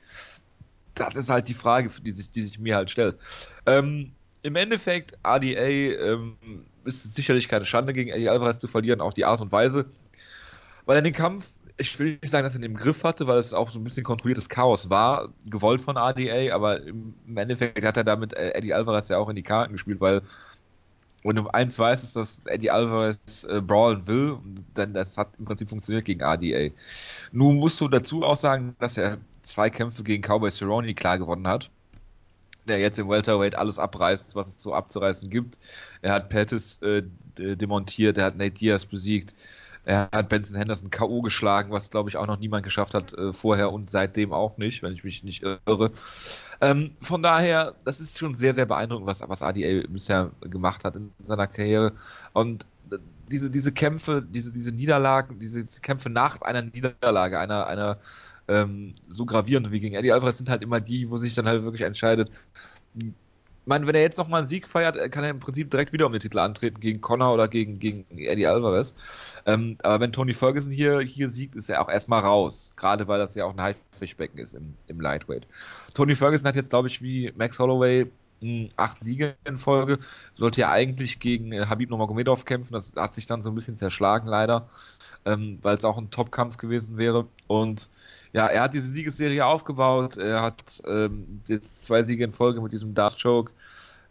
Das ist halt die Frage, die sich, die sich mir halt stellt. Ähm, Im Endeffekt, ADA ähm, ist sicherlich keine Schande gegen Eddie Alvarez zu verlieren, auch die Art und Weise, weil er den Kampf ich will nicht sagen, dass er den im Griff hatte, weil es auch so ein bisschen kontrolliertes Chaos war, gewollt von ADA, aber im Endeffekt hat er damit äh, Eddie Alvarez ja auch in die Karten gespielt, weil wenn du eins weißt, ist, dass Eddie Alvarez äh, brawlen will, denn das hat im Prinzip funktioniert gegen ADA. Nun musst du dazu auch sagen, dass er zwei Kämpfe gegen Cowboy Cerrone klar gewonnen hat der jetzt im Welterweight alles abreißt, was es so abzureißen gibt. Er hat Pettis äh, demontiert, er hat Nate Diaz besiegt, er hat Benson Henderson K.O. geschlagen, was glaube ich auch noch niemand geschafft hat äh, vorher und seitdem auch nicht, wenn ich mich nicht irre. Ähm, von daher, das ist schon sehr, sehr beeindruckend, was, was ADA bisher gemacht hat in seiner Karriere. Und äh, diese, diese Kämpfe, diese, diese Niederlagen, diese, diese Kämpfe nach einer Niederlage, einer, einer ähm, so gravierenden wie gegen Eddie Alvarez sind halt immer die, wo sich dann halt wirklich entscheidet, meine, wenn er jetzt nochmal einen Sieg feiert, kann er im Prinzip direkt wieder um den Titel antreten gegen Connor oder gegen, gegen Eddie Alvarez. Ähm, aber wenn Tony Ferguson hier, hier siegt, ist er auch erstmal raus. Gerade weil das ja auch ein Haifischbecken ist im, im Lightweight. Tony Ferguson hat jetzt, glaube ich, wie Max Holloway hm, acht Siege in Folge, sollte ja eigentlich gegen äh, Habib Nurmagomedov kämpfen, das hat sich dann so ein bisschen zerschlagen leider, ähm, weil es auch ein Top-Kampf gewesen wäre und ja, er hat diese Siegesserie aufgebaut. Er hat ähm, jetzt zwei Siege in Folge mit diesem Dark Choke.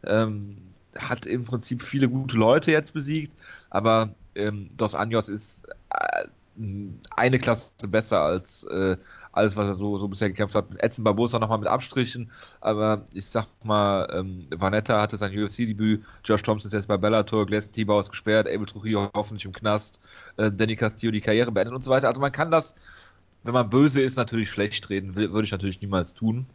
Ähm, hat im Prinzip viele gute Leute jetzt besiegt, aber ähm, Dos Anjos ist äh, eine Klasse besser als äh, alles, was er so, so bisher gekämpft hat. Edson Barbosa nochmal mit Abstrichen, aber ich sag mal, ähm, Vanetta hatte sein UFC-Debüt, Josh Thompson ist jetzt bei Bellator, Glenn Tibau ist gesperrt, Abel Trujillo hoffentlich im Knast, äh, Danny Castillo die Karriere beendet und so weiter. Also man kann das wenn man böse ist, natürlich schlecht reden, würde ich natürlich niemals tun.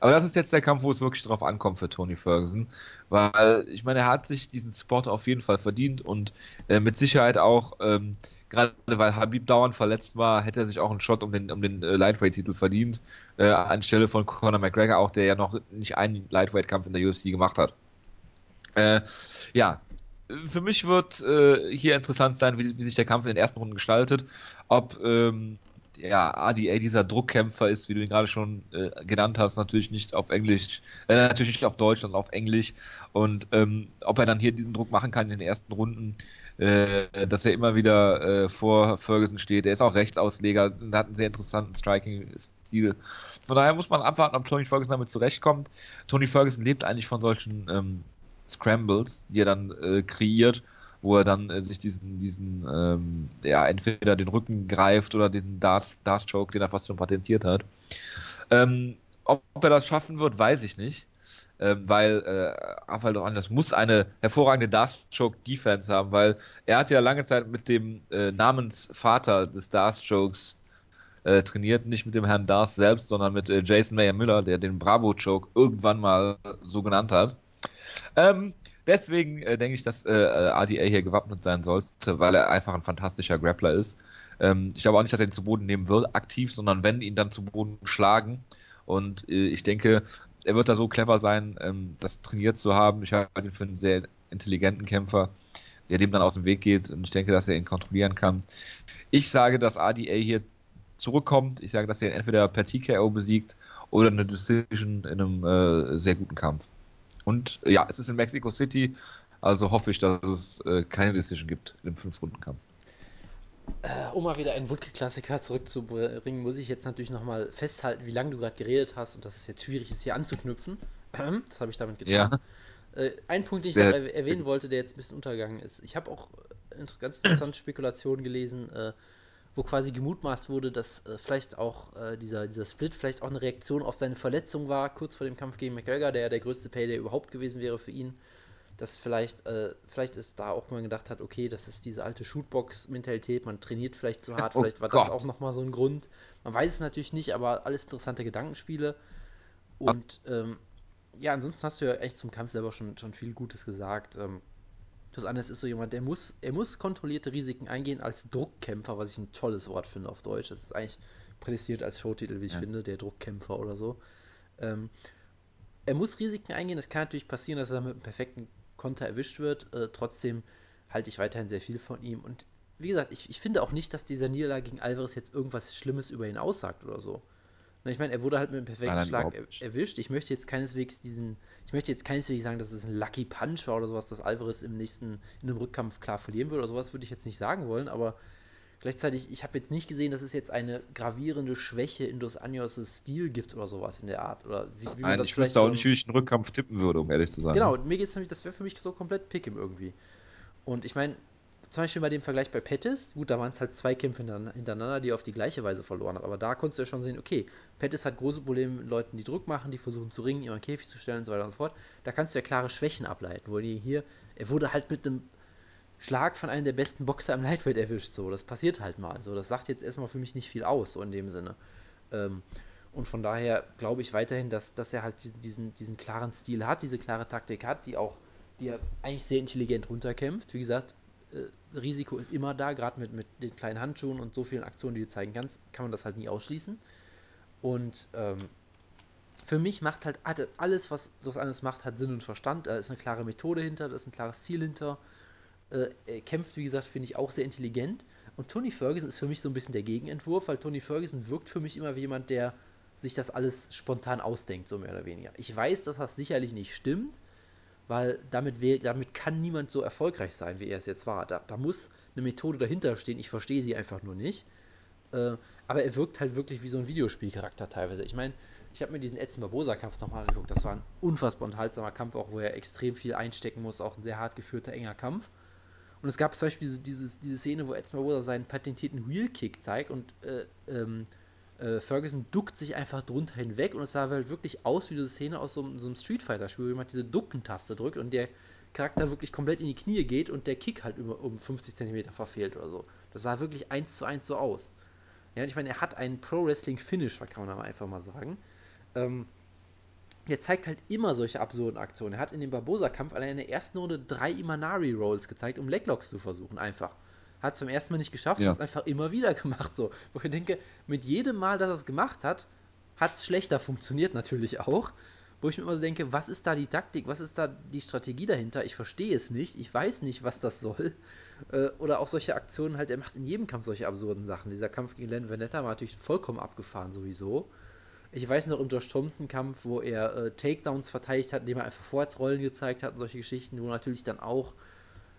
Aber das ist jetzt der Kampf, wo es wirklich drauf ankommt für Tony Ferguson. Weil, ich meine, er hat sich diesen Spot auf jeden Fall verdient und äh, mit Sicherheit auch, ähm, gerade weil Habib dauernd verletzt war, hätte er sich auch einen Shot um den, um den äh, Lightweight-Titel verdient. Äh, anstelle von Conor McGregor auch, der ja noch nicht einen Lightweight-Kampf in der UFC gemacht hat. Äh, ja, für mich wird äh, hier interessant sein, wie, wie, sich der Kampf in den ersten Runden gestaltet. Ob ähm, ja, ADA dieser Druckkämpfer ist, wie du ihn gerade schon äh, genannt hast, natürlich nicht auf Englisch, äh, natürlich nicht auf Deutsch, sondern auf Englisch. Und ähm, ob er dann hier diesen Druck machen kann in den ersten Runden, äh, dass er immer wieder äh, vor Ferguson steht. Er ist auch Rechtsausleger hat einen sehr interessanten Striking-Stil. Von daher muss man abwarten, ob Tony Ferguson damit zurechtkommt. Tony Ferguson lebt eigentlich von solchen ähm, Scrambles, die er dann äh, kreiert wo er dann äh, sich diesen, diesen, ähm, ja, entweder den Rücken greift oder diesen Dart, Dart Choke, den er fast schon patentiert hat. Ähm, ob, er das schaffen wird, weiß ich nicht. Ähm, weil äh, Rafael doch anders muss eine hervorragende Dart Choke Defense haben, weil er hat ja lange Zeit mit dem äh, Namensvater des Dart Chokes äh, trainiert, nicht mit dem Herrn Darth selbst, sondern mit äh, Jason Mayer Müller, der den Bravo-Choke irgendwann mal so genannt hat. Ähm, deswegen äh, denke ich, dass äh, ADA hier gewappnet sein sollte, weil er einfach ein fantastischer Grappler ist. Ähm, ich glaube auch nicht, dass er ihn zu Boden nehmen wird, aktiv, sondern wenn ihn dann zu Boden schlagen. Und äh, ich denke, er wird da so clever sein, ähm, das trainiert zu haben. Ich halte ihn für einen sehr intelligenten Kämpfer, der dem dann aus dem Weg geht. Und ich denke, dass er ihn kontrollieren kann. Ich sage, dass ADA hier zurückkommt. Ich sage, dass er ihn entweder per TKO besiegt oder eine Decision in einem äh, sehr guten Kampf. Und ja, es ist in Mexico City, also hoffe ich, dass es äh, keine Decision gibt im Fünf-Runden-Kampf. Äh, um mal wieder einen Wutke-Klassiker zurückzubringen, muss ich jetzt natürlich nochmal festhalten, wie lange du gerade geredet hast und dass es jetzt schwierig ist, hier anzuknüpfen. Das habe ich damit getan. Ja. Äh, ein Punkt, den ich noch erwähnen wollte, der jetzt ein bisschen untergegangen ist. Ich habe auch ganz interessante Spekulationen gelesen, äh, wo quasi gemutmaßt wurde, dass äh, vielleicht auch äh, dieser, dieser Split vielleicht auch eine Reaktion auf seine Verletzung war, kurz vor dem Kampf gegen McGregor, der ja der größte Payday überhaupt gewesen wäre für ihn. Dass vielleicht, äh, vielleicht ist da auch mal gedacht hat, okay, das ist diese alte Shootbox-Mentalität, man trainiert vielleicht zu hart, oh vielleicht war Gott. das auch nochmal so ein Grund. Man weiß es natürlich nicht, aber alles interessante Gedankenspiele. Und ähm, ja, ansonsten hast du ja echt zum Kampf selber schon, schon viel Gutes gesagt. Ähm, das andere ist so jemand, der muss, er muss kontrollierte Risiken eingehen als Druckkämpfer, was ich ein tolles Wort finde auf Deutsch. Das ist eigentlich prädestiniert als Showtitel, wie ich ja. finde, der Druckkämpfer oder so. Ähm, er muss Risiken eingehen. Es kann natürlich passieren, dass er mit einem perfekten Konter erwischt wird. Äh, trotzdem halte ich weiterhin sehr viel von ihm. Und wie gesagt, ich, ich finde auch nicht, dass dieser Niederlage gegen Alvarez jetzt irgendwas Schlimmes über ihn aussagt oder so. Ich meine, er wurde halt mit einem perfekten Nein, Schlag er, erwischt. Ich möchte jetzt keineswegs diesen, ich möchte jetzt keineswegs sagen, dass es ein Lucky Punch war oder sowas, dass Alvarez im nächsten, in einem Rückkampf klar verlieren würde oder sowas, würde ich jetzt nicht sagen wollen, aber gleichzeitig, ich habe jetzt nicht gesehen, dass es jetzt eine gravierende Schwäche in Dos Anjos' Stil gibt oder sowas in der Art. Oder wie, wie Nein, ich wüsste auch so nicht, wie ich einen Rückkampf tippen würde, um ehrlich zu sein. Genau, mir geht es nämlich, das wäre für mich so komplett Pick irgendwie. Und ich meine, zum Beispiel bei dem Vergleich bei Pettis, gut, da waren es halt zwei Kämpfe hintereinander, die er auf die gleiche Weise verloren hat. Aber da konntest du ja schon sehen, okay, Pettis hat große Probleme mit Leuten, die Druck machen, die versuchen zu ringen, ihren Käfig zu stellen und so weiter und so fort. Da kannst du ja klare Schwächen ableiten, wo die hier, er wurde halt mit einem Schlag von einem der besten Boxer im Lightweight erwischt, so. Das passiert halt mal. So, das sagt jetzt erstmal für mich nicht viel aus, so in dem Sinne. Ähm, und von daher glaube ich weiterhin, dass, dass er halt diesen, diesen klaren Stil hat, diese klare Taktik hat, die auch, die er eigentlich sehr intelligent runterkämpft. Wie gesagt, äh, Risiko ist immer da, gerade mit, mit den kleinen Handschuhen und so vielen Aktionen, die du zeigen kannst, kann man das halt nie ausschließen. Und ähm, für mich macht halt alles, was das alles macht, hat Sinn und Verstand. Da ist eine klare Methode hinter, da ist ein klares Ziel hinter. Äh, er kämpft, wie gesagt, finde ich auch sehr intelligent. Und Tony Ferguson ist für mich so ein bisschen der Gegenentwurf, weil Tony Ferguson wirkt für mich immer wie jemand, der sich das alles spontan ausdenkt, so mehr oder weniger. Ich weiß, dass das sicherlich nicht stimmt, weil damit, damit kann niemand so erfolgreich sein, wie er es jetzt war. Da, da muss eine Methode dahinter stehen, ich verstehe sie einfach nur nicht. Äh, aber er wirkt halt wirklich wie so ein Videospielcharakter teilweise. Ich meine, ich habe mir diesen Edson Barbosa-Kampf nochmal angeguckt. Das war ein unfassbar unterhaltsamer Kampf, auch wo er extrem viel einstecken muss, auch ein sehr hart geführter, enger Kampf. Und es gab zum Beispiel diese, diese, diese Szene, wo Edson Barbosa seinen patentierten Wheel-Kick zeigt und äh, ähm, äh, Ferguson duckt sich einfach drunter hinweg und es sah halt wirklich aus wie diese Szene aus so, so einem Street Fighter-Spiel, wo jemand diese Ducken-Taste drückt und der Charakter wirklich komplett in die Knie geht und der Kick halt über, um 50 cm verfehlt oder so. Das sah wirklich eins zu eins so aus. Ja, ich meine, er hat einen Pro-Wrestling-Finisher, kann man aber einfach mal sagen. Ähm, der zeigt halt immer solche absurden Aktionen. Er hat in dem Barbosa-Kampf allein in der ersten Runde drei Imanari-Rolls gezeigt, um Leglocks zu versuchen, einfach. Hat es beim ersten Mal nicht geschafft, ja. hat es einfach immer wieder gemacht. So. Wo ich denke, mit jedem Mal, dass er es gemacht hat, hat es schlechter funktioniert natürlich auch. Wo ich mir immer so denke, was ist da die Taktik, was ist da die Strategie dahinter? Ich verstehe es nicht, ich weiß nicht, was das soll. Äh, oder auch solche Aktionen halt, er macht in jedem Kampf solche absurden Sachen. Dieser Kampf gegen Len Venetta war natürlich vollkommen abgefahren sowieso. Ich weiß noch im Josh Thompson-Kampf, wo er äh, Takedowns verteidigt hat, indem er einfach Vorwärtsrollen gezeigt hat und solche Geschichten, wo natürlich dann auch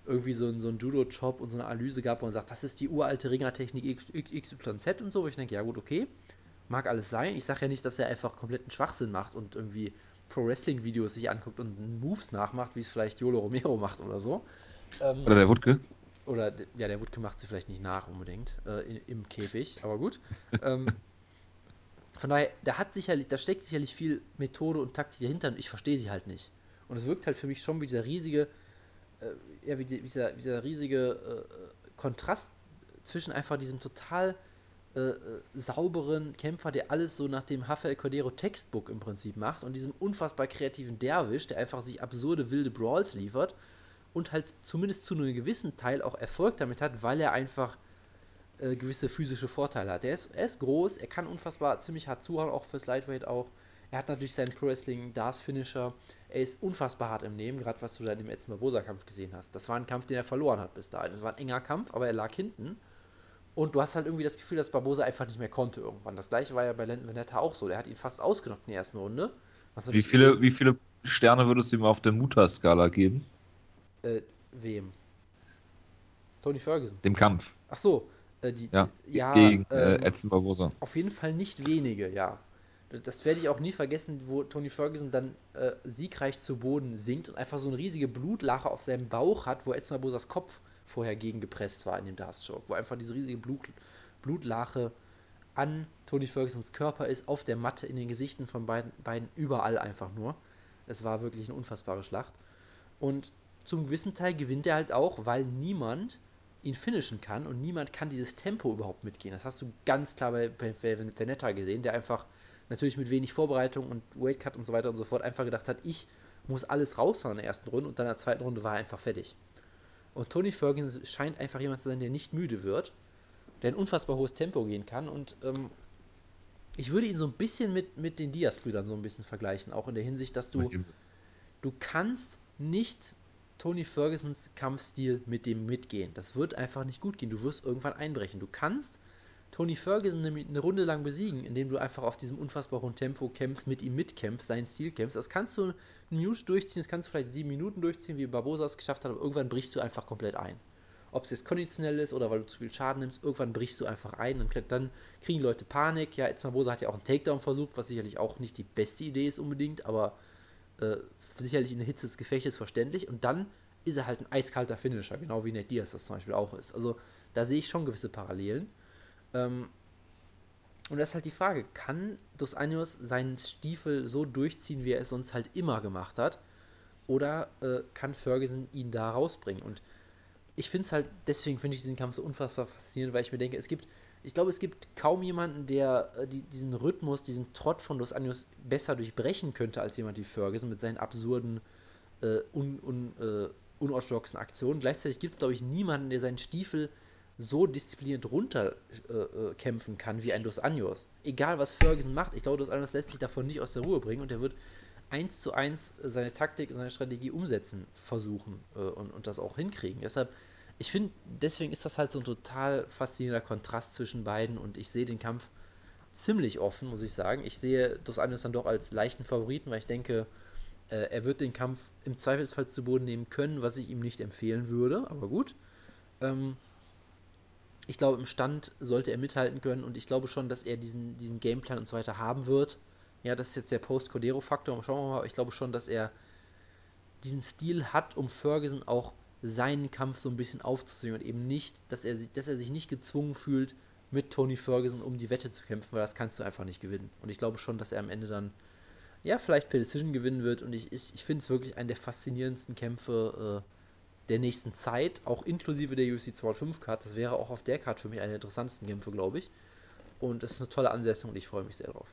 irgendwie so, ein, so ein Judo-Job und so eine Analyse gab, wo man sagt, das ist die uralte Ringertechnik XYZ und so, wo ich denke, ja gut, okay, mag alles sein. Ich sage ja nicht, dass er einfach kompletten Schwachsinn macht und irgendwie Pro-Wrestling-Videos sich anguckt und Moves nachmacht, wie es vielleicht Yolo Romero macht oder so. Ähm, oder der Wutke. Oder, ja, der Wutke macht sie vielleicht nicht nach unbedingt äh, in, im Käfig, aber gut. ähm, von daher, da hat sicherlich, da steckt sicherlich viel Methode und Taktik dahinter und ich verstehe sie halt nicht. Und es wirkt halt für mich schon wie dieser riesige äh, ja, wie, die, wie, dieser, dieser riesige äh, Kontrast zwischen einfach diesem total äh, äh, sauberen Kämpfer, der alles so nach dem Rafael Cordero Textbook im Prinzip macht und diesem unfassbar kreativen Derwisch, der einfach sich absurde wilde Brawls liefert und halt zumindest zu einem gewissen Teil auch Erfolg damit hat, weil er einfach äh, gewisse physische Vorteile hat. Er ist, er ist groß, er kann unfassbar ziemlich hart zuhauen, auch fürs Lightweight auch. Er hat natürlich seinen Pro Wrestling Dars Finisher. Er ist unfassbar hart im Nehmen, gerade was du da in dem Edson Barbosa Kampf gesehen hast. Das war ein Kampf, den er verloren hat bis dahin. Das war ein enger Kampf, aber er lag hinten und du hast halt irgendwie das Gefühl, dass Barbosa einfach nicht mehr konnte irgendwann. Das gleiche war ja bei Landon Venetta auch so. Der hat ihn fast ausgenockt in der ersten Runde. Wie viele, wie viele Sterne würdest du ihm auf der Mutter-Skala geben? Äh, wem? Tony Ferguson. Dem Kampf. Ach so. Äh, die, ja, ja, gegen äh, ähm, Edson Barbosa. Auf jeden Fall nicht wenige, ja. Das werde ich auch nie vergessen, wo Tony Ferguson dann äh, siegreich zu Boden sinkt und einfach so eine riesige Blutlache auf seinem Bauch hat, wo Edson Barbosas Kopf vorher gegengepresst war in dem Darkstroke, wo einfach diese riesige Blut, Blutlache an Tony Fergusons Körper ist, auf der Matte, in den Gesichten von beiden, beiden überall einfach nur. Es war wirklich eine unfassbare Schlacht. Und zum gewissen Teil gewinnt er halt auch, weil niemand ihn finishen kann und niemand kann dieses Tempo überhaupt mitgehen. Das hast du ganz klar bei, bei Venetta gesehen, der einfach natürlich mit wenig Vorbereitung und Weightcut und so weiter und so fort einfach gedacht hat, ich muss alles raushauen in der ersten Runde und dann in der zweiten Runde war er einfach fertig. Und Tony Ferguson scheint einfach jemand zu sein, der nicht müde wird, der ein unfassbar hohes Tempo gehen kann. Und ähm, ich würde ihn so ein bisschen mit, mit den Diaz-Brüdern so ein bisschen vergleichen, auch in der Hinsicht, dass du, du kannst nicht Tony Fergusons Kampfstil mit dem mitgehen. Das wird einfach nicht gut gehen. Du wirst irgendwann einbrechen. Du kannst Tony Ferguson eine, eine, Runde lang besiegen, indem du einfach auf diesem unfassbar hohen Tempo kämpfst, mit ihm mitkämpfst, seinen Stil kämpfst. Das kannst du eine Minute durchziehen, das kannst du vielleicht sieben Minuten durchziehen, wie Barbosa es geschafft hat, aber irgendwann brichst du einfach komplett ein. Ob es jetzt konditionell ist oder weil du zu viel Schaden nimmst, irgendwann brichst du einfach ein. Dann, dann kriegen Leute Panik. Ja, jetzt Barbosa hat ja auch einen Takedown versucht, was sicherlich auch nicht die beste Idee ist unbedingt, aber äh, sicherlich in der Hitze des Gefechtes verständlich. Und dann ist er halt ein eiskalter Finisher, genau wie Ned Diaz das zum Beispiel auch ist. Also da sehe ich schon gewisse Parallelen. Ähm, und das ist halt die Frage, kann Dos Anjos seinen Stiefel so durchziehen, wie er es sonst halt immer gemacht hat? Oder äh, kann Ferguson ihn da rausbringen? Und ich finde es halt, deswegen finde ich diesen Kampf so unfassbar faszinierend, weil ich mir denke, es gibt, ich glaube, es gibt kaum jemanden, der äh, die, diesen Rhythmus, diesen Trott von Dos Anjos besser durchbrechen könnte als jemand wie Ferguson mit seinen absurden, äh, un, un, äh, unorthodoxen Aktionen. Gleichzeitig gibt es, glaube ich, niemanden, der seinen Stiefel so diszipliniert runterkämpfen äh, äh kann wie ein Dos Anjos. Egal was Ferguson macht, ich glaube, Dos Anjos lässt sich davon nicht aus der Ruhe bringen und er wird eins zu eins äh, seine Taktik und seine Strategie umsetzen versuchen äh, und, und das auch hinkriegen. Deshalb, ich finde, deswegen ist das halt so ein total faszinierender Kontrast zwischen beiden und ich sehe den Kampf ziemlich offen, muss ich sagen. Ich sehe Dos Anjos dann doch als leichten Favoriten, weil ich denke, äh, er wird den Kampf im Zweifelsfall zu Boden nehmen können, was ich ihm nicht empfehlen würde, aber gut. Ähm, ich glaube, im Stand sollte er mithalten können und ich glaube schon, dass er diesen, diesen Gameplan und so weiter haben wird. Ja, das ist jetzt der Post-Cordero-Faktor. Schauen wir mal, ich glaube schon, dass er diesen Stil hat, um Ferguson auch seinen Kampf so ein bisschen aufzuzwingen und eben nicht, dass er, dass er sich nicht gezwungen fühlt, mit Tony Ferguson um die Wette zu kämpfen, weil das kannst du einfach nicht gewinnen. Und ich glaube schon, dass er am Ende dann, ja, vielleicht per Decision gewinnen wird und ich, ich, ich finde es wirklich einen der faszinierendsten Kämpfe, äh, der nächsten Zeit, auch inklusive der UFC 205 Card. Das wäre auch auf der Card für mich eine der interessantesten Kämpfe, glaube ich. Und das ist eine tolle Ansetzung und ich freue mich sehr drauf.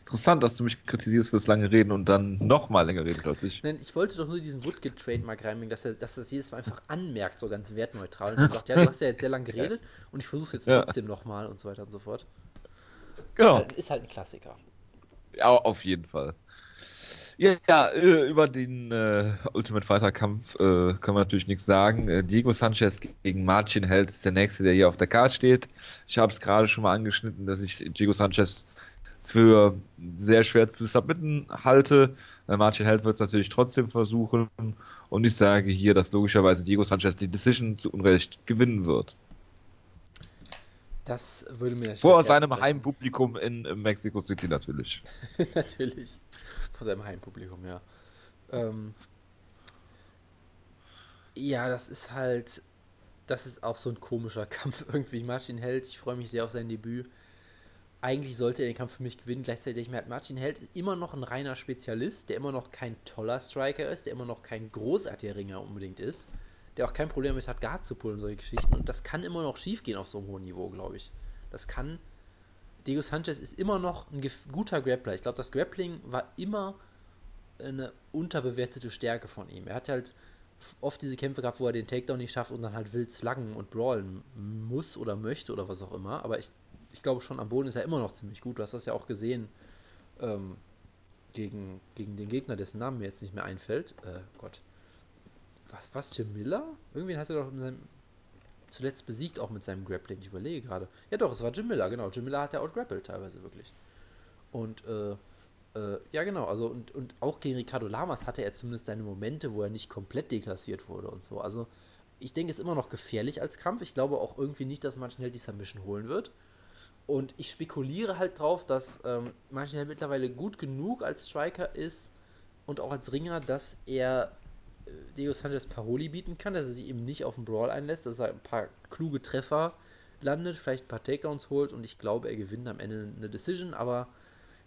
Interessant, dass du mich kritisierst fürs lange Reden und dann noch mal länger redest als ich. Nein, ich wollte doch nur diesen Woodgate-Trademark reinbringen, dass er, dass er das jedes Mal einfach anmerkt, so ganz wertneutral. Und sagt, ja, du hast ja jetzt sehr lange geredet und ich versuche es jetzt ja. trotzdem nochmal und so weiter und so fort. Genau. Ist halt, ist halt ein Klassiker. Ja, auf jeden Fall. Ja, ja äh, über den äh, Ultimate Fighter Kampf äh, können wir natürlich nichts sagen. Äh, Diego Sanchez gegen Marcin Held ist der nächste, der hier auf der Karte steht. Ich habe es gerade schon mal angeschnitten, dass ich Diego Sanchez für sehr schwer zu submitten halte. Äh, Marcin Held wird es natürlich trotzdem versuchen und ich sage hier, dass logischerweise Diego Sanchez die Decision zu Unrecht gewinnen wird. Das würde mir Vor seinem Heimpublikum in Mexico City natürlich. natürlich vor seinem Heimpublikum, ja. Ähm, ja, das ist halt, das ist auch so ein komischer Kampf irgendwie. Martin Held, ich freue mich sehr auf sein Debüt. Eigentlich sollte er den Kampf für mich gewinnen. Gleichzeitig merkt Martin Held immer noch ein reiner Spezialist, der immer noch kein toller Striker ist, der immer noch kein großartiger Ringer unbedingt ist. Der auch kein Problem damit hat, Guard zu pullen, solche Geschichten. Und das kann immer noch schief gehen auf so einem hohen Niveau, glaube ich. Das kann. Diego Sanchez ist immer noch ein guter Grappler. Ich glaube, das Grappling war immer eine unterbewertete Stärke von ihm. Er hat halt oft diese Kämpfe gehabt, wo er den Takedown nicht schafft und dann halt wild sluggen und brawlen muss oder möchte oder was auch immer. Aber ich, ich glaube schon, am Boden ist er immer noch ziemlich gut. Du hast das ja auch gesehen ähm, gegen, gegen den Gegner, dessen Namen mir jetzt nicht mehr einfällt. Äh, Gott. Was, was, Jim Miller? Irgendwen hat er doch seinem, zuletzt besiegt, auch mit seinem Grappling. Ich überlege gerade. Ja doch, es war Jim Miller, genau. Jim Miller hat ja outgrappelt teilweise wirklich. Und äh, äh, ja, genau. Also, und, und auch gegen Ricardo Lamas hatte er zumindest seine Momente, wo er nicht komplett deklassiert wurde und so. Also, ich denke, es ist immer noch gefährlich als Kampf. Ich glaube auch irgendwie nicht, dass man schnell die Submission holen wird. Und ich spekuliere halt drauf, dass ähm, Martinelli mittlerweile gut genug als Striker ist und auch als Ringer, dass er Diego Sanchez Paroli bieten kann, dass er sich eben nicht auf den Brawl einlässt, dass er ein paar kluge Treffer landet, vielleicht ein paar Takedowns holt und ich glaube, er gewinnt am Ende eine Decision, aber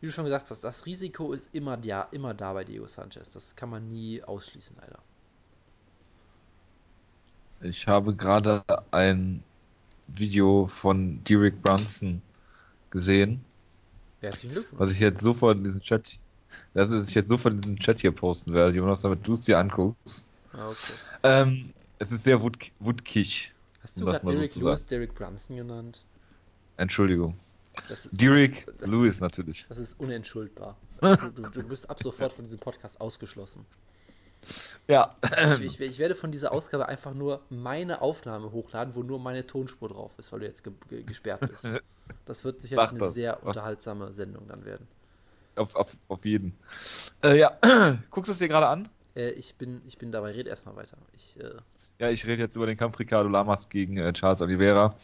wie du schon gesagt hast, das Risiko ist immer da, immer da bei Diego Sanchez. Das kann man nie ausschließen, leider. Ich habe gerade ein Video von Derek Brunson gesehen. Herzlichen Glückwunsch. Was ich jetzt sofort in diesen Chat, das ich jetzt sofort in diesen Chat hier posten werde, Jonas, damit du es dir anguckst. Ah, okay. Ähm, es ist sehr wut wutkig. Hast du gerade Derek so Lewis Derek Brunson genannt? Entschuldigung. Derek Lewis natürlich. Das ist unentschuldbar. Du, du, du, bist ab sofort von diesem Podcast ausgeschlossen. Ja. Ich, ich, ich, werde von dieser Ausgabe einfach nur meine Aufnahme hochladen, wo nur meine Tonspur drauf ist, weil du jetzt ge ge gesperrt bist. Das wird sicherlich eine sehr unterhaltsame Sendung dann werden. Auf, auf, auf jeden. Äh, ja, guckst du es dir gerade an? Äh, ich, bin, ich bin dabei, red erstmal weiter. Ich, äh... Ja, ich rede jetzt über den Kampf Ricardo Lamas gegen äh, Charles Oliveira.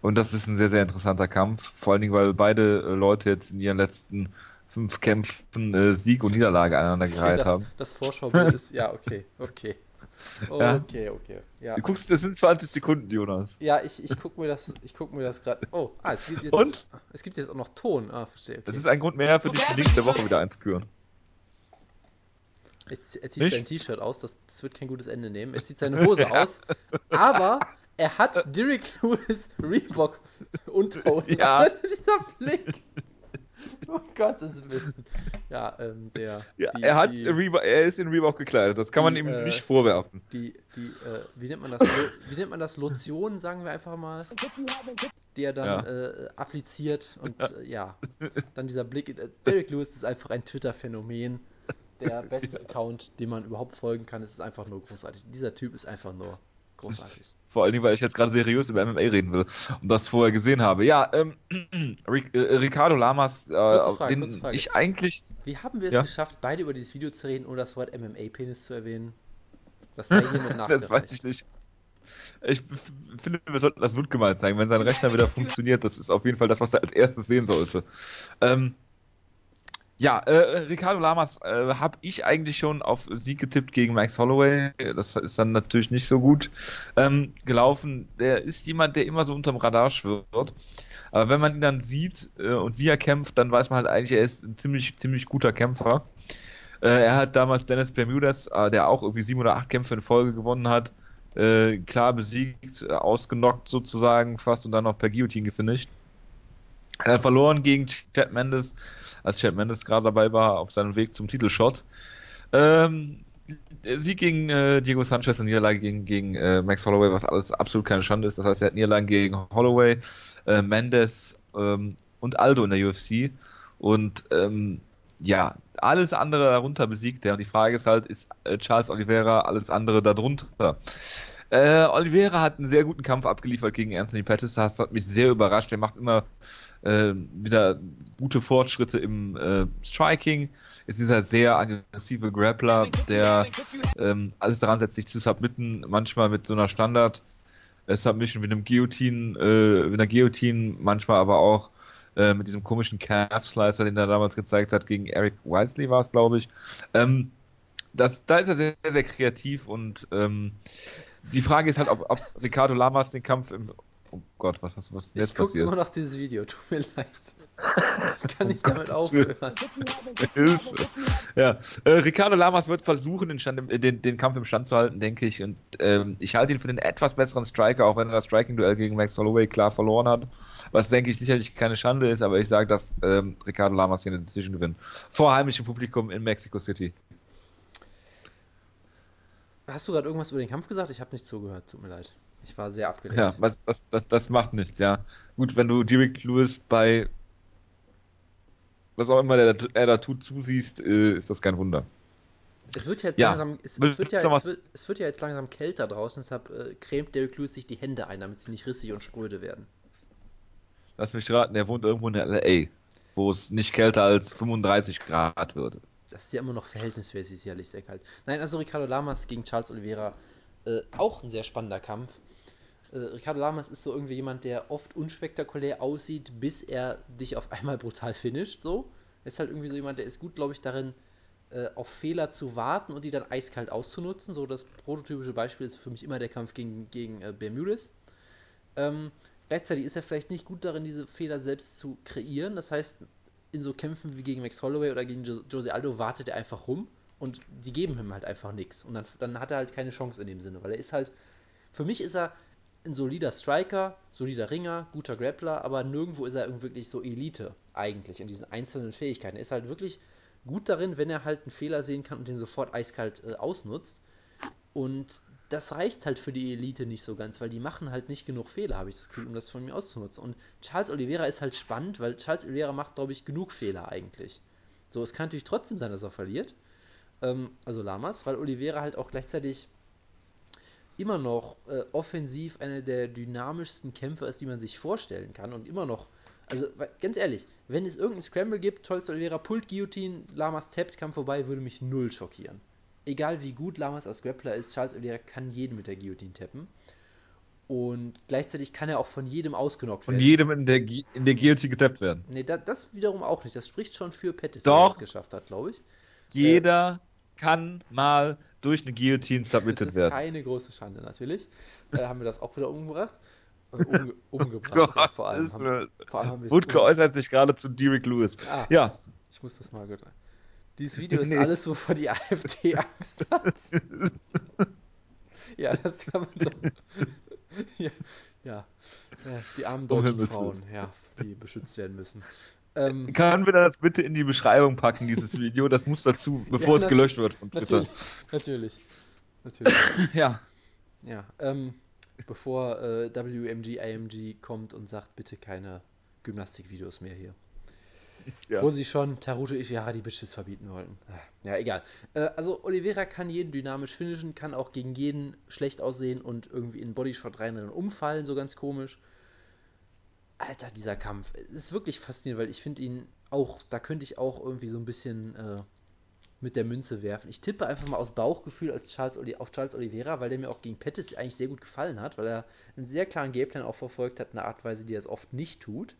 Und das ist ein sehr, sehr interessanter Kampf. Vor allen Dingen, weil beide äh, Leute jetzt in ihren letzten fünf Kämpfen äh, Sieg und Niederlage aneinander gereiht okay, haben. Das Vorschaubild ist, ja, okay, okay. Ja. Okay, okay. Ja. Du guckst, das sind 20 Sekunden, Jonas. Ja, ich, ich guck mir das, ich guck mir das gerade. Oh, ah, es gibt jetzt. Und? Es gibt jetzt auch noch Ton. Ah, verstehe. Okay. Das ist ein Grund mehr für dich, Link der Woche wieder einzuführen. Er, er zieht Nicht? sein T-Shirt aus, das, das, wird kein gutes Ende nehmen. Er zieht seine Hose ja. aus, aber er hat Derek Lewis Reebok Unterhosen. Ja. Dieser Blick. Oh Gottes Willen. Ja, ähm, der. Ja, die, er hat die, Reebok, er ist in Reebok gekleidet, das kann die, man ihm äh, nicht vorwerfen. Die, die, äh, wie nennt man das? wie nennt man das? Lotion, sagen wir einfach mal. Der dann ja. äh, appliziert und äh, ja. Dann dieser Blick. Äh, Derek Lewis ist einfach ein Twitter-Phänomen. Der beste Account, dem man überhaupt folgen kann. Es ist einfach nur großartig. Dieser Typ ist einfach nur großartig. Vor allem, weil ich jetzt gerade seriös über MMA reden will und das vorher gesehen habe. Ja, ähm, äh, Ricardo Lamas, äh, Frage, den ich eigentlich. Wie haben wir es ja? geschafft, beide über dieses Video zu reden, ohne das Wort MMA-Penis zu erwähnen? Das sei hiermit Das weiß ich nicht. Ich finde, wir sollten das Wund gemalt zeigen. Wenn sein Rechner wieder funktioniert, das ist auf jeden Fall das, was er als erstes sehen sollte. Ähm, ja, äh, Ricardo Lamas äh, habe ich eigentlich schon auf Sieg getippt gegen Max Holloway. Das ist dann natürlich nicht so gut ähm, gelaufen. Der ist jemand, der immer so unterm Radar schwirrt. Aber wenn man ihn dann sieht äh, und wie er kämpft, dann weiß man halt eigentlich, er ist ein ziemlich, ziemlich guter Kämpfer. Äh, er hat damals Dennis Bermudez, äh, der auch irgendwie sieben oder acht Kämpfe in Folge gewonnen hat, äh, klar besiegt, ausgenockt sozusagen fast und dann noch per Guillotine gefinisht. Er hat verloren gegen Chad Mendes, als Chad Mendes gerade dabei war, auf seinem Weg zum Titelshot. Ähm, Sieg gegen äh, Diego Sanchez und Niederlage gegen, gegen äh, Max Holloway, was alles absolut keine Schande ist. Das heißt, er hat Niederlagen gegen Holloway, äh, Mendes ähm, und Aldo in der UFC. Und ähm, ja, alles andere darunter besiegt er. Und die Frage ist halt, ist äh, Charles Oliveira alles andere darunter? Äh, Oliveira hat einen sehr guten Kampf abgeliefert gegen Anthony Pettis. Das hat mich sehr überrascht. Er macht immer äh, wieder gute Fortschritte im äh, Striking. Ist dieser sehr aggressive Grappler, der ähm, alles daran setzt, sich zu submitten, manchmal mit so einer Standard äh, wie einem Guillotine, äh, mit einer Guillotine, manchmal aber auch äh, mit diesem komischen Calf Slicer, den er damals gezeigt hat, gegen Eric Wisely war es, glaube ich. Ähm, das, da ist er sehr, sehr, sehr kreativ und ähm, die Frage ist halt, ob, ob Ricardo Lamas den Kampf im Oh Gott, was, was, was ist Ich jetzt gucke passiert? immer noch dieses Video, tut mir leid. Kann Um ich damit Gottes Willen. aufhören? Hilfe. Ja, äh, Ricardo Lamas wird versuchen, den, Stand, äh, den, den Kampf im Stand zu halten, denke ich. Und ähm, ich halte ihn für den etwas besseren Striker, auch wenn er das Striking-Duell gegen Max Holloway klar verloren hat. Was, denke ich, sicherlich keine Schande ist, aber ich sage, dass ähm, Ricardo Lamas hier eine Decision gewinnt. Vor heimischem Publikum in Mexico City. Hast du gerade irgendwas über den Kampf gesagt? Ich habe nicht zugehört, tut mir leid. Ich war sehr abgelenkt. Ja, was, das, das, das macht nichts, ja. Gut, wenn du Derek Lewis bei was auch immer der, er da tut, zusiehst, äh, ist das kein Wunder. Es wird ja jetzt Ja. langsam, es, es, Willst wird du ja, noch es, was- wird, es wird ja jetzt langsam kälter draußen, deshalb äh, cremt Derek Lewis sich die Hände ein, damit sie nicht rissig und spröde werden. Lass mich raten, er wohnt irgendwo in L.A., wo es nicht kälter als 35 Grad wird. Das ist ja immer noch verhältnismäßig sicherlich sehr kalt. Nein, also Ricardo Lamas gegen Charles Oliveira, äh, auch ein sehr spannender Kampf. Äh, Ricardo Lamas ist so irgendwie jemand, der oft unspektakulär aussieht, bis er dich auf einmal brutal finisht, so. Er ist halt irgendwie so jemand, der ist gut, glaube ich, darin, äh, auf Fehler zu warten und die dann eiskalt auszunutzen. So das prototypische Beispiel ist für mich immer der Kampf gegen, gegen äh, Bermudez. Ähm, gleichzeitig ist er vielleicht nicht gut darin, diese Fehler selbst zu kreieren. Das heißt, in so Kämpfen wie gegen Max Holloway oder gegen jo Jose Aldo wartet er einfach rum und die geben ihm halt einfach nichts. Und dann, dann hat er halt keine Chance in dem Sinne, weil er ist halt, für mich ist er ein solider Striker, solider Ringer, guter Grappler, aber nirgendwo ist er irgendwie wirklich so Elite eigentlich in diesen einzelnen Fähigkeiten. Er ist halt wirklich gut darin, wenn er halt einen Fehler sehen kann und den sofort eiskalt äh, ausnutzt. Und das reicht halt für die Elite nicht so ganz, weil die machen halt nicht genug Fehler, habe ich das Gefühl, um das von mir auszunutzen. Und Charles Oliveira ist halt spannend, weil Charles Oliveira macht, glaube ich, genug Fehler eigentlich. So, es kann natürlich trotzdem sein, dass er verliert. Ähm, also Lamas, weil Oliveira halt auch gleichzeitig immer noch äh, offensiv einer der dynamischsten Kämpfer ist, die man sich vorstellen kann und immer noch, also ganz ehrlich, wenn es irgendeinen Scramble gibt, Charles Oliveira pullt Guillotine, Lamas tappt, Kampf vorbei, würde mich null schockieren. Egal wie gut Lamas als Grappler ist, Charles Oliveira kann jeden mit der Guillotine tappen. Und gleichzeitig kann er auch von jedem ausgenockt Von werden. jedem in der, in der Guillotine getappt werden. Nee, da, das wiederum auch nicht. Das spricht schon für Pettis, der es geschafft hat, glaube ich. Jeder kann mal durch eine Guillotine Das submitted ist werden. keine große Schande, natürlich. Äh, haben wir das auch wieder umgebracht? Äh, umge umgebracht, Gott, ja, vor allem. Haben, äh, vor allem haben wir es Wutke um- äußert sich gerade zu Derek Lewis. Ah, Ja, ich muss das mal gut. Dieses Video ist Nee. alles, wovor die AfD Angst hat. ja, das kann man so. ja, ja. ja, die armen deutschen Frauen, ja, die beschützt werden müssen. Ähm, können wir das bitte in die Beschreibung packen, dieses Video? Das muss dazu, bevor es nat- gelöscht wird von Twitter. natürlich, natürlich, natürlich. Ja, Ja, ähm, bevor äh, WMG, IMG kommt und sagt, bitte keine Gymnastikvideos mehr hier. Ja. Wo sie schon Taruto Ishihara die Bitches verbieten wollten. Ja, egal. Äh, also Oliveira kann jeden dynamisch finishen, kann auch gegen jeden schlecht aussehen und irgendwie in Bodyshot reinrennen und umfallen, so ganz komisch. Alter, dieser Kampf. Ist wirklich faszinierend, weil ich finde ihn auch, da könnte ich auch irgendwie so ein bisschen äh, mit der Münze werfen. Ich tippe einfach mal aus Bauchgefühl als Charles Oli auf Charles Oliveira, weil der mir auch gegen Pettis eigentlich sehr gut gefallen hat, weil er einen sehr klaren Gameplan auch verfolgt hat, eine Art Weise, die er es oft nicht tut.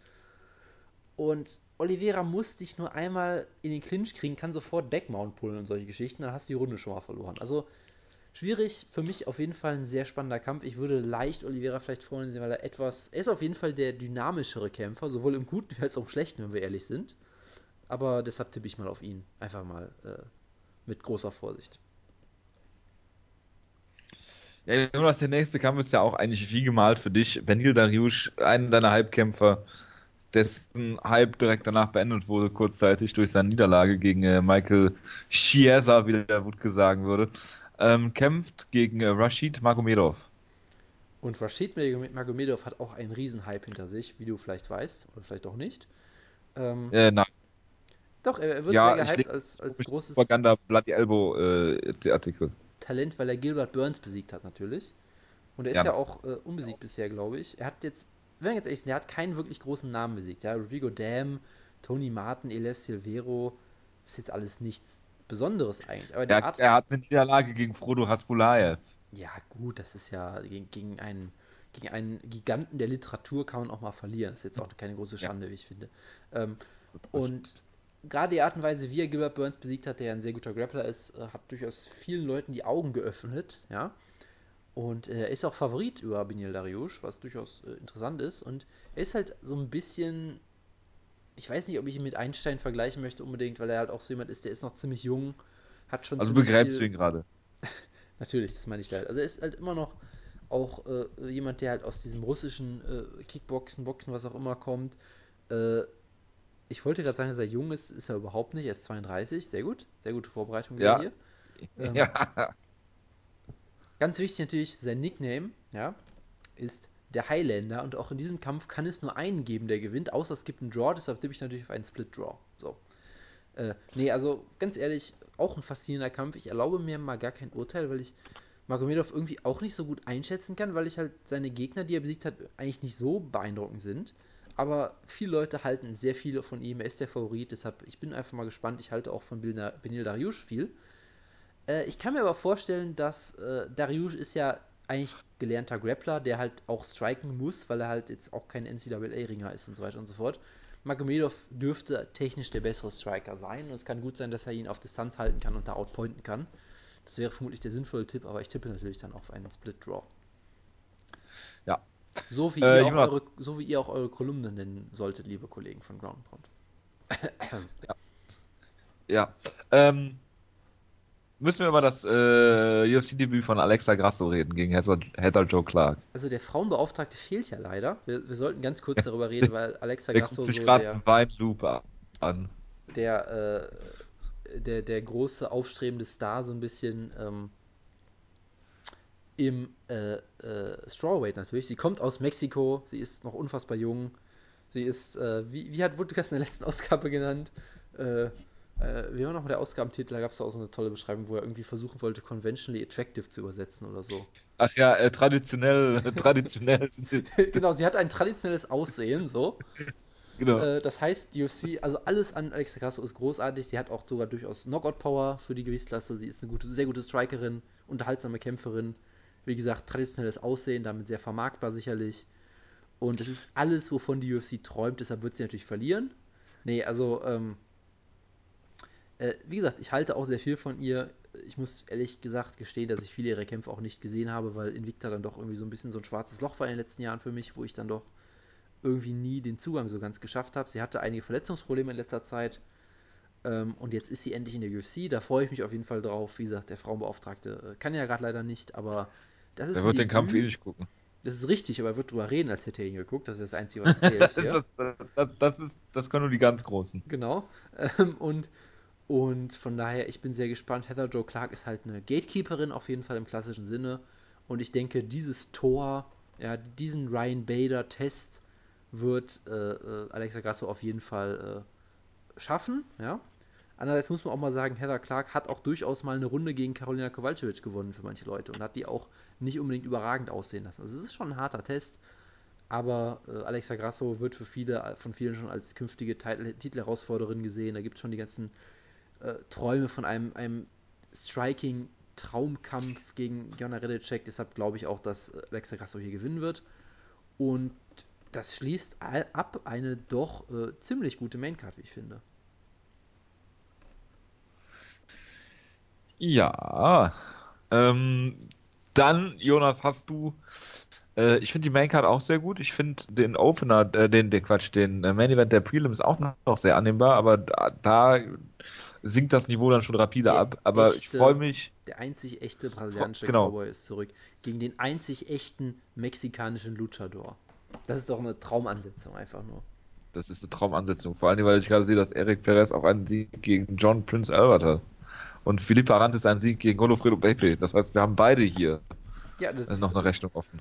Und Oliveira muss dich nur einmal in den Clinch kriegen, kann sofort Backmount pullen und solche Geschichten, dann hast du die Runde schon mal verloren. Also schwierig, für mich auf jeden Fall ein sehr spannender Kampf. Ich würde leicht Oliveira vielleicht vorne sehen, weil er etwas, er ist auf jeden Fall der dynamischere Kämpfer, sowohl im Guten als auch im Schlechten, wenn wir ehrlich sind. Aber deshalb tippe ich mal auf ihn. Einfach mal äh, mit großer Vorsicht. Ja, Jonas, der nächste Kampf ist ja auch eigentlich wie gemalt für dich. Benil Dariush, einen deiner Halbkämpfer, dessen Hype direkt danach beendet wurde, kurzzeitig durch seine Niederlage gegen äh, Michael Chiesa, wie der Wutke sagen würde, ähm, kämpft gegen äh, Rashid Magomedov. Und Rashid Magomedov hat auch einen Riesenhype hinter sich, wie du vielleicht weißt, oder vielleicht auch nicht. Ähm, Äh, nein, Doch, er, wird Ja, sehr gehypt als, als großes Propaganda Bloody Elbow äh, Artikel. Talent, weil er Gilbert Burns besiegt hat, natürlich. Und er ist Ja. ja, auch äh, unbesiegt bisher, glaube ich. Er hat jetzt, wenn jetzt ehrlich sind, er hat keinen wirklich großen Namen besiegt. Ja, Rodrigo Dam, Tony Martin, Elias Silvero, ist jetzt alles nichts Besonderes eigentlich. Aber die Er, Art, er hat eine Niederlage gegen Frodo Hasbulaev. ja gut, das ist ja gegen, gegen einen gegen einen Giganten der Literatur kann man auch mal verlieren. Das ist jetzt auch keine große Ja. Schande, wie ich finde. Ähm, und gerade die Art und Weise, wie er Gilbert Burns besiegt hat, der ja ein sehr guter Grappler ist, äh, hat durchaus vielen Leuten die Augen geöffnet, ja. Und äh, er ist auch Favorit über Benil Dariush, was durchaus äh, interessant ist. Und er ist halt so ein bisschen. Ich weiß nicht, ob ich ihn mit Einstein vergleichen möchte unbedingt, weil er halt auch so jemand ist, der ist noch ziemlich jung, hat schon. Also begreifst viel- du ihn gerade. Natürlich, das meine ich halt. Also er ist halt immer noch auch äh, jemand, der halt aus diesem russischen äh, Kickboxen, Boxen, was auch immer kommt. Äh, ich wollte gerade sagen, dass er jung ist, ist er überhaupt nicht. Er ist 32, sehr gut. Sehr gute Vorbereitung Ja. hier. Ähm, Ja. Ganz wichtig natürlich, sein Nickname, ja, ist der Highlander und auch in diesem Kampf kann es nur einen geben, der gewinnt, außer es gibt einen Draw, deshalb tippe ich natürlich auf einen Split Draw. So. Äh, nee, also ganz ehrlich, auch ein faszinierender Kampf. Ich erlaube mir mal gar kein Urteil, weil ich Magomedov irgendwie auch nicht so gut einschätzen kann, weil ich halt seine Gegner, die er besiegt hat, eigentlich nicht so beeindruckend sind. Aber viele Leute halten sehr viel von ihm. Er ist der Favorit, deshalb ich bin einfach mal gespannt. Ich halte auch von Benil Dariush viel. Äh, ich kann mir aber vorstellen, dass äh, Dariush ist ja eigentlich gelernter Grappler, der halt auch striken muss, weil er halt jetzt auch kein NCAA-Ringer ist und so weiter und so fort. Magomedov dürfte technisch der bessere Striker sein und es kann gut sein, dass er ihn auf Distanz halten kann und da outpointen kann. Das wäre vermutlich der sinnvolle Tipp, aber ich tippe natürlich dann auf einen Split Draw. Ja. So wie, Äh, ihr, auch eure, so wie ihr auch eure Kolumne nennen solltet, liebe Kollegen von Ground Pound. Ja. Ähm, müssen wir über das äh, UFC-Debüt von Alexa Grasso reden gegen Heather, Heather Joe Clark. Also der Frauenbeauftragte fehlt ja leider. Wir, wir sollten ganz kurz darüber reden, weil Alexa Der Grasso guckt so sich gerade einen Weinloop an. der, äh, der, der große aufstrebende Star so ein bisschen ähm, im äh, äh, Strawweight natürlich. Sie kommt aus Mexiko, sie ist noch unfassbar jung. Sie ist, äh, wie, wie hat Wutkas in der letzten Ausgabe genannt? Äh, wie war nochmal der Ausgabentitel? Da gab es auch so eine tolle Beschreibung, wo er irgendwie versuchen wollte, conventionally attractive zu übersetzen oder so. Ach ja, äh, traditionell, traditionell. genau, sie hat ein traditionelles Aussehen, so. genau. Äh, das heißt, UFC, also alles an Alexa Grasso ist großartig. Sie hat auch sogar durchaus Knockout-Power für die Gewichtsklasse. Sie ist eine gute, sehr gute Strikerin, unterhaltsame Kämpferin. Wie gesagt, traditionelles Aussehen, damit sehr vermarktbar sicherlich. Und es ist alles, wovon die UFC träumt, deshalb wird sie natürlich verlieren. Nee, also, ähm, äh, wie gesagt, ich halte auch sehr viel von ihr. Ich muss ehrlich gesagt gestehen, dass ich viele ihrer Kämpfe auch nicht gesehen habe, weil Invicta dann doch irgendwie so ein bisschen so ein schwarzes Loch war in den letzten Jahren für mich, wo ich dann doch irgendwie nie den Zugang so ganz geschafft habe. Sie hatte einige Verletzungsprobleme in letzter Zeit. Ähm, und jetzt ist sie endlich in der UFC. Da freue ich mich auf jeden Fall drauf. Wie gesagt, der Frauenbeauftragte äh, kann ja gerade leider nicht, aber das ist ein wird den Kampf eh nicht gucken. Das ist richtig, aber er wird drüber reden, als hätte er ihn geguckt. Das ist das Einzige, was zählt hier. das, das, das, ist, das können nur die ganz Großen. Genau. Ähm, und, und von daher, ich bin sehr gespannt. Heather Joe Clark ist halt eine Gatekeeperin auf jeden Fall im klassischen Sinne. Und ich denke, dieses Tor, ja, diesen Ryan Bader-Test wird äh, äh, Alexa Grasso auf jeden Fall äh, schaffen. Ja. Andererseits muss man auch mal sagen, Heather Clark hat auch durchaus mal eine Runde gegen Karolina Kowalczyk gewonnen für manche Leute und hat die auch nicht unbedingt überragend aussehen lassen. Also es ist schon ein harter Test, aber äh, Alexa Grasso wird für viele, von vielen schon als künftige Titel- Titelherausforderin gesehen. Da gibt es schon die ganzen äh, Träume von einem, einem Striking-Traumkampf gegen Jonna Redicek. Deshalb glaube ich auch, dass äh, Alexa Grasso hier gewinnen wird. Und das schließt ab eine doch äh, ziemlich gute Maincard, wie ich finde. Ja. Ähm, dann, Jonas, hast du. Äh, ich finde die Maincard auch sehr gut. Ich finde den Opener, äh, den, den Quatsch, den äh, Main Event der Prelims auch noch sehr annehmbar, aber da, da sinkt das Niveau dann schon rapide Der ab. Aber ich echte- freue mich. Der einzig echte brasilianische Genau. Cowboy ist zurück. Gegen den einzig echten mexikanischen Luchador. Das ist doch eine Traumansetzung einfach nur. Das ist eine Traumansetzung. Vor allem, weil ich gerade sehe, dass Eric Perez auch einen Sieg gegen John Prince Albert hat. Und Philippe Arantes einen Sieg gegen Golofredo Pepe. Das heißt, wir haben beide hier Ja, äh, noch eine Rechnung offen.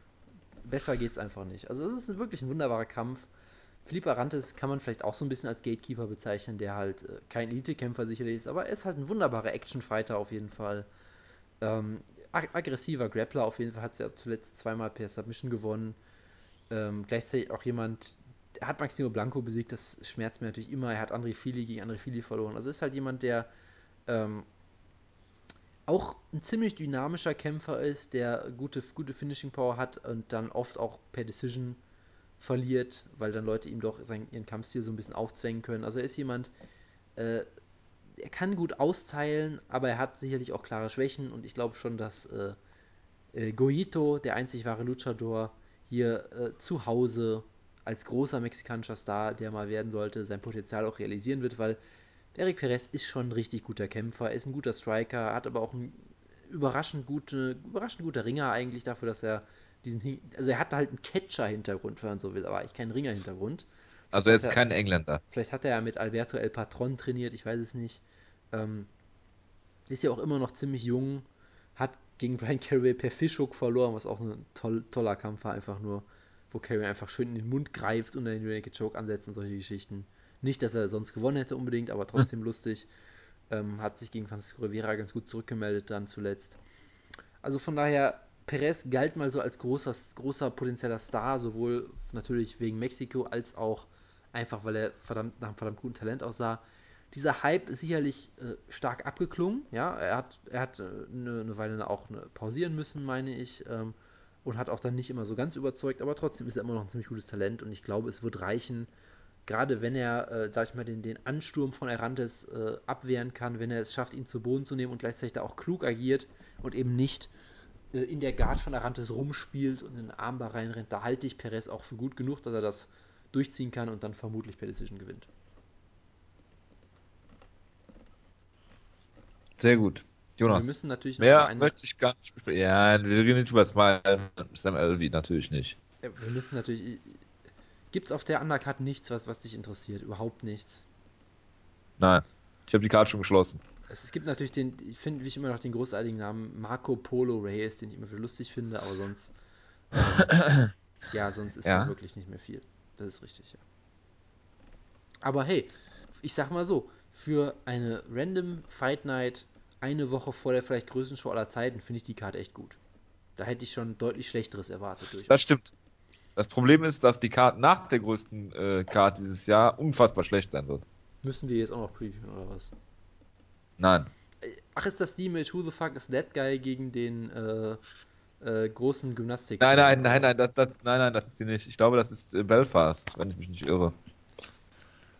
Besser geht's einfach nicht. Also es ist wirklich ein wunderbarer Kampf. Philippe Arantes kann man vielleicht auch so ein bisschen als Gatekeeper bezeichnen, der halt äh, kein Elite-Kämpfer sicherlich ist, aber er ist halt ein wunderbarer Action-Fighter auf jeden Fall. Ähm, ag aggressiver Grappler auf jeden Fall, hat ja zuletzt zweimal per Submission gewonnen. Ähm, gleichzeitig auch jemand, er hat Maximo Blanco besiegt, das schmerzt mir natürlich immer. Er hat André Fili gegen André Fili verloren. Also ist halt jemand, der ähm, auch ein ziemlich dynamischer Kämpfer ist, der gute, gute Finishing Power hat und dann oft auch per Decision verliert, weil dann Leute ihm doch seinen, ihren Kampfstil so ein bisschen aufzwängen können. Also er ist jemand, äh, er kann gut austeilen, aber er hat sicherlich auch klare Schwächen und ich glaube schon, dass äh, Äh, Goito, der einzig wahre Luchador, hier äh, zu Hause als großer mexikanischer Star, der mal werden sollte, sein Potenzial auch realisieren wird, weil Eric Perez ist schon ein richtig guter Kämpfer, ist ein guter Striker, hat aber auch ein überraschend, gute, überraschend guter Ringer eigentlich dafür, dass er diesen, also er hat halt einen Catcher-Hintergrund, wenn man so will, aber eigentlich keinen Ringer-Hintergrund. Also jetzt kein Engländer. Vielleicht hat er ja mit Alberto El Patron trainiert, ich weiß es nicht. Ähm, ist ja auch immer noch ziemlich jung, hat gegen Brian Carey per Fishhook verloren, was auch ein toll, toller Kampf war, einfach nur, wo Carey einfach schön in den Mund greift und dann den Naked Choke ansetzt und solche Geschichten. Nicht, dass er sonst gewonnen hätte unbedingt, aber trotzdem lustig. Ähm, hat sich gegen Francisco Rivera ganz gut zurückgemeldet dann zuletzt. Also von daher, Perez galt mal so als großer, großer potenzieller Star, sowohl natürlich wegen Mexiko als auch einfach, weil er verdammt, nach einem verdammt guten Talent aussah. Dieser Hype ist sicherlich äh, stark abgeklungen. Ja, er hat, er hat eine, äh, eine Weile auch eine, pausieren müssen, meine ich, ähm, und hat auch dann nicht immer so ganz überzeugt, aber trotzdem ist er immer noch ein ziemlich gutes Talent und ich glaube, es wird reichen, gerade wenn er, äh, sag ich mal, den, den Ansturm von Arantes äh, abwehren kann, wenn er es schafft, ihn zu Boden zu nehmen und gleichzeitig da auch klug agiert und eben nicht äh, in der Guard von Arantes rumspielt und in den Armbar reinrennt, da halte ich Perez auch für gut genug, dass er das durchziehen kann und dann vermutlich per Decision gewinnt. Sehr gut. Jonas. Wir müssen natürlich Mehr eine... möchte ich gar nicht. Ja, wir reden nicht über Sam Elvey, natürlich nicht. Wir müssen natürlich Gibt es auf der Undercard nichts, was, was dich interessiert? Überhaupt nichts? Nein. Ich habe die Karte schon geschlossen. Es, gibt natürlich den, ich finde, wie ich immer noch den großartigen Namen Marco Polo Reyes, den ich immer für lustig finde, aber sonst. Ähm, ja, sonst ist ja. da wirklich nicht mehr viel. Das ist richtig, ja. Aber hey, ich sag mal so, für eine Random Fight Night eine Woche vor der vielleicht größten Show aller Zeiten finde ich die Karte echt gut. Da hätte ich schon deutlich Schlechteres erwartet. Das stimmt. Das Problem ist, dass die Karte nach der größten äh, Karte dieses Jahr unfassbar schlecht sein wird. Müssen wir jetzt auch noch previewen oder was? Nein. Ach, ist das die mit Who the fuck is that guy gegen den äh, äh, großen Gymnastik? Nein, nein, nein, nein, das, das, nein, nein, das ist sie nicht. Ich glaube, das ist äh, Belfast, wenn ich mich nicht irre.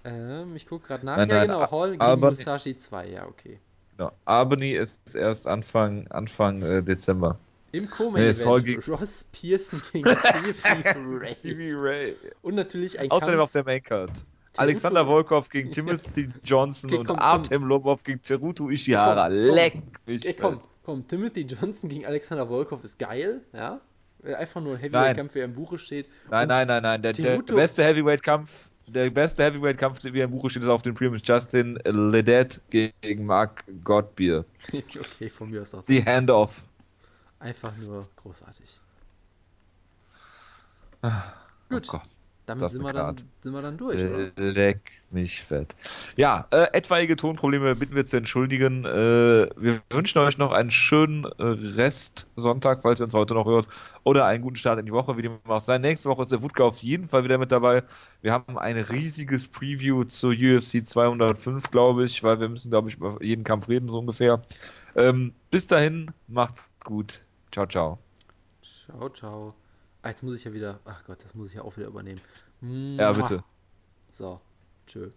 Ähm, ich gucke gerade nach. Nein, ja, nein, genau, Hall gegen Albany, Musashi 2, ja, okay. Genau. Albany ist erst Anfang, Anfang äh, Dezember. Im Co-Main nee, Ross Pearson gegen Stevie Ray. Stevie Ray. Und natürlich ein Außerdem Kampf auf der Maincard. Alexander Volkov gegen Timothy Johnson okay, komm, und Artem Lobov gegen Teruto Ishihara. Komm, komm, Leck mich. Ey, komm, komm, Timothy Johnson gegen Alexander Volkov ist geil, ja? Einfach nur ein Heavyweight-Kampf, wie er im Buche steht. Nein, nein, nein, nein. Der, der beste Heavyweight-Kampf, der beste Heavyweight-Kampf, wie er im Buche steht, ist auf dem Primus Justin Ledet gegen Mark Godbeer. okay, von mir aus auch. Die Handoff. Einfach nur großartig. Ah, Gut. Oh damit sind wir, dann, sind wir, dann, durch, oder? Leck mich fett. Ja, äh, etwaige Tonprobleme bitten wir zu entschuldigen. Äh, wir wünschen euch noch einen schönen äh, Rest Sonntag, falls ihr uns heute noch hört, oder einen guten Start in die Woche, wie dem auch sein. Nächste Woche ist der Wutke auf jeden Fall wieder mit dabei. Wir haben ein riesiges Preview zur UFC 205, glaube ich, weil wir müssen, glaube ich, über jeden Kampf reden, so ungefähr. Ähm, bis dahin, macht's gut. Ciao, ciao. Ciao, ciao. Ah, jetzt muss ich ja wieder. Ach Gott, das muss ich ja auch wieder übernehmen. Ja, bitte. So, tschö.